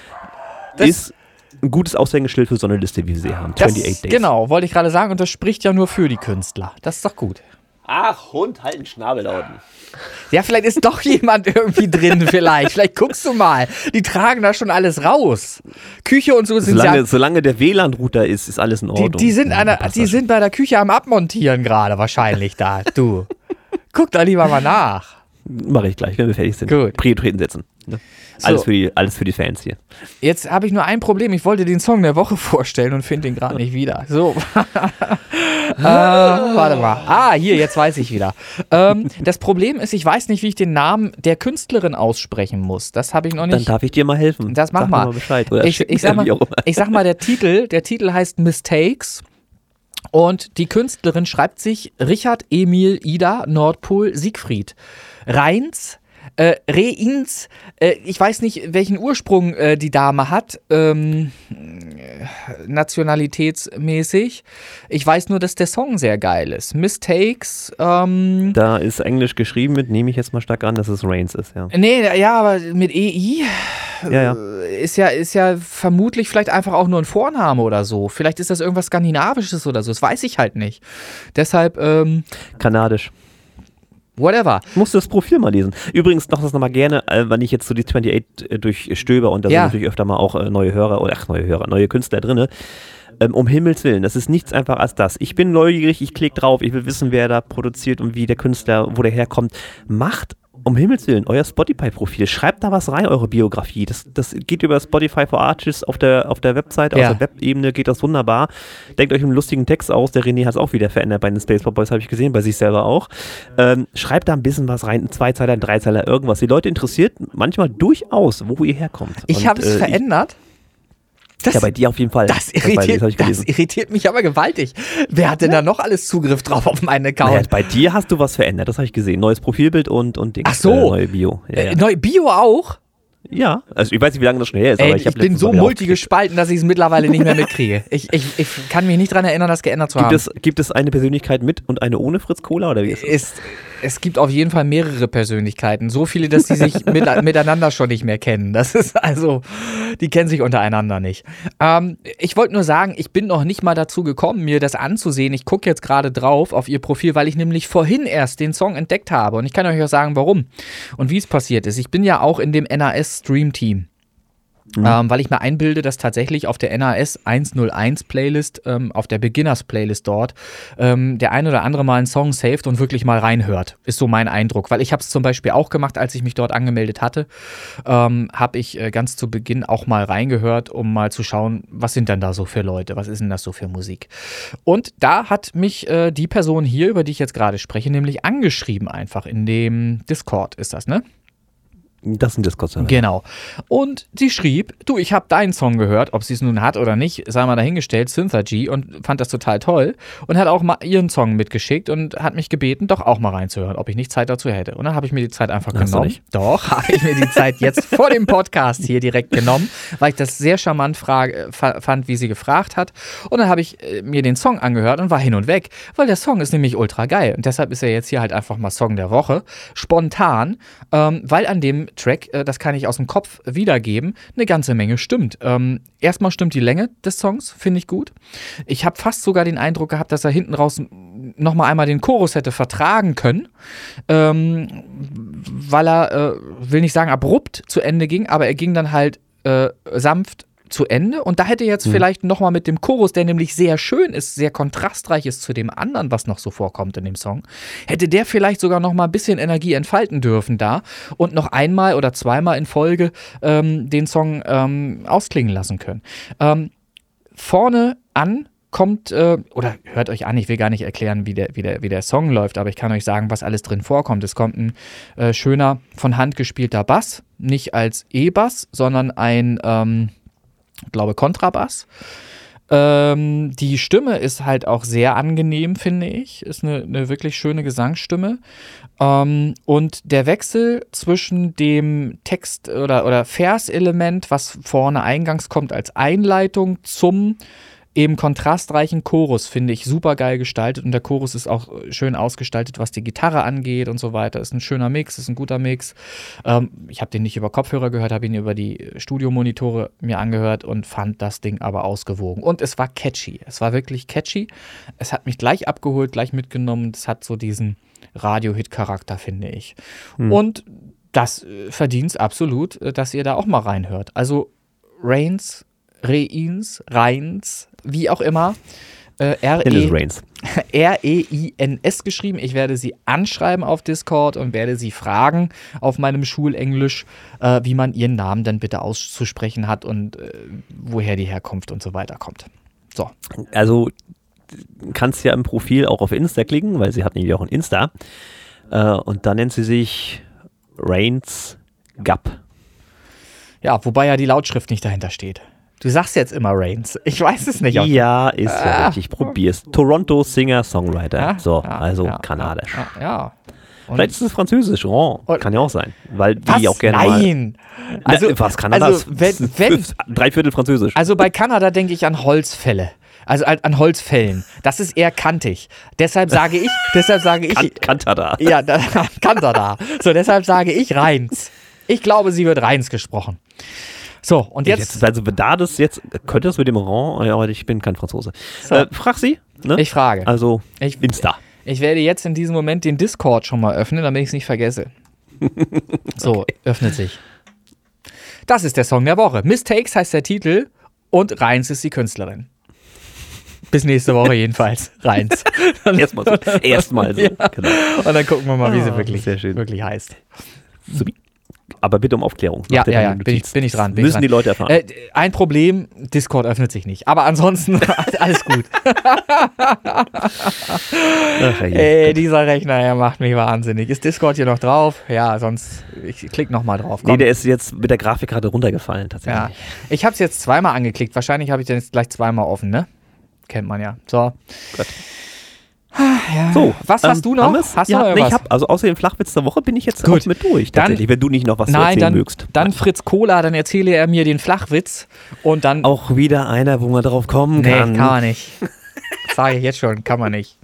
Speaker 2: Das-
Speaker 1: ist ein gutes Aushängeschild für so eine Liste, wie wir sie haben.
Speaker 2: Das,
Speaker 1: 28 Days.
Speaker 2: genau, wollte ich gerade sagen. Und das spricht ja nur für die Künstler. Das ist doch gut.
Speaker 1: Ach, Hund, halt den Schnabel lauten.
Speaker 2: Ja, vielleicht ist doch jemand irgendwie drin, vielleicht. Vielleicht guckst du mal. Die tragen da schon alles raus. Küche und so sind
Speaker 1: Solange,
Speaker 2: ja.
Speaker 1: solange der WLAN-Router ist, ist alles in
Speaker 2: Die,
Speaker 1: Ordnung.
Speaker 2: die, sind
Speaker 1: Ja, passt
Speaker 2: die
Speaker 1: das
Speaker 2: sind bei der Küche am Abmontieren gerade wahrscheinlich da. Du. Guck da lieber mal nach.
Speaker 1: Mache ich gleich, wenn wir fertig sind.
Speaker 2: Gut.
Speaker 1: Prioritäten setzen. Ne?
Speaker 2: So.
Speaker 1: Alles, für die, alles für die Fans hier.
Speaker 2: Jetzt habe ich nur ein Problem. Ich wollte den Song der Woche vorstellen und finde ihn gerade nicht wieder. So. äh, warte mal. Ah, hier, jetzt weiß ich wieder. Ähm, das Problem ist, ich weiß nicht, wie ich den Namen der Künstlerin aussprechen muss. Das habe ich noch
Speaker 1: Dann
Speaker 2: nicht.
Speaker 1: darf ich dir mal helfen.
Speaker 2: Das mach
Speaker 1: Sag
Speaker 2: mal.
Speaker 1: mir Bescheid. Oder
Speaker 2: ich, ich, sag mal, ich sag mal, der Titel, der Titel heißt Mistakes. Und die Künstlerin schreibt sich Richard Emil Ida Nordpol Siegfried. Reins, äh, Reins, äh, ich weiß nicht, welchen Ursprung äh, die Dame hat, ähm, äh, nationalitätsmäßig. Ich weiß nur, dass der Song sehr geil ist. Mistakes. Ähm,
Speaker 1: Da ist Englisch geschrieben mit, nehme ich jetzt mal stark an, dass es Reigns ist, ja.
Speaker 2: nee, ja, aber mit EI
Speaker 1: Ja, ja.
Speaker 2: äh, ist ja, ist ja vermutlich vielleicht einfach auch nur ein Vorname oder so. Vielleicht ist das irgendwas Skandinavisches oder so. Das weiß ich halt nicht. Deshalb, ähm,
Speaker 1: Kanadisch.
Speaker 2: Whatever.
Speaker 1: Musst du das Profil mal lesen. Übrigens noch das nochmal gerne, äh, wenn ich jetzt so die 28 äh, durchstöber und da
Speaker 2: Ja.
Speaker 1: sind natürlich öfter mal auch äh, neue Hörer oder ach, neue Hörer, neue Künstler drinne. Ähm, um Himmels Willen, das ist nichts einfach als das. Ich bin neugierig, ich klicke drauf, ich will wissen, wer da produziert und wie der Künstler, wo der herkommt. Macht um Himmels Willen euer Spotify-Profil. Schreibt da was rein, eure Biografie. Das, das geht über Spotify for Artists auf der, auf der Website,
Speaker 2: Ja.
Speaker 1: auf der Webebene geht das wunderbar. Denkt euch einen lustigen Text aus. Der René hat es auch wieder verändert bei den Space Pop Boys, habe ich gesehen, bei sich selber auch. Ähm, schreibt da ein bisschen was rein, ein Zweizeiler, ein Dreizeiler, irgendwas. Die Leute interessiert manchmal durchaus, wo ihr herkommt.
Speaker 2: Ich habe es
Speaker 1: äh,
Speaker 2: verändert.
Speaker 1: Ich, ja, bei dir auf jeden Fall.
Speaker 2: Das irritiert, das
Speaker 1: gelesen.
Speaker 2: irritiert mich aber gewaltig. Wer hat denn da noch alles Zugriff drauf auf meinen Account?
Speaker 1: Naja, bei dir hast du was verändert, das habe ich gesehen. Neues Profilbild und, und Dings,
Speaker 2: Ach so.
Speaker 1: äh, neue Bio. Ja,
Speaker 2: äh,
Speaker 1: ja.
Speaker 2: neu Bio auch?
Speaker 1: Ja, also ich weiß nicht, wie lange das schon her ist,
Speaker 2: Ey,
Speaker 1: aber
Speaker 2: ich,
Speaker 1: ich,
Speaker 2: bin so multigespalten, dass ich es mittlerweile nicht mehr mitkriege. Ich, ich, ich kann mich nicht daran erinnern, das geändert zu
Speaker 1: Gibt
Speaker 2: haben.
Speaker 1: es, gibt es eine Persönlichkeit mit und eine ohne Fritz Cola oder wie ist das?
Speaker 2: ist, es gibt auf jeden Fall mehrere Persönlichkeiten. So viele, dass die sich mit, miteinander schon nicht mehr kennen. Das ist also, die kennen sich untereinander nicht. Ähm, ich wollte nur sagen, ich bin noch nicht mal dazu gekommen, mir das anzusehen. Ich gucke jetzt gerade drauf auf ihr Profil, weil ich nämlich vorhin erst den Song entdeckt habe. Und ich kann euch auch sagen, warum und wie es passiert ist. Ich bin ja auch in dem NAS Stream Team. Ähm, weil ich mir einbilde, dass tatsächlich auf der NAS 101 Playlist, ähm, auf der Beginners Playlist dort, ähm, der ein oder andere mal einen Song saved und wirklich mal reinhört. Ist so mein Eindruck. Weil ich habe es zum Beispiel auch gemacht, als ich mich dort angemeldet hatte, ähm, habe ich äh, ganz zu Beginn auch mal reingehört, um mal zu schauen, was sind denn da so für Leute, was ist denn das so für Musik. Und da hat mich äh, die Person hier, über die ich jetzt gerade spreche, nämlich angeschrieben einfach in dem Discord ist das, ne?
Speaker 1: Das ein Discord-Server.
Speaker 2: Genau. Und sie schrieb, du, ich habe deinen Song gehört, ob sie es nun hat oder nicht, sei mal dahingestellt, Synthergy und fand das total toll und hat auch mal ihren Song mitgeschickt und hat mich gebeten, doch auch mal reinzuhören, ob ich nicht Zeit dazu hätte. Und dann habe ich mir die Zeit einfach
Speaker 1: Hast
Speaker 2: genommen. Doch, habe ich mir die Zeit jetzt vor dem Podcast hier direkt genommen, weil ich das sehr charmant frage, fand, wie sie gefragt hat. Und dann habe ich äh, mir den Song angehört und war hin und weg, weil der Song ist nämlich ultra geil. Und deshalb ist er jetzt hier halt einfach mal Song der Woche. Spontan, ähm, weil an dem Track, äh, das kann ich aus dem Kopf wiedergeben, eine ganze Menge stimmt. Ähm, erstmal stimmt die Länge des Songs, finde ich gut. Ich habe fast sogar den Eindruck gehabt, dass er hinten raus nochmal einmal den Chorus hätte vertragen können, ähm, weil er, äh, will nicht sagen abrupt zu Ende ging, aber er ging dann halt äh, sanft zu Ende und da hätte jetzt vielleicht nochmal mit dem Chorus, der nämlich sehr schön ist, sehr kontrastreich ist zu dem anderen, was noch so vorkommt in dem Song, hätte der vielleicht sogar nochmal ein bisschen Energie entfalten dürfen da und noch einmal oder zweimal in Folge ähm, den Song ähm, ausklingen lassen können. Ähm, vorne an kommt, äh, oder hört euch an, ich will gar nicht erklären, wie der, wie, der, wie der Song läuft, aber ich kann euch sagen, was alles drin vorkommt. Es kommt ein äh, schöner, von Hand gespielter Bass, nicht als E-Bass, sondern ein, ähm, ich glaube, Kontrabass. Ähm, die Stimme ist halt auch sehr angenehm, finde ich. Ist eine, eine wirklich schöne Gesangsstimme. Ähm, und der Wechsel zwischen dem Text- oder, oder Verselement, was vorne eingangs kommt als Einleitung, zum eben kontrastreichen Chorus finde ich super geil gestaltet und der Chorus ist auch äh, schön ausgestaltet, was die Gitarre angeht und so weiter. Ist ein schöner Mix, ist ein guter Mix. Ähm, ich habe den nicht über Kopfhörer gehört, habe ihn über die Studiomonitore mir angehört und fand das Ding aber ausgewogen. Und es war catchy. Es war wirklich catchy. Es hat mich gleich abgeholt, gleich mitgenommen. Es hat so diesen Radio-Hit-Charakter, finde ich. Und das äh, verdient absolut, äh, dass ihr da auch mal reinhört. Also Reigns, Reins, Reins, wie auch immer. Äh,
Speaker 1: Reigns.
Speaker 2: R-E-I-N-S geschrieben. Ich werde sie anschreiben auf Discord und werde sie fragen auf meinem Schulenglisch, äh, wie man ihren Namen dann bitte auszusprechen hat und äh, woher die Herkunft und so weiter kommt. So.
Speaker 1: Also kannst ja im Profil auch auf Insta klicken, weil sie hat nämlich auch ein Insta. Äh, und da nennt sie sich Reigns Gap.
Speaker 2: Ja, wobei ja die Lautschrift nicht dahinter steht. Du sagst jetzt immer Reigns. Ich weiß es nicht.
Speaker 1: Ja, ist ja
Speaker 2: Ah.
Speaker 1: richtig. Probier's. Toronto Singer Songwriter.
Speaker 2: Ja,
Speaker 1: so,
Speaker 2: ja,
Speaker 1: also
Speaker 2: ja,
Speaker 1: kanadisch.
Speaker 2: Ja. Und-
Speaker 1: Vielleicht ist es französisch. Oh, kann ja auch sein, weil
Speaker 2: Was?
Speaker 1: die auch gerne mal.
Speaker 2: Nein.
Speaker 1: Also,
Speaker 2: Also,
Speaker 1: was Kanada
Speaker 2: also wenn, wenn,
Speaker 1: drei Viertel französisch.
Speaker 2: also bei Kanada denke ich an Holzfälle. Also an Holzfällen. Das ist eher kantig. Deshalb sage ich, deshalb sage ich,
Speaker 1: Kan Kantada.
Speaker 2: ja, da, Kanada. So, deshalb sage ich Rheins. Ich glaube, sie wird Rheins gesprochen. So, und jetzt,
Speaker 1: Jetzt, also da das jetzt, könnte das mit dem ja, aber ich bin kein Franzose.
Speaker 2: So.
Speaker 1: Äh, frag sie. Ne?
Speaker 2: ich frage.
Speaker 1: also,
Speaker 2: Ich-
Speaker 1: Insta.
Speaker 2: Ich werde jetzt in diesem Moment den Discord schon mal öffnen, damit ich es nicht vergesse. So, öffnet sich. Das ist der Song der Woche. Mistakes heißt der Titel und Reins ist die Künstlerin. Bis nächste Woche jedenfalls. Reins.
Speaker 1: Erstmal so. Erstmal so.
Speaker 2: Ja.
Speaker 1: Genau.
Speaker 2: Und dann gucken wir mal, wie sie
Speaker 1: Ah,
Speaker 2: wirklich, wirklich heißt.
Speaker 1: Supi. Aber bitte um Aufklärung.
Speaker 2: Ja, ja, ja, bin ich, bin ich dran. Bin
Speaker 1: Müssen
Speaker 2: ich dran.
Speaker 1: die Leute erfahren.
Speaker 2: Äh, ein Problem, Discord öffnet sich nicht. Aber ansonsten alles gut.
Speaker 1: Ach,
Speaker 2: Ey, dieser Rechner, er macht mich wahnsinnig. Ist Discord hier noch drauf? Ja, sonst, ich klick noch mal drauf.
Speaker 1: nee,
Speaker 2: Komm.
Speaker 1: der ist jetzt mit der Grafikkarte runtergefallen, tatsächlich.
Speaker 2: ja. Ich habe es jetzt zweimal angeklickt. Wahrscheinlich habe ich den jetzt gleich zweimal offen, ne? Kennt man ja. So.
Speaker 1: Gut.
Speaker 2: Ja.
Speaker 1: So,
Speaker 2: was
Speaker 1: ähm,
Speaker 2: hast du noch?
Speaker 1: wir's?
Speaker 2: Hast
Speaker 1: ja,
Speaker 2: du noch
Speaker 1: nee, ich hab, also außer dem Flachwitz der Woche bin ich jetzt
Speaker 2: Gut.
Speaker 1: auch mit durch,
Speaker 2: Dann-
Speaker 1: tatsächlich, wenn du nicht noch was
Speaker 2: Nein,
Speaker 1: erzählen
Speaker 2: dann,
Speaker 1: mögst.
Speaker 2: dann Fritz Cola, dann erzähle er mir den Flachwitz und dann.
Speaker 1: Auch wieder einer, wo man drauf kommen
Speaker 2: nee,
Speaker 1: kann.
Speaker 2: kann man nicht. Sage ich jetzt schon, kann man nicht.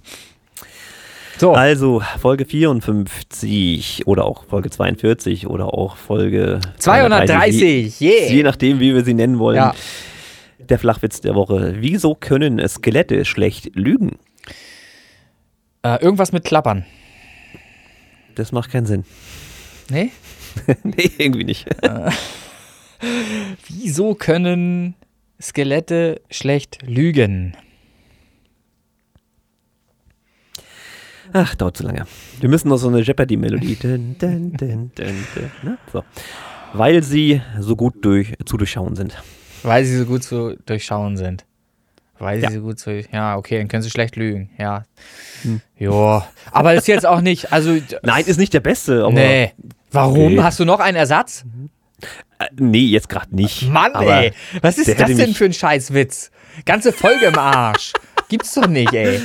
Speaker 2: So,
Speaker 1: Also, Folge 54 oder auch Folge 42 oder auch Folge
Speaker 2: 230,
Speaker 1: je,
Speaker 2: yeah.
Speaker 1: je nachdem, wie wir sie nennen wollen.
Speaker 2: Ja.
Speaker 1: Der Flachwitz der Woche. Wieso können Skelette schlecht lügen?
Speaker 2: Äh, irgendwas mit Klappern.
Speaker 1: Das macht keinen Sinn.
Speaker 2: Nee?
Speaker 1: nee, irgendwie nicht.
Speaker 2: Wieso können Skelette schlecht lügen?
Speaker 1: Ach, dauert zu lange. Wir müssen noch so eine Jeopardy-Melodie. Ne? so. Weil sie so gut durch, zu durchschauen sind.
Speaker 2: Weil sie so gut zu durchschauen sind. Weil sie
Speaker 1: Ja.
Speaker 2: so gut zu. Ja, okay, dann können sie schlecht lügen. Ja.
Speaker 1: Hm.
Speaker 2: Ja. Aber ist jetzt auch nicht. Also.
Speaker 1: Nein, ist nicht der Beste, aber.
Speaker 2: nee. Warum?
Speaker 1: Okay.
Speaker 2: Hast du noch einen Ersatz?
Speaker 1: Äh, nee, jetzt gerade nicht.
Speaker 2: Mann,
Speaker 1: aber
Speaker 2: ey. Was ist das denn für ein Scheißwitz? Ganze Folge im Arsch. Gibt's doch nicht, ey.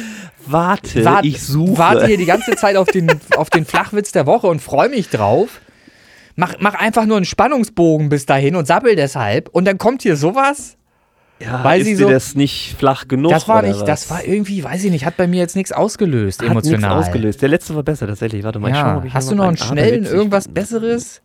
Speaker 1: Warte,
Speaker 2: Wart-
Speaker 1: ich suche.
Speaker 2: Warte hier die ganze Zeit auf den, auf den Flachwitz der Woche und freue mich drauf. Mach, mach einfach nur einen Spannungsbogen bis dahin und sappel deshalb. Und dann kommt hier sowas.
Speaker 1: Ja,
Speaker 2: weil
Speaker 1: ist
Speaker 2: sie so-
Speaker 1: das nicht flach genug?
Speaker 2: Das war nicht,
Speaker 1: was?
Speaker 2: das war irgendwie, weiß ich nicht, hat bei mir jetzt nichts ausgelöst,
Speaker 1: Hat nichts
Speaker 2: emotional.
Speaker 1: ausgelöst. Der letzte war besser tatsächlich. Warte mal, ich schau mal,
Speaker 2: Ja.
Speaker 1: ob ich
Speaker 2: Hast du noch einen schnellen, irgendwas Besseres?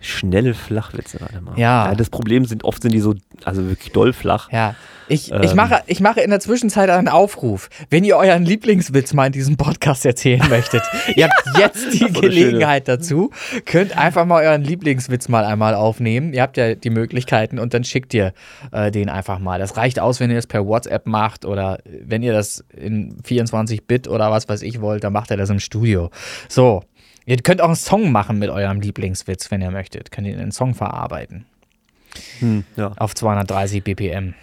Speaker 1: Schnelle Flachwitze, warte mal.
Speaker 2: Ja.
Speaker 1: Das Problem sind, oft sind die so, also wirklich doll flach.
Speaker 2: Ja. Ich, ich,
Speaker 1: Ähm.
Speaker 2: mache, ich mache in der Zwischenzeit einen Aufruf. Wenn ihr euren Lieblingswitz mal in diesem Podcast erzählen möchtet, ihr habt jetzt die Gelegenheit dazu, könnt einfach mal euren Lieblingswitz mal einmal aufnehmen. Ihr habt ja die Möglichkeiten und dann schickt ihr äh, den einfach mal. Das reicht aus, wenn ihr das per WhatsApp macht oder wenn ihr das in 24-Bit oder was weiß ich wollt, dann macht ihr das im Studio. So. Ihr könnt auch einen Song machen mit eurem Lieblingswitz, wenn ihr möchtet. Könnt ihr einen Song verarbeiten.
Speaker 1: Hm, ja.
Speaker 2: Auf 230 BPM.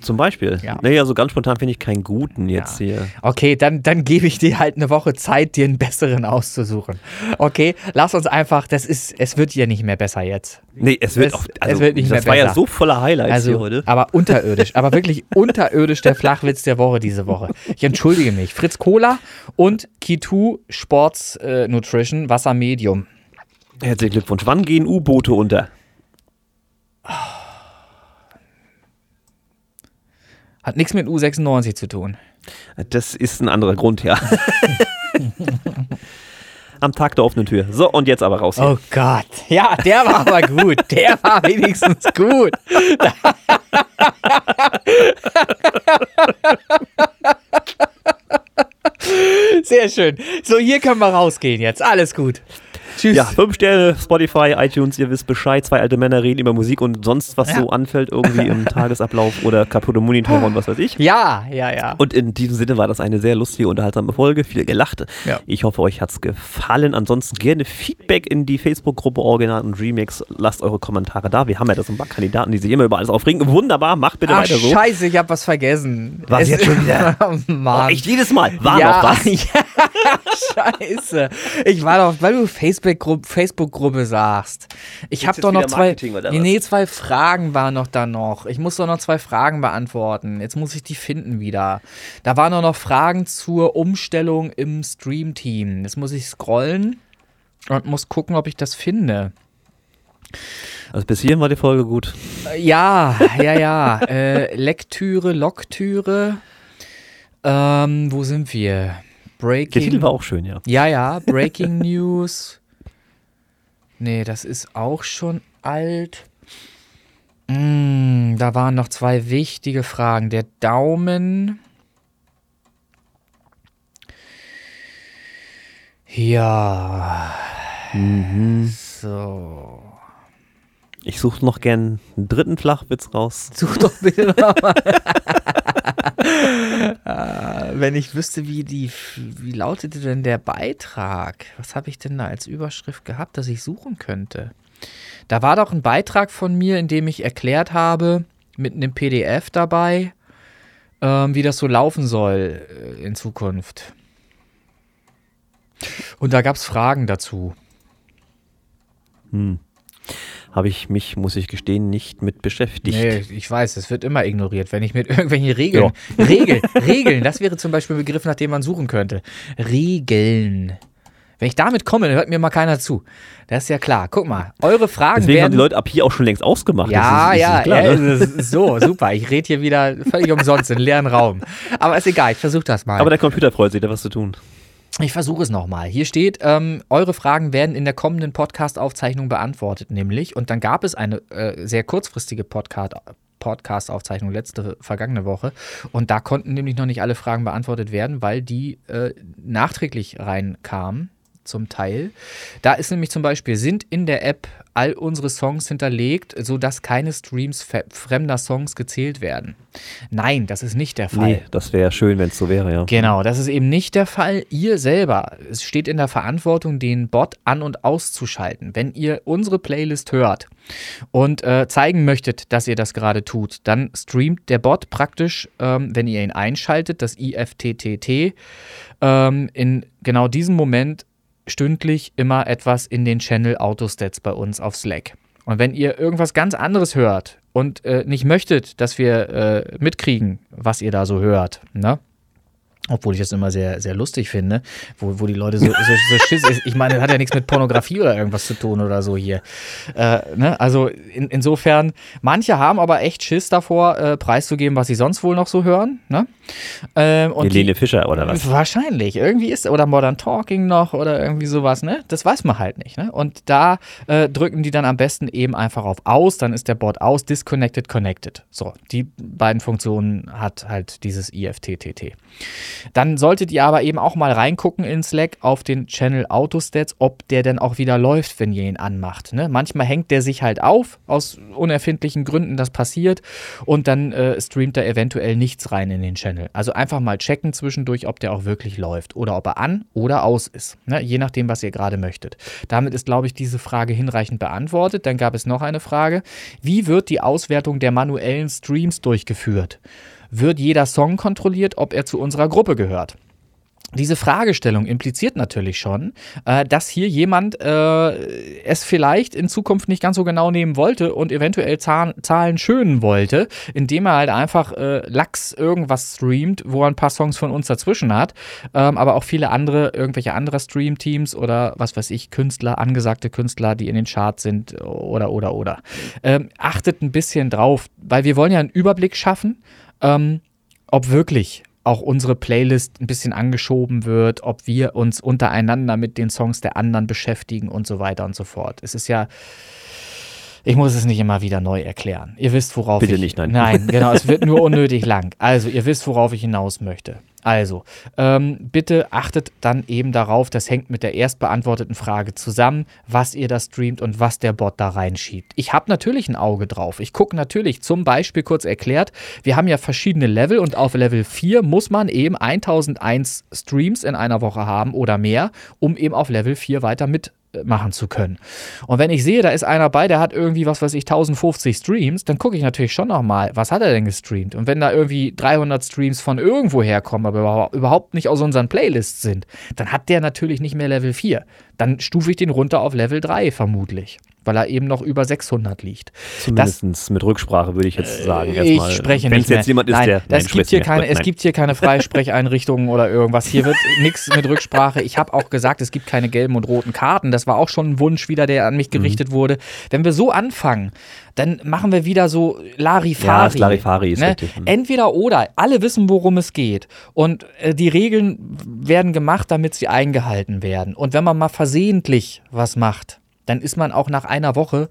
Speaker 1: Zum Beispiel.
Speaker 2: Ja.
Speaker 1: Naja, so ganz spontan finde ich keinen guten jetzt hier.
Speaker 2: Okay, dann, dann gebe ich dir halt eine Woche Zeit, dir einen besseren auszusuchen. Okay, lass uns einfach, das ist, es wird ja nicht mehr besser jetzt.
Speaker 1: Nee, es wird
Speaker 2: Es-
Speaker 1: auch,
Speaker 2: es
Speaker 1: also,
Speaker 2: wird nicht
Speaker 1: das
Speaker 2: mehr
Speaker 1: war ja
Speaker 2: besser.
Speaker 1: so voller Highlights hier
Speaker 2: Also,
Speaker 1: heute.
Speaker 2: aber unterirdisch, aber wirklich unterirdisch der Flachwitz der Woche diese Woche. Ich entschuldige mich. Fritz Cola und Kitu Sports äh, Nutrition Wasser Medium.
Speaker 1: Herzlichen Glückwunsch. Wann gehen U-Boote unter?
Speaker 2: Hat nichts mit U96 zu tun.
Speaker 1: Das ist ein anderer Grund, ja. Am Tag der offenen Tür. So, und jetzt aber raus. Hier.
Speaker 2: Oh Gott. Ja, der war aber gut. Der war wenigstens gut. Sehr schön. So, hier können wir rausgehen jetzt. Alles gut. Tschüss.
Speaker 1: Ja, fünf Sterne, Spotify, iTunes, ihr wisst Bescheid. Zwei alte Männer reden über Musik und sonst, was
Speaker 2: Ja.
Speaker 1: so anfällt, irgendwie im Tagesablauf oder kaputte Monitore und was weiß ich.
Speaker 2: Ja, ja, ja.
Speaker 1: Und in diesem Sinne war das eine sehr lustige, unterhaltsame Folge. Viel gelacht.
Speaker 2: Ja.
Speaker 1: Ich hoffe, euch hat's gefallen. Ansonsten gerne Feedback in die Facebook-Gruppe Original und Remix. Lasst eure Kommentare da. Wir haben ja da so ein paar Kandidaten, die sich immer über alles aufregen. Wunderbar, macht bitte
Speaker 2: Ach,
Speaker 1: weiter so.
Speaker 2: scheiße, ich habe was vergessen.
Speaker 1: Was
Speaker 2: Es-
Speaker 1: jetzt schon wieder?
Speaker 2: Oh, Mann.
Speaker 1: Oh, echt jedes Mal. War
Speaker 2: ja,
Speaker 1: noch was?
Speaker 2: Ja. Scheiße. Ich war doch, weil du Facebook-Gruppe Facebook sagst. Ich habe doch noch zwei. Nee, nee, zwei Fragen waren noch da noch. Ich muss doch noch zwei Fragen beantworten. Jetzt muss ich die finden wieder. Da waren doch noch Fragen zur Umstellung im Stream-Team. Jetzt muss ich scrollen und muss gucken, ob ich das finde.
Speaker 1: Also bis hierhin war die Folge gut.
Speaker 2: Ja, ja, ja. äh, Lektüre, Loktüre. Ähm, wo sind wir?
Speaker 1: Breaking. Der Titel war auch schön, ja.
Speaker 2: Ja, ja. Breaking News. Nee, das ist auch schon alt. Mm, da waren noch zwei wichtige Fragen. Der Daumen. Ja.
Speaker 1: Mhm.
Speaker 2: So.
Speaker 1: Ich suche noch gern einen dritten Flachwitz raus.
Speaker 2: Such doch bitte nochmal. Ah, wenn ich wüsste, wie die, wie lautete denn der Beitrag? Was habe ich denn da als Überschrift gehabt, dass ich suchen könnte? Da war doch ein Beitrag von mir, in dem ich erklärt habe, mit einem PDF dabei, ähm, wie das so laufen soll äh, in Zukunft. Und da gab es Fragen dazu.
Speaker 1: Hm habe ich mich, muss ich gestehen, nicht mit beschäftigt.
Speaker 2: Nee, ich weiß, es wird immer ignoriert, wenn ich mit irgendwelchen Regeln. Ja. Regeln, Regeln, das wäre zum Beispiel ein Begriff, nach dem man suchen könnte. Regeln. Wenn ich damit komme, dann hört mir mal keiner zu. Das ist ja klar. Guck mal, eure Fragen
Speaker 1: Deswegen
Speaker 2: werden...
Speaker 1: haben die Leute ab hier auch schon längst ausgemacht.
Speaker 2: Ja, ist, ja, klar, ja ne? so, super. Ich rede hier wieder völlig umsonst in leeren Raum. Aber ist egal, ich versuche das mal.
Speaker 1: Aber der Computer freut sich, da was zu tun.
Speaker 2: Ich versuche es nochmal. Hier steht, ähm, eure Fragen werden in der kommenden Podcast-Aufzeichnung beantwortet, nämlich. Und dann gab es eine äh, sehr kurzfristige Podcast. Podcast-Aufzeichnung letzte vergangene Woche. Und da konnten nämlich noch nicht alle Fragen beantwortet werden, weil die äh, nachträglich reinkamen zum Teil. Da ist nämlich zum Beispiel, sind in der App all unsere Songs hinterlegt, sodass keine Streams fremder Songs gezählt werden. Nein, das ist nicht der Fall. Nee,
Speaker 1: das wäre schön, wenn es so wäre, ja.
Speaker 2: Genau, das ist eben nicht der Fall. Ihr selber, es steht in der Verantwortung, den Bot an- und auszuschalten. Wenn ihr unsere Playlist hört und äh, zeigen möchtet, dass ihr das gerade tut, dann streamt der Bot praktisch, ähm, wenn ihr ihn einschaltet, das IFTTT, ähm, in genau diesem Moment stündlich immer etwas in den Channel Autostats bei uns auf Slack. Und wenn ihr irgendwas ganz anderes hört und äh, nicht möchtet, dass wir äh, mitkriegen, was ihr da so hört, ne? Obwohl ich das immer sehr, sehr lustig finde, wo, wo die Leute so, so, so schiss ist. Ich meine, das hat ja nichts mit Pornografie oder irgendwas zu tun oder so hier. Äh, ne? Also in, insofern, manche haben aber echt Schiss davor, äh, preiszugeben, was sie sonst wohl noch so hören. Ne?
Speaker 1: Ähm, und Helene die, Fischer oder was?
Speaker 2: Wahrscheinlich. Irgendwie ist, oder Modern Talking noch oder irgendwie sowas, ne? Das weiß man halt nicht. Ne? Und da äh, drücken die dann am besten eben einfach auf aus, dann ist der Bot aus, disconnected, connected. So, die beiden Funktionen hat halt dieses IFTTT. Dann solltet ihr aber eben auch mal reingucken in Slack auf den Channel Autostats, ob der denn auch wieder läuft, wenn ihr ihn anmacht. Ne? Manchmal hängt der sich halt auf, aus unerfindlichen Gründen, das passiert, und dann äh, streamt er eventuell nichts rein in den Channel. Also einfach mal checken zwischendurch, ob der auch wirklich läuft oder ob er an oder aus ist. Ne? Je nachdem, was ihr gerade möchtet. Damit ist, glaube ich, diese Frage hinreichend beantwortet. Dann gab es noch eine Frage. Wie wird die Auswertung der manuellen Streams durchgeführt? Wird jeder Song kontrolliert, ob er zu unserer Gruppe gehört. Diese Fragestellung impliziert natürlich schon, äh, dass hier jemand äh, es vielleicht in Zukunft nicht ganz so genau nehmen wollte und eventuell Zahlen schönen wollte, indem er halt einfach äh, Lachs irgendwas streamt, wo er ein paar Songs von uns dazwischen hat, ähm, aber auch viele andere, irgendwelche andere Stream-Teams oder was weiß ich, Künstler, angesagte Künstler, die in den Charts sind oder, oder, oder. Ähm, achtet ein bisschen drauf, weil wir wollen ja einen Überblick schaffen ähm, ob wirklich auch unsere Playlist ein bisschen angeschoben wird, ob wir uns untereinander mit den Songs der anderen beschäftigen und so weiter und so fort. Es ist ja, ich muss es nicht immer wieder neu erklären. Ihr wisst, worauf
Speaker 1: Bitte
Speaker 2: ich.
Speaker 1: nicht, nein.
Speaker 2: Nein, genau, es wird nur unnötig lang. Also, ihr wisst, worauf ich hinaus möchte. Also, ähm, bitte achtet dann eben darauf, das hängt mit der erst beantworteten Frage zusammen, was ihr da streamt und was der Bot da reinschiebt. Ich habe natürlich ein Auge drauf. Ich gucke natürlich, zum Beispiel kurz erklärt, wir haben ja verschiedene Level und auf Level 4 muss man eben 1001 Streams in einer Woche haben oder mehr, um eben auf Level 4 weiter mit machen zu können. Und wenn ich sehe, da ist einer bei, der hat irgendwie, was weiß ich, 1050 Streams, dann gucke ich natürlich schon nochmal, was hat er denn gestreamt? Und wenn da irgendwie 300 Streams von irgendwo herkommen, aber überhaupt nicht aus unseren Playlists sind, dann hat der natürlich nicht mehr Level 4. Dann stufe ich den runter auf Level 3 vermutlich weil er eben noch über 600 liegt.
Speaker 1: Zumindest das, mit Rücksprache würde ich jetzt sagen.
Speaker 2: Äh, ich spreche Wenn es
Speaker 1: jetzt jemand ist,
Speaker 2: nein,
Speaker 1: der.
Speaker 2: Das nein, gibt hier keine, es gibt hier keine Freisprecheinrichtungen oder irgendwas. Hier wird nichts mit Rücksprache. Ich habe auch gesagt, es gibt keine gelben und roten Karten. Das war auch schon ein Wunsch wieder, der an mich mhm. gerichtet mhm. wurde. Wenn wir so anfangen, dann machen wir wieder so Larifari.
Speaker 1: Ja, Larifari ist ne? richtig.
Speaker 2: Mhm. Entweder oder. Alle wissen, worum es geht. Und äh, die Regeln werden gemacht, damit sie eingehalten werden. Und wenn man mal versehentlich was macht, dann ist man auch nach einer Woche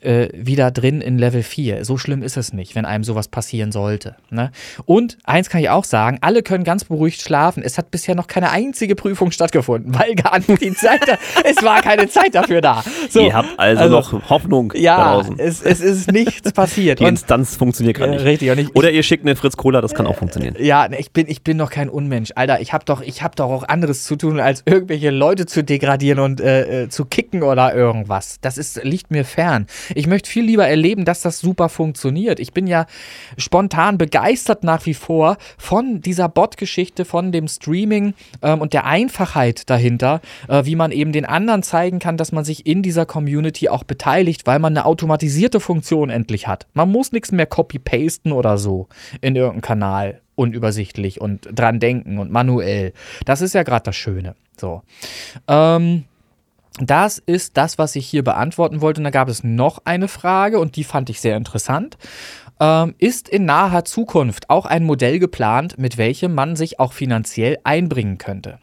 Speaker 2: äh, wieder drin in Level 4. So schlimm ist es nicht, wenn einem sowas passieren sollte. Ne? Und eins kann ich auch sagen, alle können ganz beruhigt schlafen. Es hat bisher noch keine einzige Prüfung stattgefunden, weil gar nicht die Zeit da, es war keine Zeit dafür da.
Speaker 1: So, Ihr habt also, also noch Hoffnung
Speaker 2: Ja, es, es, ist nichts passiert.
Speaker 1: Die Instanz funktioniert gerade nicht.
Speaker 2: Richtig.
Speaker 1: Und ich, Oder ihr schickt eine Fritz Cola, das kann auch funktionieren.
Speaker 2: Ja, ich bin, ich bin doch kein Unmensch. Alter, ich habe doch, hab doch auch anderes zu tun, als irgendwelche Leute zu degradieren und äh, äh, zu kicken oder irgendwas. Das ist, liegt mir fern. Ich möchte viel lieber erleben, dass das super funktioniert. Ich bin ja spontan begeistert nach wie vor von dieser Bot-Geschichte, von dem Streaming ähm, und der Einfachheit dahinter, äh, wie man eben den anderen zeigen kann, dass man sich in dieser Community auch beteiligt, weil man eine automatisierte Funktion endlich hat. Man muss nichts mehr copy-pasten oder so in irgendeinem Kanal unübersichtlich und dran denken und manuell. Das ist ja gerade das Schöne. So. Ähm, das ist das, was ich hier beantworten wollte. Und da gab es noch eine Frage und die fand ich sehr interessant. Ähm, ist in naher Zukunft auch ein Modell geplant, mit welchem man sich auch finanziell einbringen könnte?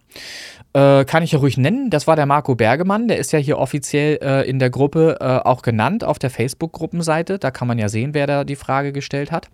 Speaker 2: Äh, kann ich ja ruhig nennen. Das war der Marco Bergemann. Der ist ja hier offiziell äh, in der Gruppe äh, auch genannt auf der Facebook-Gruppenseite. Da kann man ja sehen, wer da die Frage gestellt hat.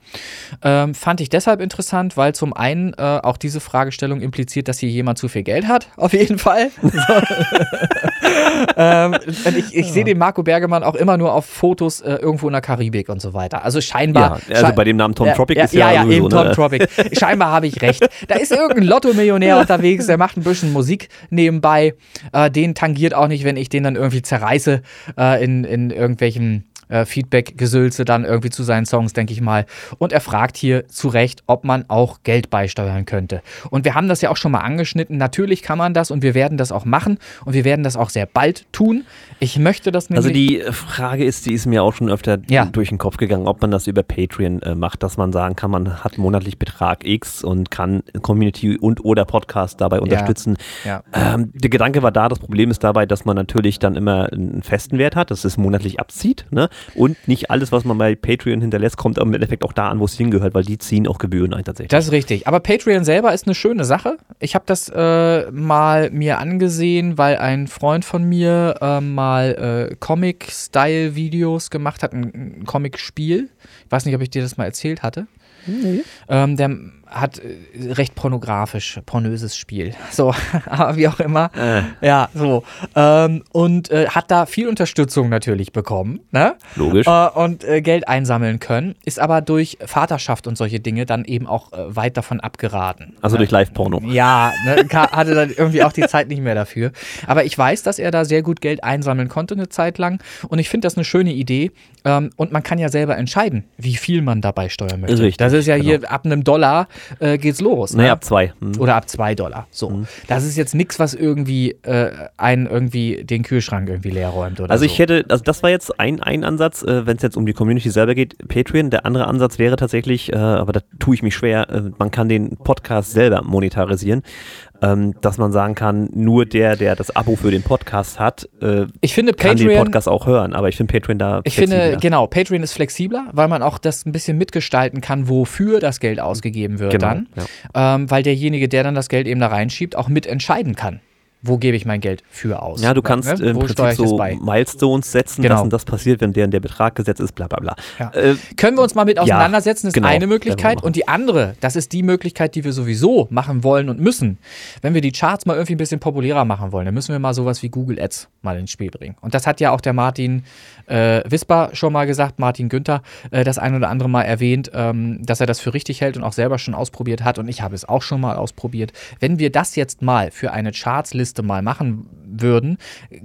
Speaker 2: Ähm, fand ich deshalb interessant, weil zum einen äh, auch diese Fragestellung impliziert, dass hier jemand zu viel Geld hat. Auf jeden Fall. ähm, ich, ich sehe den Marco Bergemann auch immer nur auf Fotos äh, irgendwo in der Karibik und so weiter. Also scheinbar.
Speaker 1: Ja, also bei dem Namen Tom Tropic
Speaker 2: ja,
Speaker 1: ist ja.
Speaker 2: Ja, ja, eben Tom ne? Tropic. Scheinbar habe ich recht. Da ist irgendein Lotto-Millionär unterwegs, der macht ein bisschen Musik nebenbei. Äh, den tangiert auch nicht, wenn ich den dann irgendwie zerreiße äh, in, in irgendwelchen äh, Feedback-Gesülze dann irgendwie zu seinen Songs, denke ich mal. Und er fragt hier zu Recht, ob man auch Geld beisteuern könnte. Und wir haben das ja auch schon mal angeschnitten. Natürlich kann man das und wir werden das auch machen und wir werden das auch sehr bald tun. Ich möchte das
Speaker 1: also nämlich. Also die Frage ist, die ist mir auch schon öfter ja. durch den Kopf gegangen, ob man das über Patreon äh, macht, dass man sagen kann, man hat monatlich Betrag X und kann Community und oder Podcast dabei unterstützen. Ja. Ja. Ähm, der Gedanke war da, das Problem ist dabei, dass man natürlich dann immer einen festen Wert hat, dass es monatlich abzieht. Ne? Und nicht alles, was man bei Patreon hinterlässt, kommt im Endeffekt auch da an, wo es hingehört, weil die ziehen auch Gebühren ein tatsächlich.
Speaker 2: Das ist richtig. Aber Patreon selber ist eine schöne Sache. Ich habe das äh, mal mir angesehen, weil ein Freund von mir äh, mal äh, Comic-Style-Videos gemacht hat, ein, ein Comic-Spiel. Ich weiß nicht, ob ich dir das mal erzählt hatte. Mhm. Ähm, der hat äh, recht pornografisch, pornöses Spiel. So, aber wie auch immer. Äh. Ja, so. Ähm, und äh, hat da viel Unterstützung natürlich bekommen. Ne?
Speaker 1: Logisch.
Speaker 2: Äh, und äh, Geld einsammeln können. Ist aber durch Vaterschaft und solche Dinge dann eben auch äh, weit davon abgeraten.
Speaker 1: Also
Speaker 2: ne?
Speaker 1: durch Live-Porno.
Speaker 2: Ja, ne? hatte dann irgendwie auch die Zeit nicht mehr dafür. Aber ich weiß, dass er da sehr gut Geld einsammeln konnte eine Zeit lang. Und ich finde das eine schöne Idee. Ähm, und man kann ja selber entscheiden, wie viel man dabei steuern möchte.
Speaker 1: Richtig,
Speaker 2: das ist ja genau. hier ab einem Dollar äh, geht's los.
Speaker 1: Ne? Nee, ab zwei.
Speaker 2: Hm. Oder ab zwei Dollar. So. Hm. Das ist jetzt nichts, was irgendwie äh, einen irgendwie den Kühlschrank irgendwie leer räumt oder
Speaker 1: Also
Speaker 2: ich
Speaker 1: so. hätte, also das war jetzt ein, ein Ansatz, äh, wenn es jetzt um die Community selber geht, Patreon. Der andere Ansatz wäre tatsächlich, äh, aber da tue ich mich schwer, äh, man kann den Podcast selber monetarisieren ähm, dass man sagen kann, nur der, der das Abo für den Podcast hat, äh,
Speaker 2: ich finde
Speaker 1: kann
Speaker 2: Patreon,
Speaker 1: den Podcast auch hören. Aber ich finde Patreon da
Speaker 2: Ich finde, genau, Patreon ist flexibler, weil man auch das ein bisschen mitgestalten kann, wofür das Geld ausgegeben wird
Speaker 1: genau,
Speaker 2: dann.
Speaker 1: Ja.
Speaker 2: Ähm, weil derjenige, der dann das Geld eben da reinschiebt, auch mitentscheiden kann wo gebe ich mein Geld für aus?
Speaker 1: Ja, du kannst ne? im wo Prinzip so Milestones setzen,
Speaker 2: genau.
Speaker 1: dass das passiert, wenn der der Betrag gesetzt ist, bla bla bla.
Speaker 2: Ja. Äh, Können wir uns mal mit auseinandersetzen, ja, ist genau, eine Möglichkeit. Und die andere, das ist die Möglichkeit, die wir sowieso machen wollen und müssen. Wenn wir die Charts mal irgendwie ein bisschen populärer machen wollen, dann müssen wir mal sowas wie Google Ads mal ins Spiel bringen. Und das hat ja auch der Martin äh, Wisper schon mal gesagt, Martin Günther, äh, das ein oder andere Mal erwähnt, ähm, dass er das für richtig hält und auch selber schon ausprobiert hat. Und ich habe es auch schon mal ausprobiert. Wenn wir das jetzt mal für eine Chartsliste Liste mal machen würden,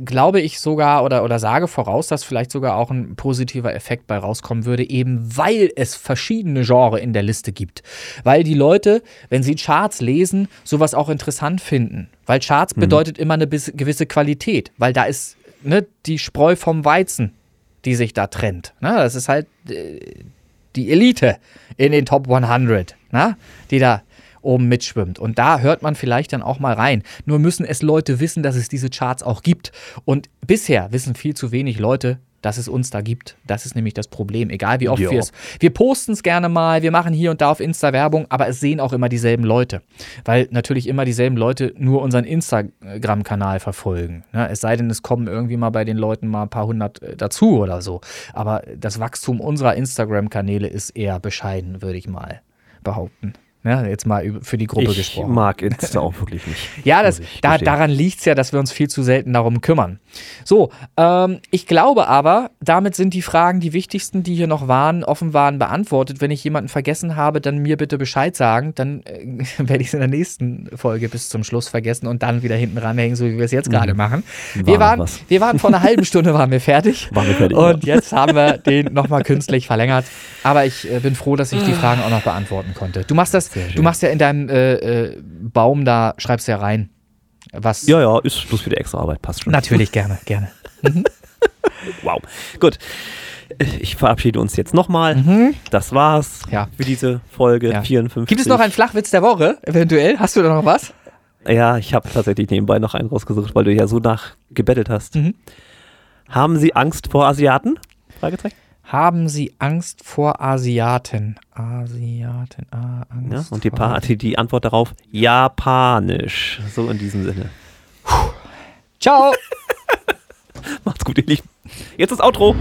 Speaker 2: glaube ich sogar oder, oder sage voraus, dass vielleicht sogar auch ein positiver Effekt bei rauskommen würde, eben weil es verschiedene Genre in der Liste gibt. Weil die Leute, wenn sie Charts lesen, sowas auch interessant finden. Weil Charts mhm. bedeutet immer eine gewisse Qualität, weil da ist ne, die Spreu vom Weizen, die sich da trennt. Ne, das ist halt äh, die Elite in den Top 100, ne, die da oben mitschwimmt. Und da hört man vielleicht dann auch mal rein. Nur müssen es Leute wissen, dass es diese Charts auch gibt. Und bisher wissen viel zu wenig Leute, dass es uns da gibt. Das ist nämlich das Problem. Egal wie oft wir es. Wir posten es gerne mal, wir machen hier und da auf Insta Werbung, aber es sehen auch immer dieselben Leute. Weil natürlich immer dieselben Leute nur unseren Instagram-Kanal verfolgen. Ne? Es sei denn, es kommen irgendwie mal bei den Leuten mal ein paar hundert äh, dazu oder so. Aber das Wachstum unserer Instagram-Kanäle ist eher bescheiden, würde ich mal behaupten. Ja, jetzt mal für die Gruppe
Speaker 1: ich
Speaker 2: gesprochen.
Speaker 1: Ich mag Insta auch wirklich nicht.
Speaker 2: ja, das, da, daran liegt es ja, dass wir uns viel zu selten darum kümmern. So, ähm, ich glaube aber, damit sind die Fragen, die wichtigsten, die hier noch waren, offen waren, beantwortet. Wenn ich jemanden vergessen habe, dann mir bitte Bescheid sagen. Dann äh, werde ich es in der nächsten Folge bis zum Schluss vergessen und dann wieder hinten ranhängen, so wie wir es jetzt gerade mhm. machen. Wir waren, wir waren vor einer halben Stunde waren wir fertig.
Speaker 1: Waren wir fertig.
Speaker 2: Und ja. jetzt haben wir den nochmal künstlich verlängert. Aber ich äh, bin froh, dass ich die Fragen auch noch beantworten konnte. Du machst das Du machst ja in deinem äh, äh, Baum da, schreibst ja rein. Was
Speaker 1: ja, ja, ist bloß für die extra Arbeit, passt schon.
Speaker 2: Natürlich, gerne, gerne.
Speaker 1: Wow. Gut. Ich verabschiede uns jetzt nochmal. Mhm. Das war's ja. für diese Folge ja. 54.
Speaker 2: Gibt es noch einen Flachwitz der Woche, eventuell? Hast du da noch was?
Speaker 1: Ja, ich habe tatsächlich nebenbei noch einen rausgesucht, weil du ja so nachgebettelt hast. Mhm. Haben Sie Angst vor Asiaten?
Speaker 2: Fragezeichen. Haben Sie Angst vor Asiaten? Asiaten, ah, Angst.
Speaker 1: Ja, und die, pa die, die Antwort darauf: Japanisch. So in diesem Sinne.
Speaker 2: Puh. Ciao.
Speaker 1: Macht's gut, ihr Lieben. Jetzt das Outro.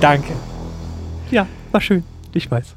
Speaker 2: Danke.
Speaker 1: Ja, war schön. Ich weiß.